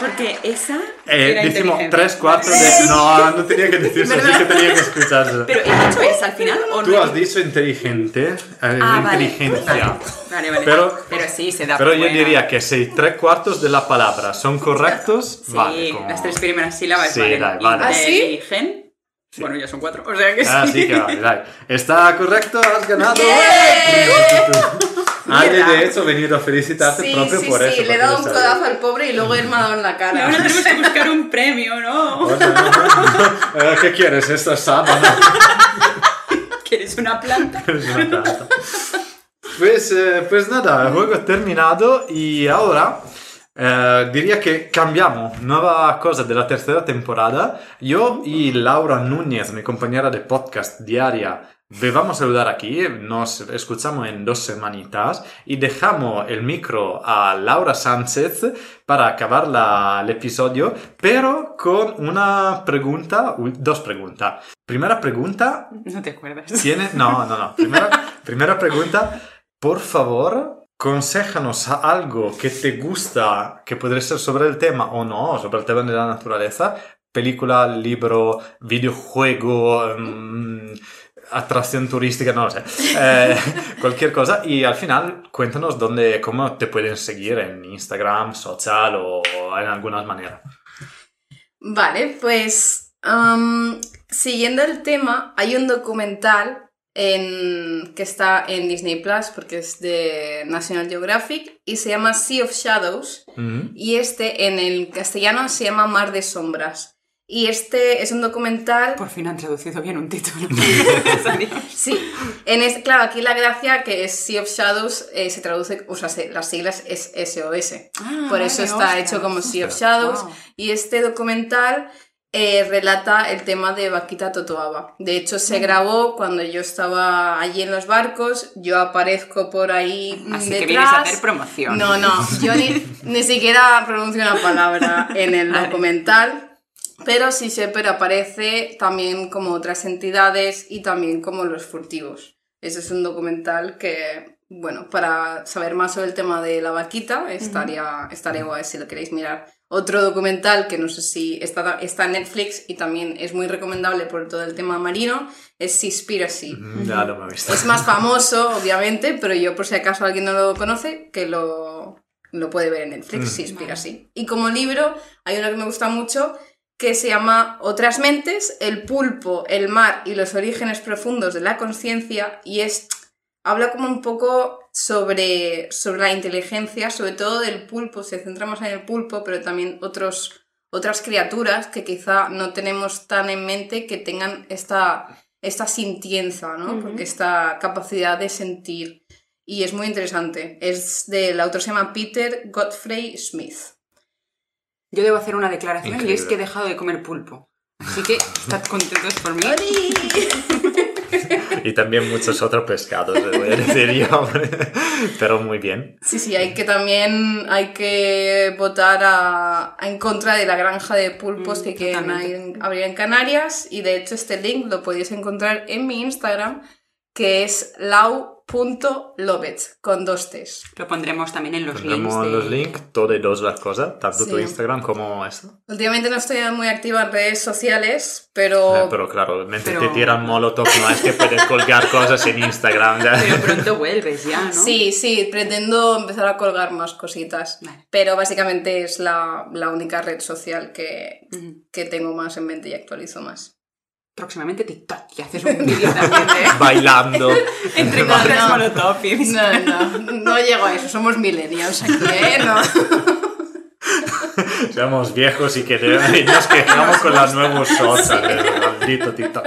Porque esa Eh, era decimos inteligente. tres cuartos de... No, no tenía que decirse, así que tenía que escucharse. Pero he dicho esa al final o Tú no. has dicho inteligente, eh, Ah, vale. inteligencia. Vale, vale. Pero- Pero sí, se da Pero por yo buena. diría que si tres cuartos de la palabra son correctos, Sí, vale. como- las tres primeras sílabas Sí, dale, vale. ¿Ah, sí? Bueno, ya son cuatro, o sea que Ah, sí. sí que vale, dale. Está correcto, has ganado. Ale, Mierda. de hecho, he venido a felicitarte Sí, propio sí, por eso. sí, le he dado un codazo al pobre y luego él me ha dado en la cara. ahora tenemos que buscar un premio, ¿no? No, no. Eh, ¿Qué quieres? Esta sábana. ¿Quieres una planta? Es una planta. Pues, eh, pues nada, el juego terminado y ahora eh, diría que cambiamos, nueva cosa de la tercera temporada. Yo y Laura Núñez, mi compañera de podcast diaria, le vamos a saludar aquí, nos escuchamos en dos semanitas y dejamos el micro a Laura Sánchez para acabar la- el episodio, pero con una pregunta, dos preguntas. Primera pregunta, No te acuerdas. tiene... No, no, no. Primera, primera pregunta. Por favor, conséjanos algo que te gusta, que podría ser sobre el tema o no, sobre el tema de la naturaleza. Película, libro, videojuego, mm, atracción turística, no lo sé. Eh, cualquier cosa. Y al final, cuéntanos dónde, cómo te pueden seguir en Instagram, social o en algunas maneras. Vale, pues siguiendo el tema, hay un documental en, que está en Disney Plus porque es de National Geographic y se llama Sea of Shadows Mm. y este en el castellano se llama Mar de Sombras. Y este es un documental... Por fin han traducido bien un título. sí, en este, claro, aquí la gracia que es Sea of Shadows eh, se traduce, o sea, se, las siglas es SOS. Ah, Por eso está hostia. hecho como Sea of Shadows. Wow. Y este documental eh, relata el tema de Vaquita Totoaba. De hecho, se grabó cuando yo estaba allí en los barcos. Yo aparezco por ahí Así detrás. que vienes a hacer promoción. No, no, yo ni, ni siquiera pronuncio una palabra en el documental. Pero sí Shepard aparece también como otras entidades y también como los furtivos. Ese es un documental que, bueno, para saber más sobre el tema de la vaquita, estaría, estaría guay si lo queréis mirar. Otro documental que no sé si está, está en Netflix y también es muy recomendable por todo el tema marino es Seaspiracy. Mm, Ya he visto. Es más famoso, obviamente, pero yo por si acaso alguien no lo conoce, que lo, lo puede ver en Netflix, Mm. así. Y como libro, hay uno que me gusta mucho que se llama Otras mentes, el pulpo, el mar y los orígenes profundos de la conciencia y es habla como un poco sobre, sobre la inteligencia, sobre todo del pulpo, se centra más en el pulpo, pero también otros, otras criaturas que quizá no tenemos tan en mente que tengan esta, esta sintienza, ¿no? Ujú. Porque esta capacidad de sentir. Y es muy interesante. Es del autor se llama Peter Godfrey Smith. Yo debo hacer una declaración y es Increíble. que he dejado de comer pulpo. Así que estad contentos por mí. Y también muchos otros pescados, le voy a decir yo. Pero muy bien. Sí, sí, hay que también hay que votar a, a en contra de la granja de pulpos Mm, que quieren abrir en Canarias. Y de hecho este link lo podéis encontrar en mi Instagram, que es lau.lovett, con dos T's. Lo pondremos también en los Pondremos links. de- los links, todo y dos las cosas, tanto tu. Instagram como esto. Últimamente no estoy muy activa en redes sociales, pero... Eh, pero claro, mientras Pero- te tiran molotov, no es que puedes colgar cosas en Instagram. ya. Pero pronto vuelves ya, ¿no? Sí, sí, pretendo empezar a colgar más cositas. Vale. Pero básicamente es la, la única red social que, que tengo más en mente y actualizo más. Próximamente TikTok y haces un vídeo también de... Bailando. Entre No, cosas no. No, no, no llego a eso, somos millennials aquí, ¿eh? No. Seamos viejos y, que nos quejamos con las nuevos shots. ¿sabes? Maldito TikTok.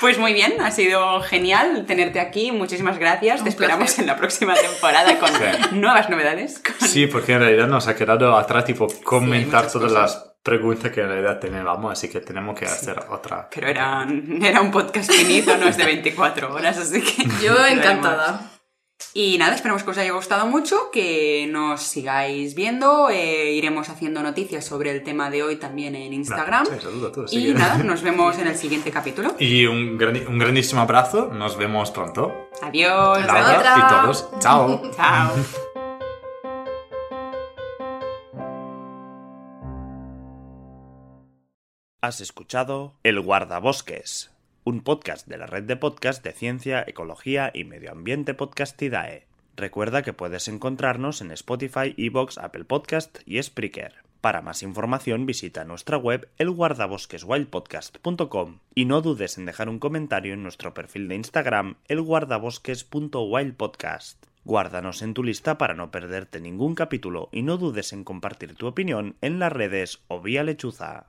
Pues muy bien, ha sido genial tenerte aquí. Muchísimas gracias. Un Te esperamos en la próxima temporada con Sí. nuevas novedades. Sí, porque en realidad nos ha quedado atrás, tipo, comentar todas cosas. las preguntas que en realidad teníamos, así que tenemos que hacer otra. Pero era, era un podcast finito, no es de 24 horas, así que... Yo encantada. Y nada, esperamos que os haya gustado mucho, que nos sigáis viendo. eh, iremos haciendo noticias sobre el tema de hoy también en Instagram. Sí, saludo a todos, si y nada, nos vemos en el siguiente capítulo. Y un, grandísimo abrazo, nos vemos pronto. Adiós. Hasta Laura otra. y todos. Chao. Chao. Has escuchado El Guardabosques, un podcast de la red de podcast de ciencia, ecología y medio ambiente Podcastidae. Recuerda que puedes encontrarnos en Spotify, Evox, Apple Podcast y Spreaker. Para más información visita nuestra web elguardabosqueswildpodcast.com y no dudes en dejar un comentario en nuestro perfil de Instagram elguardabosques.wildpodcast. Guárdanos en tu lista para no perderte ningún capítulo y no dudes en compartir tu opinión en las redes o vía lechuza.